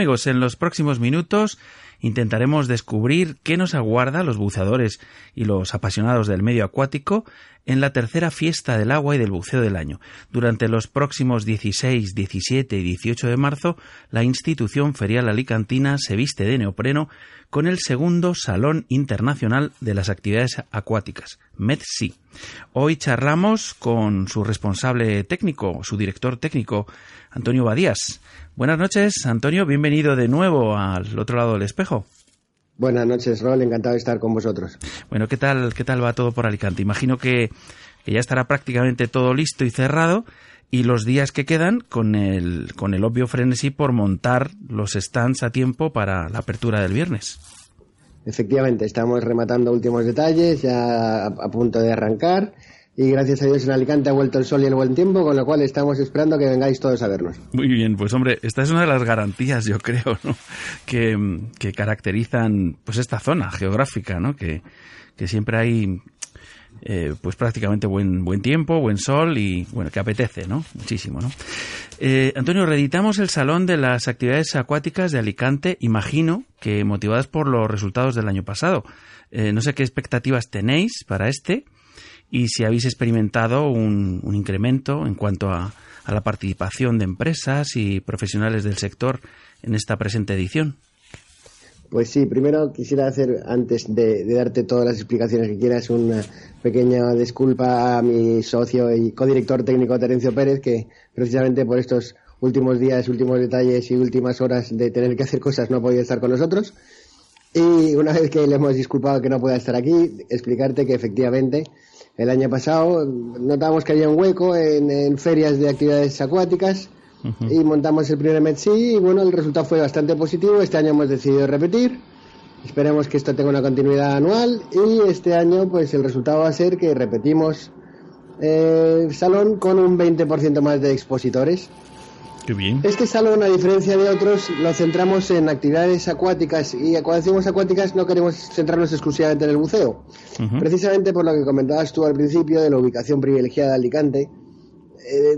S1: Amigos, en los próximos minutos intentaremos descubrir qué nos aguarda los buceadores y los apasionados del medio acuático en la tercera fiesta del agua y del buceo del año. Durante los próximos 16, 17 y 18 de marzo, la institución ferial alicantina se viste de neopreno con el segundo Salón Internacional de las Actividades Acuáticas, MEDSI. Hoy charlamos con su responsable técnico, su director técnico, Antonio Badías. Buenas noches, Antonio, bienvenido de nuevo al otro lado del espejo.
S13: Buenas noches, Rol, encantado de estar con vosotros.
S1: Bueno, ¿qué tal, qué tal va todo por Alicante? Imagino que, que ya estará prácticamente todo listo y cerrado y los días que quedan con el, con el obvio frenesí por montar los stands a tiempo para la apertura del viernes.
S13: Efectivamente, estamos rematando últimos detalles, ya a, a punto de arrancar. Y gracias a Dios en Alicante ha vuelto el sol y el buen tiempo, con lo cual estamos esperando que vengáis todos a vernos.
S1: Muy bien, pues hombre, esta es una de las garantías, yo creo, ¿no? que, que caracterizan pues esta zona geográfica, ¿no? Que, que siempre hay eh, pues prácticamente buen buen tiempo, buen sol y bueno, que apetece, ¿no? Muchísimo, ¿no? Eh, Antonio, reeditamos el Salón de las Actividades Acuáticas de Alicante, imagino que motivadas por los resultados del año pasado. Eh, no sé qué expectativas tenéis para este y si habéis experimentado un, un incremento en cuanto a, a la participación de empresas y profesionales del sector en esta presente edición.
S13: Pues sí, primero quisiera hacer, antes de, darte todas las explicaciones que quieras, una pequeña disculpa a mi socio y codirector técnico Terencio Pérez, que precisamente por estos últimos días, últimos detalles y últimas horas de tener que hacer cosas no ha podido estar con nosotros. Y una vez que le hemos disculpado que no pueda estar aquí, explicarte que efectivamente el año pasado notamos que había un hueco en, en ferias de actividades acuáticas y montamos el primer METSI y bueno, el resultado fue bastante positivo. Este año hemos decidido repetir. Esperemos que esto tenga una continuidad anual y este año pues el resultado va a ser que repetimos eh, salón con un 20% más de expositores.
S1: Qué bien.
S13: Este salón, a diferencia de otros, lo centramos en actividades acuáticas y cuando decimos acuáticas no queremos centrarnos exclusivamente en el buceo. Uh -huh. Precisamente por lo que comentabas tú al principio de la ubicación privilegiada de Alicante, eh,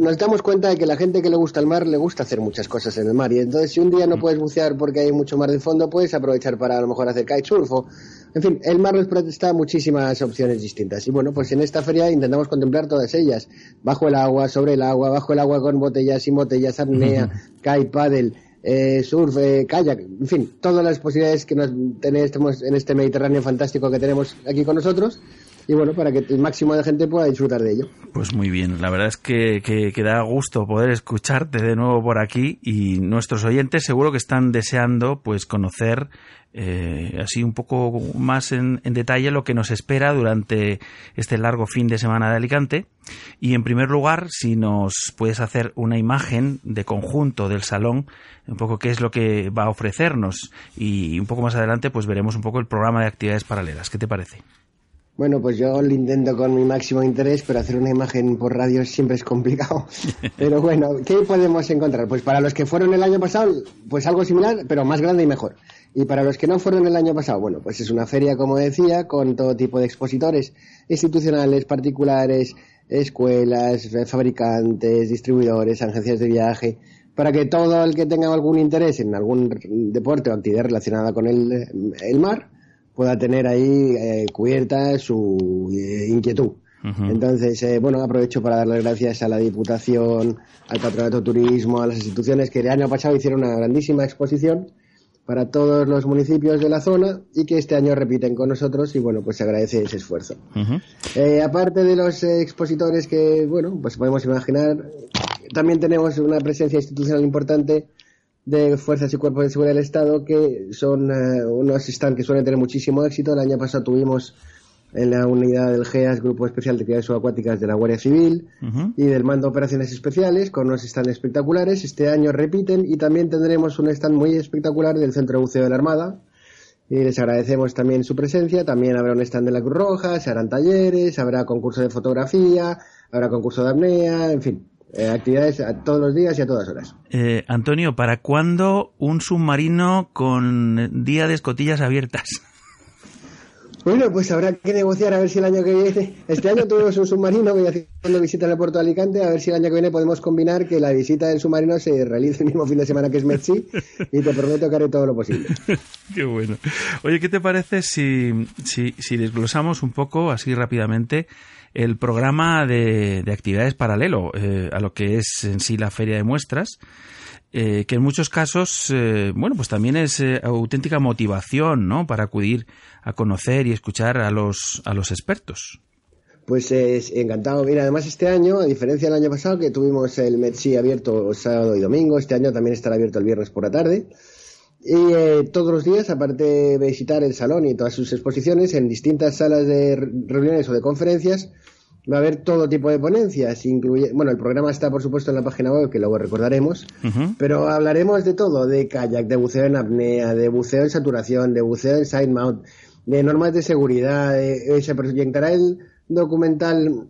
S13: nos damos cuenta de que la gente que le gusta el mar le gusta hacer muchas cosas en el mar. Y entonces si un día no puedes bucear porque hay mucho mar de fondo puedes aprovechar para a lo mejor hacer kitesurf o en fin el mar nos presta muchísimas opciones distintas. Y bueno pues en esta feria intentamos contemplar todas ellas. Bajo el agua sobre el agua bajo el agua con botellas sin botellas apnea kite paddle eh, surf, eh, kayak, en fin, todas las posibilidades que nos tenemos en este Mediterráneo fantástico que tenemos aquí con nosotros y bueno, para que el máximo de gente pueda disfrutar de ello.
S1: Pues muy bien, la verdad es que, que, da gusto poder escucharte de nuevo por aquí y nuestros oyentes seguro que están deseando pues conocer eh, así un poco más en, en, detalle lo que nos espera durante este largo fin de semana de Alicante. Y en primer lugar, si nos puedes hacer una imagen de conjunto del salón, un poco qué es lo que va a ofrecernos y un poco más adelante pues veremos un poco el programa de actividades paralelas. ¿Qué te parece?
S13: Bueno, pues yo lo intento con mi máximo interés, pero hacer una imagen por radio siempre es complicado. <laughs> Pero bueno, ¿qué podemos encontrar? Pues para los que fueron el año pasado, pues algo similar, pero más grande y mejor. Y para los que no fueron el año pasado, bueno, pues es una feria, como decía, con todo tipo de expositores institucionales, particulares, escuelas, fabricantes, distribuidores, agencias de viaje, para que todo el que tenga algún interés en algún deporte o actividad relacionada con el, el mar, pueda tener ahí eh, cubierta su eh, inquietud. Uh -huh. Entonces, eh, bueno, aprovecho para dar las gracias a la Diputación, al Patronato Turismo, a las instituciones que el año pasado hicieron una grandísima exposición para todos los municipios de la zona y que este año repiten con nosotros y bueno, pues se agradece ese esfuerzo. Uh -huh. aparte de los expositores que, bueno, pues podemos imaginar, también tenemos una presencia institucional importante de fuerzas y cuerpos de seguridad del Estado que son uh, unos stands que suelen tener muchísimo éxito. El año pasado tuvimos en la unidad del GEAS, Grupo Especial de Actividades Subacuáticas de la Guardia Civil uh -huh. y del Mando de Operaciones Especiales con unos stands espectaculares. Este año repiten y también tendremos un stand muy espectacular del Centro de Buceo de la Armada. Y les agradecemos también su presencia. También habrá un stand de la Cruz Roja, se harán talleres, habrá concurso de fotografía, habrá concurso de apnea, en fin, eh, actividades a todos los días y a todas horas.
S1: Eh, Antonio, ¿para cuándo un submarino con día de escotillas abiertas? <laughs>
S13: Bueno, pues habrá que negociar a ver si el año que viene. Este año tuvimos un submarino, voy haciendo visita el puerto de Alicante, a ver si el año que viene podemos combinar que la visita del submarino se realice el mismo fin de semana que es Metsi y te prometo que haré todo lo posible. <laughs>
S1: Qué bueno. Oye, ¿qué te parece si, si, si desglosamos un poco, así rápidamente, el programa de, de actividades paralelo eh, a lo que es en sí la feria de muestras? Eh, que en muchos casos, eh, bueno, pues también es eh, auténtica motivación, ¿no? Para acudir a conocer y escuchar a los, a los expertos.
S13: Pues es encantado. Mira, además este año, a diferencia del año pasado, que tuvimos el Metsi abierto sábado y domingo, este año también estará abierto el viernes por la tarde. Y eh, todos los días, aparte de visitar el salón y todas sus exposiciones, en distintas salas de reuniones o de conferencias, va a haber todo tipo de ponencias, incluye, bueno, el programa está por supuesto en la página web que luego recordaremos, pero hablaremos de todo, de kayak, de buceo en apnea, de buceo en saturación, de buceo en side mount, de normas de seguridad, eh, se proyectará el documental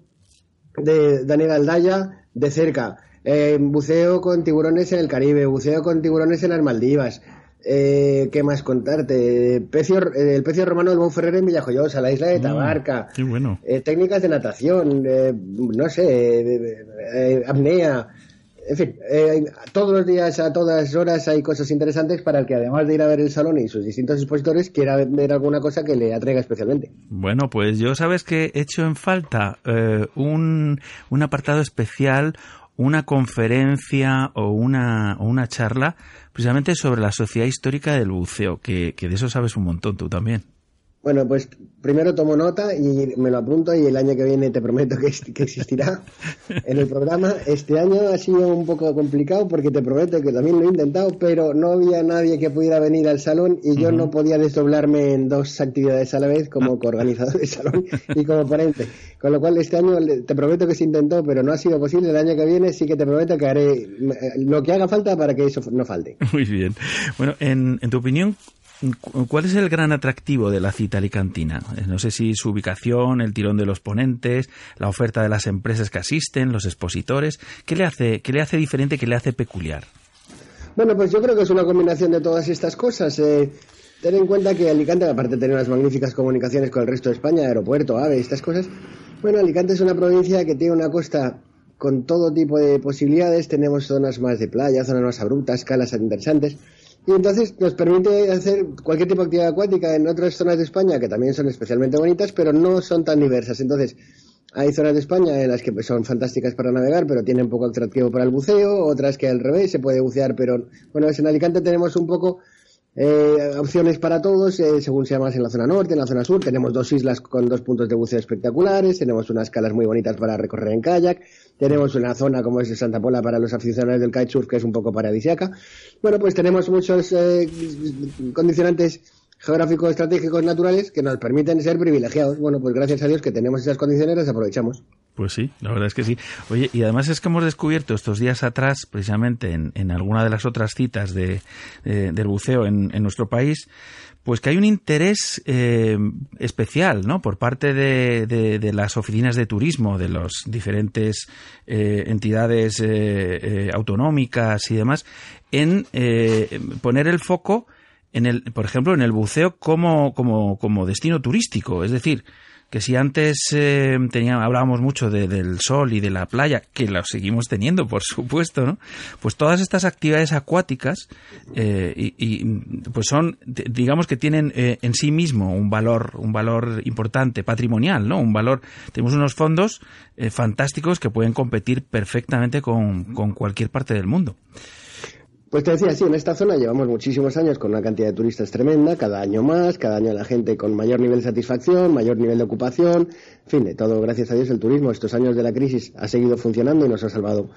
S13: de Daniel Aldaya de cerca, eh, buceo con tiburones en el Caribe, buceo con tiburones en las Maldivas, eh, ¿Qué más contarte? Pecio, eh, el pecio romano del Bonferrer en Villajoyosa, la isla de
S1: Mm,
S13: Tabarca.
S1: qué bueno.
S13: eh, técnicas de natación, eh, no sé, eh, apnea. En fin, eh, todos los días, a todas horas, hay cosas interesantes para el que, además de ir a ver el salón y sus distintos expositores, quiera ver alguna cosa que le atraiga especialmente.
S1: Bueno, pues yo sabes que he hecho en falta un, un apartado especial, una conferencia o una, o una charla precisamente sobre la sociedad histórica del buceo, que, que de eso sabes un montón tú también.
S13: Bueno, pues primero tomo nota y me lo apunto y el año que viene te prometo que, que existirá en el programa. Este año ha sido un poco complicado porque te prometo que también lo he intentado, pero no había nadie que pudiera venir al salón y yo no podía desdoblarme en dos actividades a la vez como coorganizador del salón y como ponente. Con lo cual este año te prometo que se intentó, pero no ha sido posible. El año que viene sí que te prometo que haré lo que haga falta para que eso no falte.
S1: Muy bien. Bueno, en, en tu opinión, ¿cuál es el gran atractivo de la cita alicantina? Eh, No sé si su ubicación, el tirón de los ponentes, la oferta de las empresas que asisten, los expositores. ¿Qué le hace, qué le hace diferente, qué le hace peculiar?
S13: Bueno, pues yo creo que es una combinación de todas estas cosas. Eh, ten en cuenta que Alicante, aparte de tener unas magníficas comunicaciones con el resto de España, aeropuerto, AVE, estas cosas, bueno, Alicante es una provincia que tiene una costa con todo tipo de posibilidades. Tenemos zonas más de playa, zonas más abruptas, calas interesantes. Y entonces nos permite hacer cualquier tipo de actividad acuática en otras zonas de España que también son especialmente bonitas, pero no son tan diversas. Entonces, hay zonas de España en las que pues, son fantásticas para navegar, pero tienen poco atractivo para el buceo, otras que al revés se puede bucear, pero bueno, en Alicante tenemos un poco eh, opciones para todos, eh, según sea más en la zona norte, en la zona sur. Tenemos dos islas con dos puntos de buceo espectaculares, tenemos unas calas muy bonitas para recorrer en kayak, tenemos una zona como es Santa Pola para los aficionados del kitesurf, que es un poco paradisiaca. Bueno, pues tenemos muchos eh, condicionantes geográficos, estratégicos, naturales que nos permiten ser privilegiados. Bueno, pues gracias a Dios que tenemos esas condiciones, las aprovechamos.
S1: Pues sí, la verdad es que sí. Oye, y además es que hemos descubierto estos días atrás, precisamente en, en alguna de las otras citas de, del buceo en, en nuestro país, pues que hay un interés eh, especial, ¿no? Por parte de, de- las oficinas de turismo, de las diferentes eh, entidades eh, eh, autonómicas y demás, en eh, poner el foco en el, por ejemplo, en el buceo como, como, como destino turístico. Es decir, que si antes eh, tenía, hablábamos mucho de- del sol y de la playa, que lo seguimos teniendo, por supuesto, ¿no? Pues todas estas actividades acuáticas, eh, y, y, pues son, digamos que tienen eh, en sí mismo un valor, un valor importante, patrimonial, ¿no? Un valor, tenemos unos fondos eh, fantásticos que pueden competir perfectamente con, con cualquier parte del mundo.
S13: Pues te decía, sí, en esta zona llevamos muchísimos años con una cantidad de turistas tremenda, cada año más, cada año la gente con mayor nivel de satisfacción, mayor nivel de ocupación, en fin, de todo, gracias a Dios, el turismo estos años de la crisis ha seguido funcionando y nos ha salvado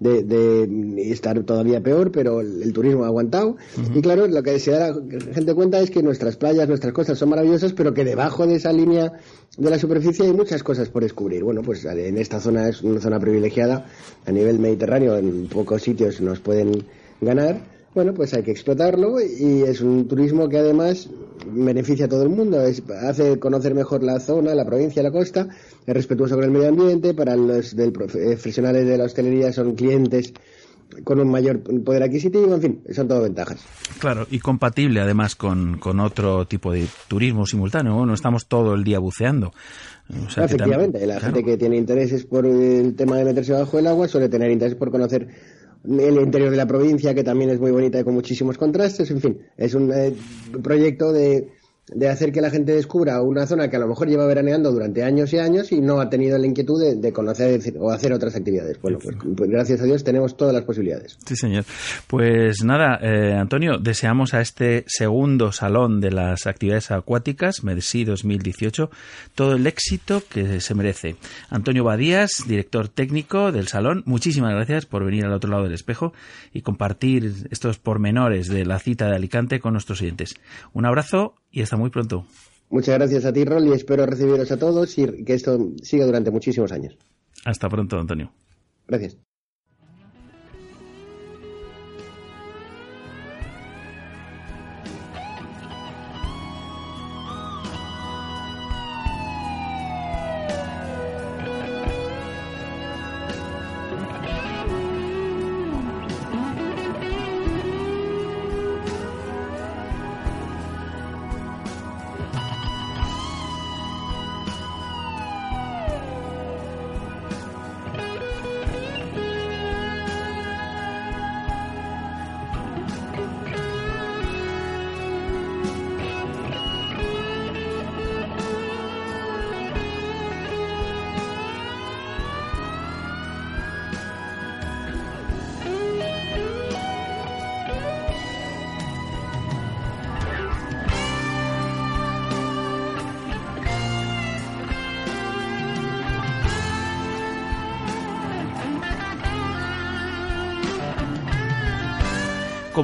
S13: de, de estar todavía peor, pero el, el turismo ha aguantado. Y claro, lo que se da la gente cuenta es que nuestras playas, nuestras costas son maravillosas, pero que debajo de esa línea de la superficie hay muchas cosas por descubrir. Bueno, pues en esta zona es una zona privilegiada a nivel mediterráneo, en pocos sitios nos pueden ganar, bueno, pues hay que explotarlo y es un turismo que además beneficia a todo el mundo, es- hace conocer mejor la zona, la provincia, la costa, es respetuoso con el medio ambiente, para los del eh, profesionales de la hostelería son clientes con un mayor poder adquisitivo, en fin, son todo ventajas.
S1: Claro, y compatible además con, con otro tipo de turismo simultáneo. No estamos todo el día buceando. O sea
S13: Efectivamente,
S1: también-
S13: la
S1: claro.
S13: gente que tiene intereses por el tema de meterse bajo el agua suele tener interés por conocer el interior de la provincia, que también es muy bonita y con muchísimos contrastes. En fin, es un eh, proyecto de, de hacer que la gente descubra una zona que a lo mejor lleva veraneando durante años y años y no ha tenido la inquietud de, de conocer o hacer otras actividades. Bueno, pues, pues gracias a Dios tenemos todas las posibilidades.
S1: Sí, señor. Pues nada, eh, Antonio, deseamos a este segundo salón de las actividades acuáticas, Mercy 2018, todo el éxito que se merece. Antonio Badías, director técnico del salón, muchísimas gracias por venir al otro lado del espejo y compartir estos pormenores de la cita de Alicante con nuestros oyentes. Un abrazo y hasta muy pronto.
S13: Muchas gracias a ti, Rol, y espero recibiros a todos y que esto siga durante muchísimos años.
S1: Hasta pronto, Antonio.
S13: Gracias.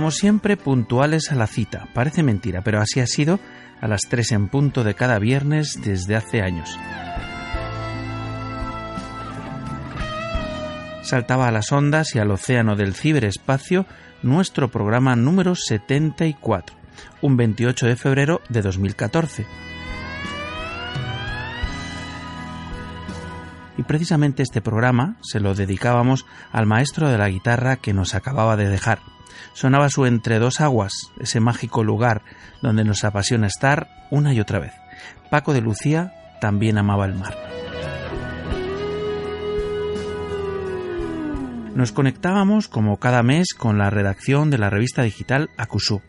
S1: Como siempre, puntuales a la cita. Parece mentira, pero así ha sido a las 3 en punto de cada viernes desde hace años. Saltaba a las ondas y al océano del ciberespacio nuestro programa número 74, un 28 de febrero de 2014. Y precisamente este programa se lo dedicábamos al maestro de la guitarra que nos acababa de dejar. Sonaba su Entre dos aguas, ese mágico lugar donde nos apasiona estar una y otra vez. Paco de Lucía también amaba el mar. Nos conectábamos como cada mes con la redacción de la revista digital Acusú,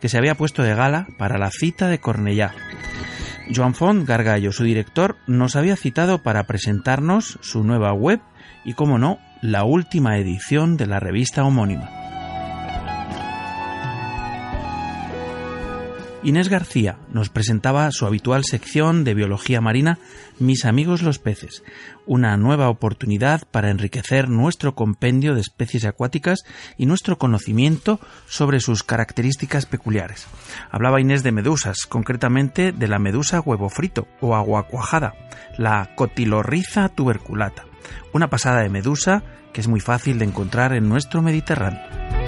S1: que se había puesto de gala para la cita de Cornellá. Joan Font Gargallo, su director, nos había citado para presentarnos su nueva web y, como no, la última edición de la revista homónima. Inés García nos presentaba su habitual sección de biología marina Mis amigos los peces, una nueva oportunidad para enriquecer nuestro compendio de especies acuáticas y nuestro conocimiento sobre sus características peculiares. Hablaba Inés de medusas, concretamente de la medusa huevo frito o agua cuajada, la Cotilorriza tuberculata, una pasada de medusa que es muy fácil de encontrar en nuestro Mediterráneo.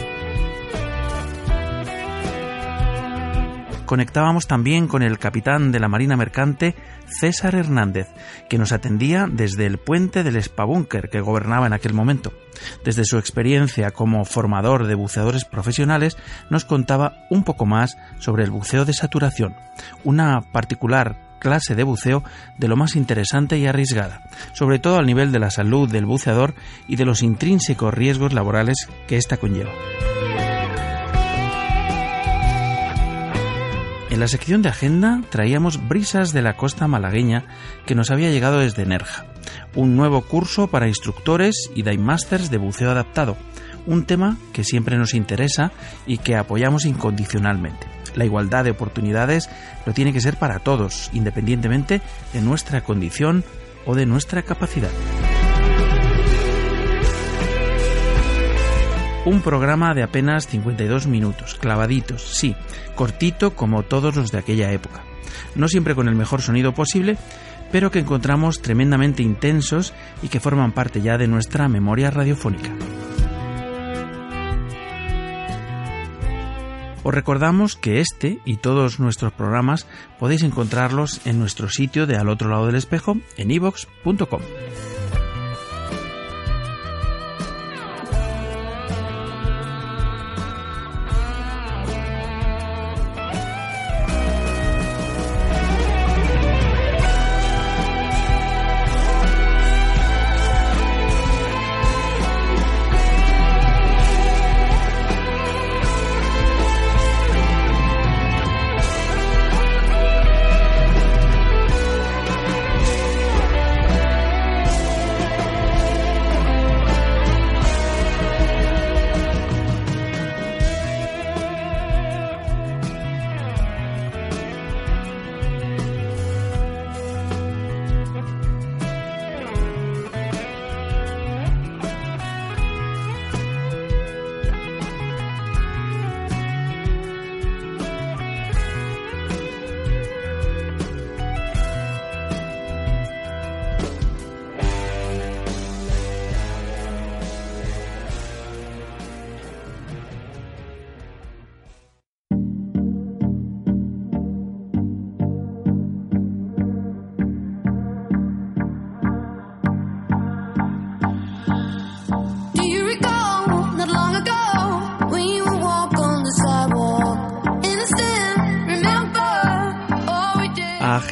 S1: Conectábamos también con el capitán de la Marina Mercante, César Hernández, que nos atendía desde el puente del Spabúnker que gobernaba en aquel momento. Desde su experiencia como formador de buceadores profesionales, nos contaba un poco más sobre el buceo de saturación, una particular clase de buceo de lo más interesante y arriesgada, sobre todo al nivel de la salud del buceador y de los intrínsecos riesgos laborales que ésta conlleva. En la sección de agenda traíamos brisas de la costa malagueña que nos había llegado desde Nerja, un nuevo curso para instructores y dive de buceo adaptado, un tema que siempre nos interesa y que apoyamos incondicionalmente. La igualdad de oportunidades lo tiene que ser para todos, independientemente de nuestra condición o de nuestra capacidad. Un programa de apenas 52 minutos, clavaditos, sí, cortito como todos los de aquella época. No siempre con el mejor sonido posible, pero que encontramos tremendamente intensos y que forman parte ya de nuestra memoria radiofónica. Os recordamos que este y todos nuestros programas podéis encontrarlos en nuestro sitio de Al otro lado del espejo en ivox.com.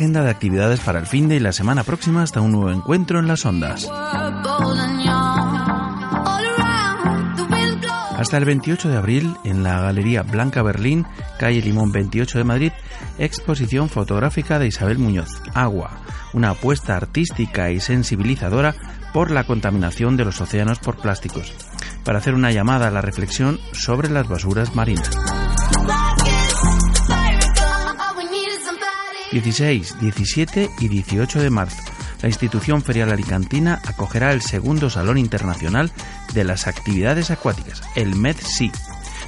S1: Agenda de actividades para el fin de y la semana próxima hasta un nuevo encuentro en las ondas. Hasta el 28 de abril, en la Galería Blanca Berlín, calle Limón 28 de Madrid, exposición fotográfica de Isabel Muñoz, Agua, una apuesta artística y sensibilizadora por la contaminación de los océanos por plásticos, para hacer una llamada a la reflexión sobre las basuras marinas. 16, 17 y 18 de marzo. La institución ferial alicantina acogerá el segundo Salón Internacional de las Actividades Acuáticas, el MEDSI.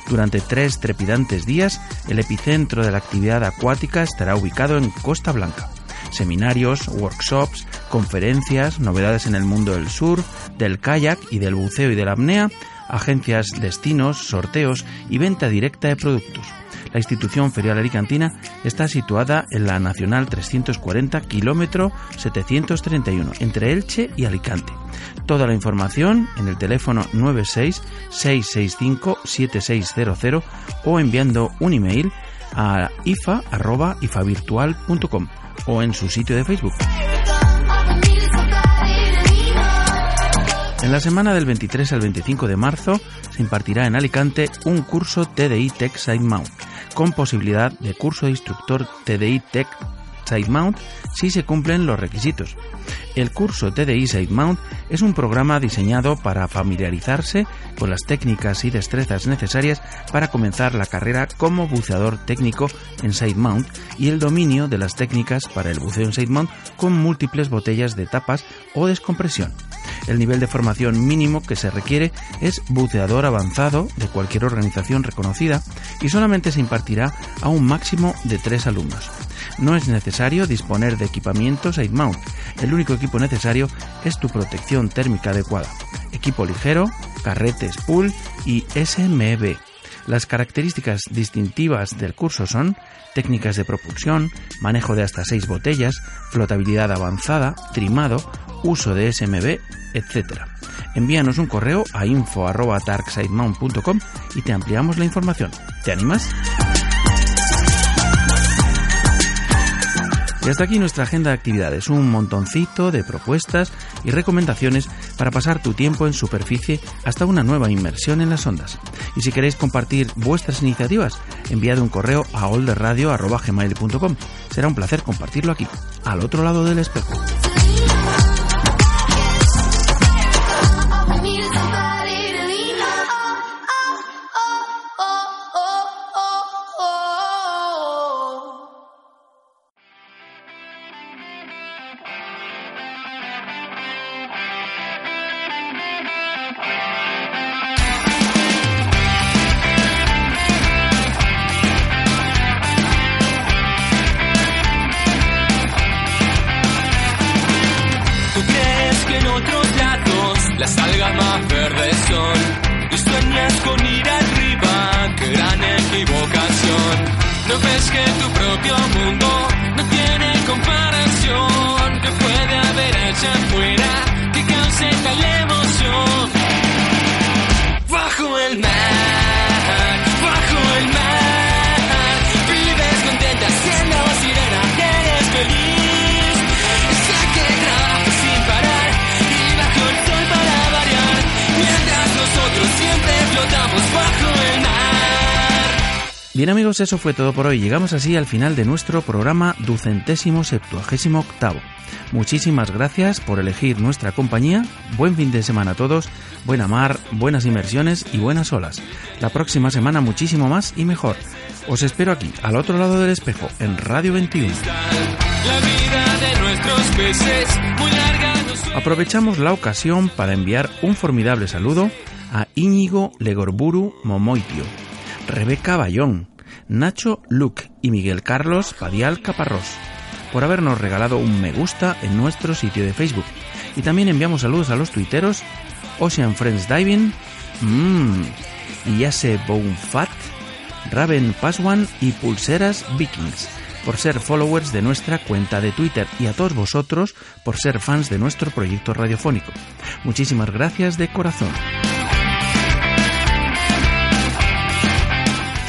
S1: Durante tres trepidantes días, el epicentro de la actividad acuática estará ubicado en Costa Blanca. Seminarios, workshops, conferencias, novedades en el mundo del surf, del kayak y del buceo y de la apnea, agencias, destinos, sorteos y venta directa de productos. La institución ferial alicantina está situada en la Nacional 340, kilómetro 731, entre Elche y Alicante. Toda la información en el teléfono 96-665-7600 o enviando un email a ifa.ifavirtual.com o en su sitio de Facebook. En la semana del 23 al 25 de marzo se impartirá en Alicante un curso TDI Tech Mount, con posibilidad de curso de instructor TDI Tech Side Mount si se cumplen los requisitos. El curso TDI Side Mount es un programa diseñado para familiarizarse con las técnicas y destrezas necesarias para comenzar la carrera como buceador técnico en Side Mount y el dominio de las técnicas para el buceo en Side Mount con múltiples botellas de tapas o descompresión. El nivel de formación mínimo que se requiere es buceador avanzado de cualquier organización reconocida y solamente se impartirá a un máximo de tres alumnos. No es necesario disponer de equipamiento Side Mount. El único equipo necesario es tu protección térmica adecuada. Equipo ligero, carretes pool y SMB. Las características distintivas del curso son técnicas de propulsión, manejo de hasta 6 botellas, flotabilidad avanzada, trimado, uso de SMB, etc. Envíanos un correo a info.darksidemount.com y te ampliamos la información. ¿Te animas? Y hasta aquí nuestra agenda de actividades, un montoncito de propuestas y recomendaciones para pasar tu tiempo en superficie hasta una nueva inmersión en las ondas. Y si queréis compartir vuestras iniciativas, enviad un correo a olderradio.gmail.com. Será un placer compartirlo aquí, al otro lado del espejo.
S14: ¿No ves que tu propio mundo no tiene comparación? ¿Qué puede haber allá afuera que cause tal emoción? Bajo el mar,
S1: Bien amigos, eso fue todo por hoy. Llegamos así al final de nuestro programa ducentésimo septuagésimo octavo. Muchísimas gracias por elegir nuestra compañía. Buen fin de semana a todos, buena mar, buenas inmersiones y buenas olas. La próxima semana muchísimo más y mejor. Os espero aquí, al otro lado del espejo, en Radio 21.
S14: La vida de nuestros peces, muy larga no suele
S1: Aprovechamos la ocasión para enviar un formidable saludo a Íñigo Legorburu Momoitio, Rebeca Bayón, Nacho Luc y Miguel Carlos Padial Caparrós por habernos regalado un me gusta en nuestro sitio de Facebook. Y también enviamos saludos a los tuiteros Ocean Friends Diving, mmm, Yase Bonfat, Raven Paswan y Pulseras Vikings por ser followers de nuestra cuenta de Twitter y a todos vosotros por ser fans de nuestro proyecto radiofónico. Muchísimas gracias de corazón.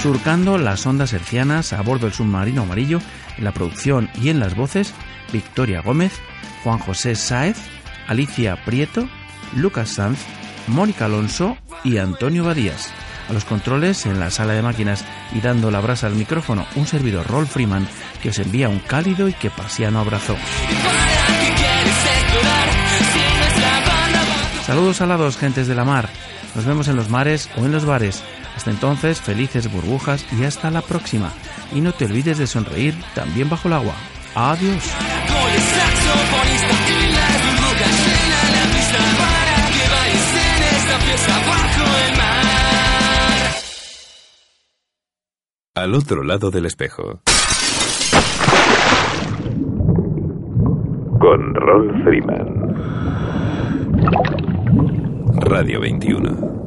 S1: Surcando las ondas hercianas a bordo del submarino amarillo,
S14: En la producción y en las voces, Victoria Gómez, Juan José Sáez, Alicia Prieto, Lucas Sanz, Mónica Alonso y Antonio Badías. A los controles en la sala de máquinas y dando la brasa al micrófono, un servidor Rolf Freeman que os envía un cálido y que pasiano abrazo. Saludos alados, gentes de la mar. Nos vemos en los mares o en los bares. Hasta entonces, felices burbujas y hasta la próxima. Y no te olvides de sonreír también bajo el agua. Adiós.
S7: Al otro lado del espejo. Con Ron Freeman. Radio 21.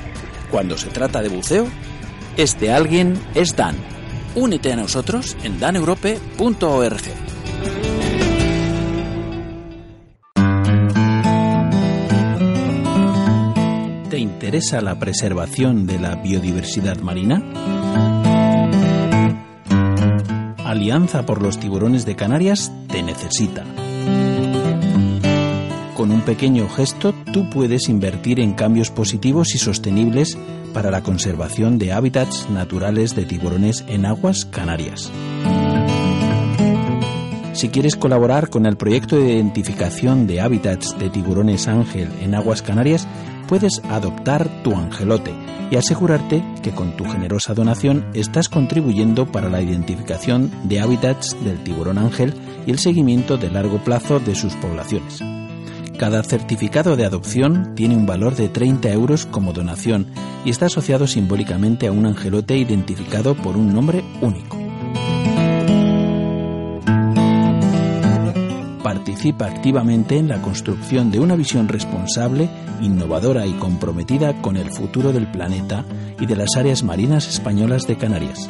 S1: Cuando se trata de buceo, este alguien es Dan. Únete a nosotros en daneurope.org. ¿Te interesa la preservación de la biodiversidad marina? Alianza por los tiburones de Canarias te necesita. Con un pequeño gesto tú puedes invertir en cambios positivos y sostenibles para la conservación de hábitats naturales de tiburones en aguas canarias. Si quieres colaborar con el proyecto de identificación de hábitats de tiburones ángel en aguas canarias, puedes adoptar tu angelote y asegurarte que con tu generosa donación estás contribuyendo para la identificación de hábitats del tiburón ángel y el seguimiento de largo plazo de sus poblaciones. Cada certificado de adopción tiene un valor de 30 euros como donación y está asociado simbólicamente a un angelote identificado por un nombre único. Participa activamente en la construcción de una visión responsable, innovadora y comprometida con el futuro del planeta y de las áreas marinas españolas de Canarias.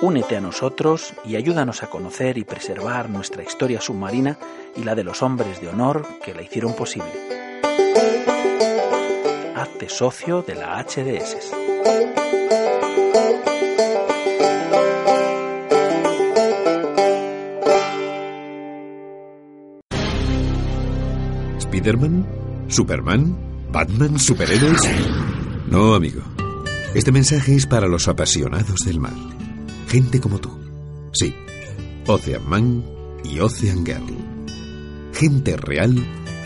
S1: Únete a nosotros y ayúdanos a conocer y preservar nuestra historia submarina y la de los hombres de honor que la hicieron posible. Hazte socio de la HDS.
S7: ¿Spiderman? ¿Superman? ¿Batman? ¿Superhéroes? No, amigo. Este mensaje es para los apasionados del mar. Gente como tú. Sí. Ocean Man y Ocean Girl. Gente real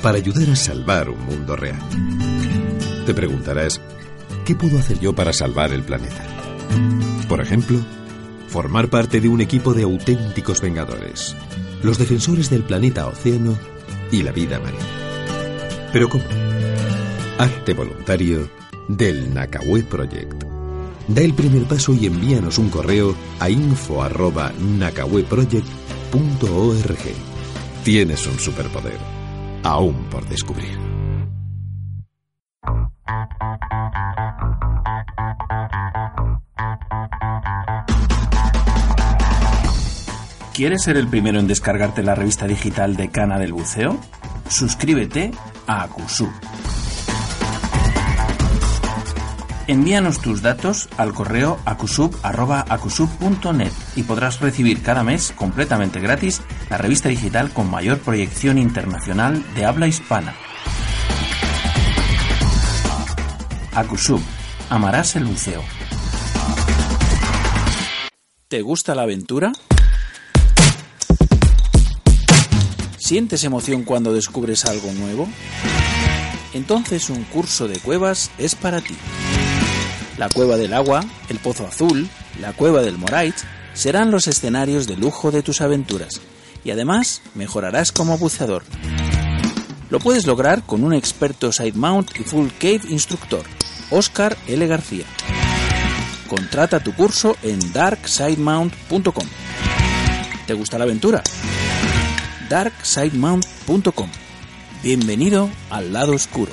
S7: para ayudar a salvar un mundo real. Te preguntarás, ¿qué puedo hacer yo para salvar el planeta? Por ejemplo, formar parte de un equipo de auténticos vengadores, los defensores del planeta océano y la vida marina. Pero ¿cómo? Hazte voluntario del Nakawé Project. Da el primer paso y envíanos un correo a info@nakaweproject.org. Tienes un superpoder, aún por descubrir.
S1: ¿Quieres ser el primero en descargarte la revista digital de Cana del Buceo? Suscríbete a Acusub. Envíanos tus datos al correo acusub.acusub.net y podrás recibir cada mes completamente gratis la revista digital con mayor proyección internacional de habla hispana. Acusub, amarás el buceo. ¿Te gusta la aventura? ¿Sientes emoción cuando descubres algo nuevo? Entonces un curso de cuevas es para ti. La cueva del agua, el pozo azul, la cueva del Morait serán los escenarios de lujo de tus aventuras y además mejorarás como buceador. Lo puedes lograr con un experto side mount y full cave instructor, Oscar L. García. Contrata tu curso en darksidemount.com. ¿Te gusta la aventura? darksidemount.com. Bienvenido al lado oscuro.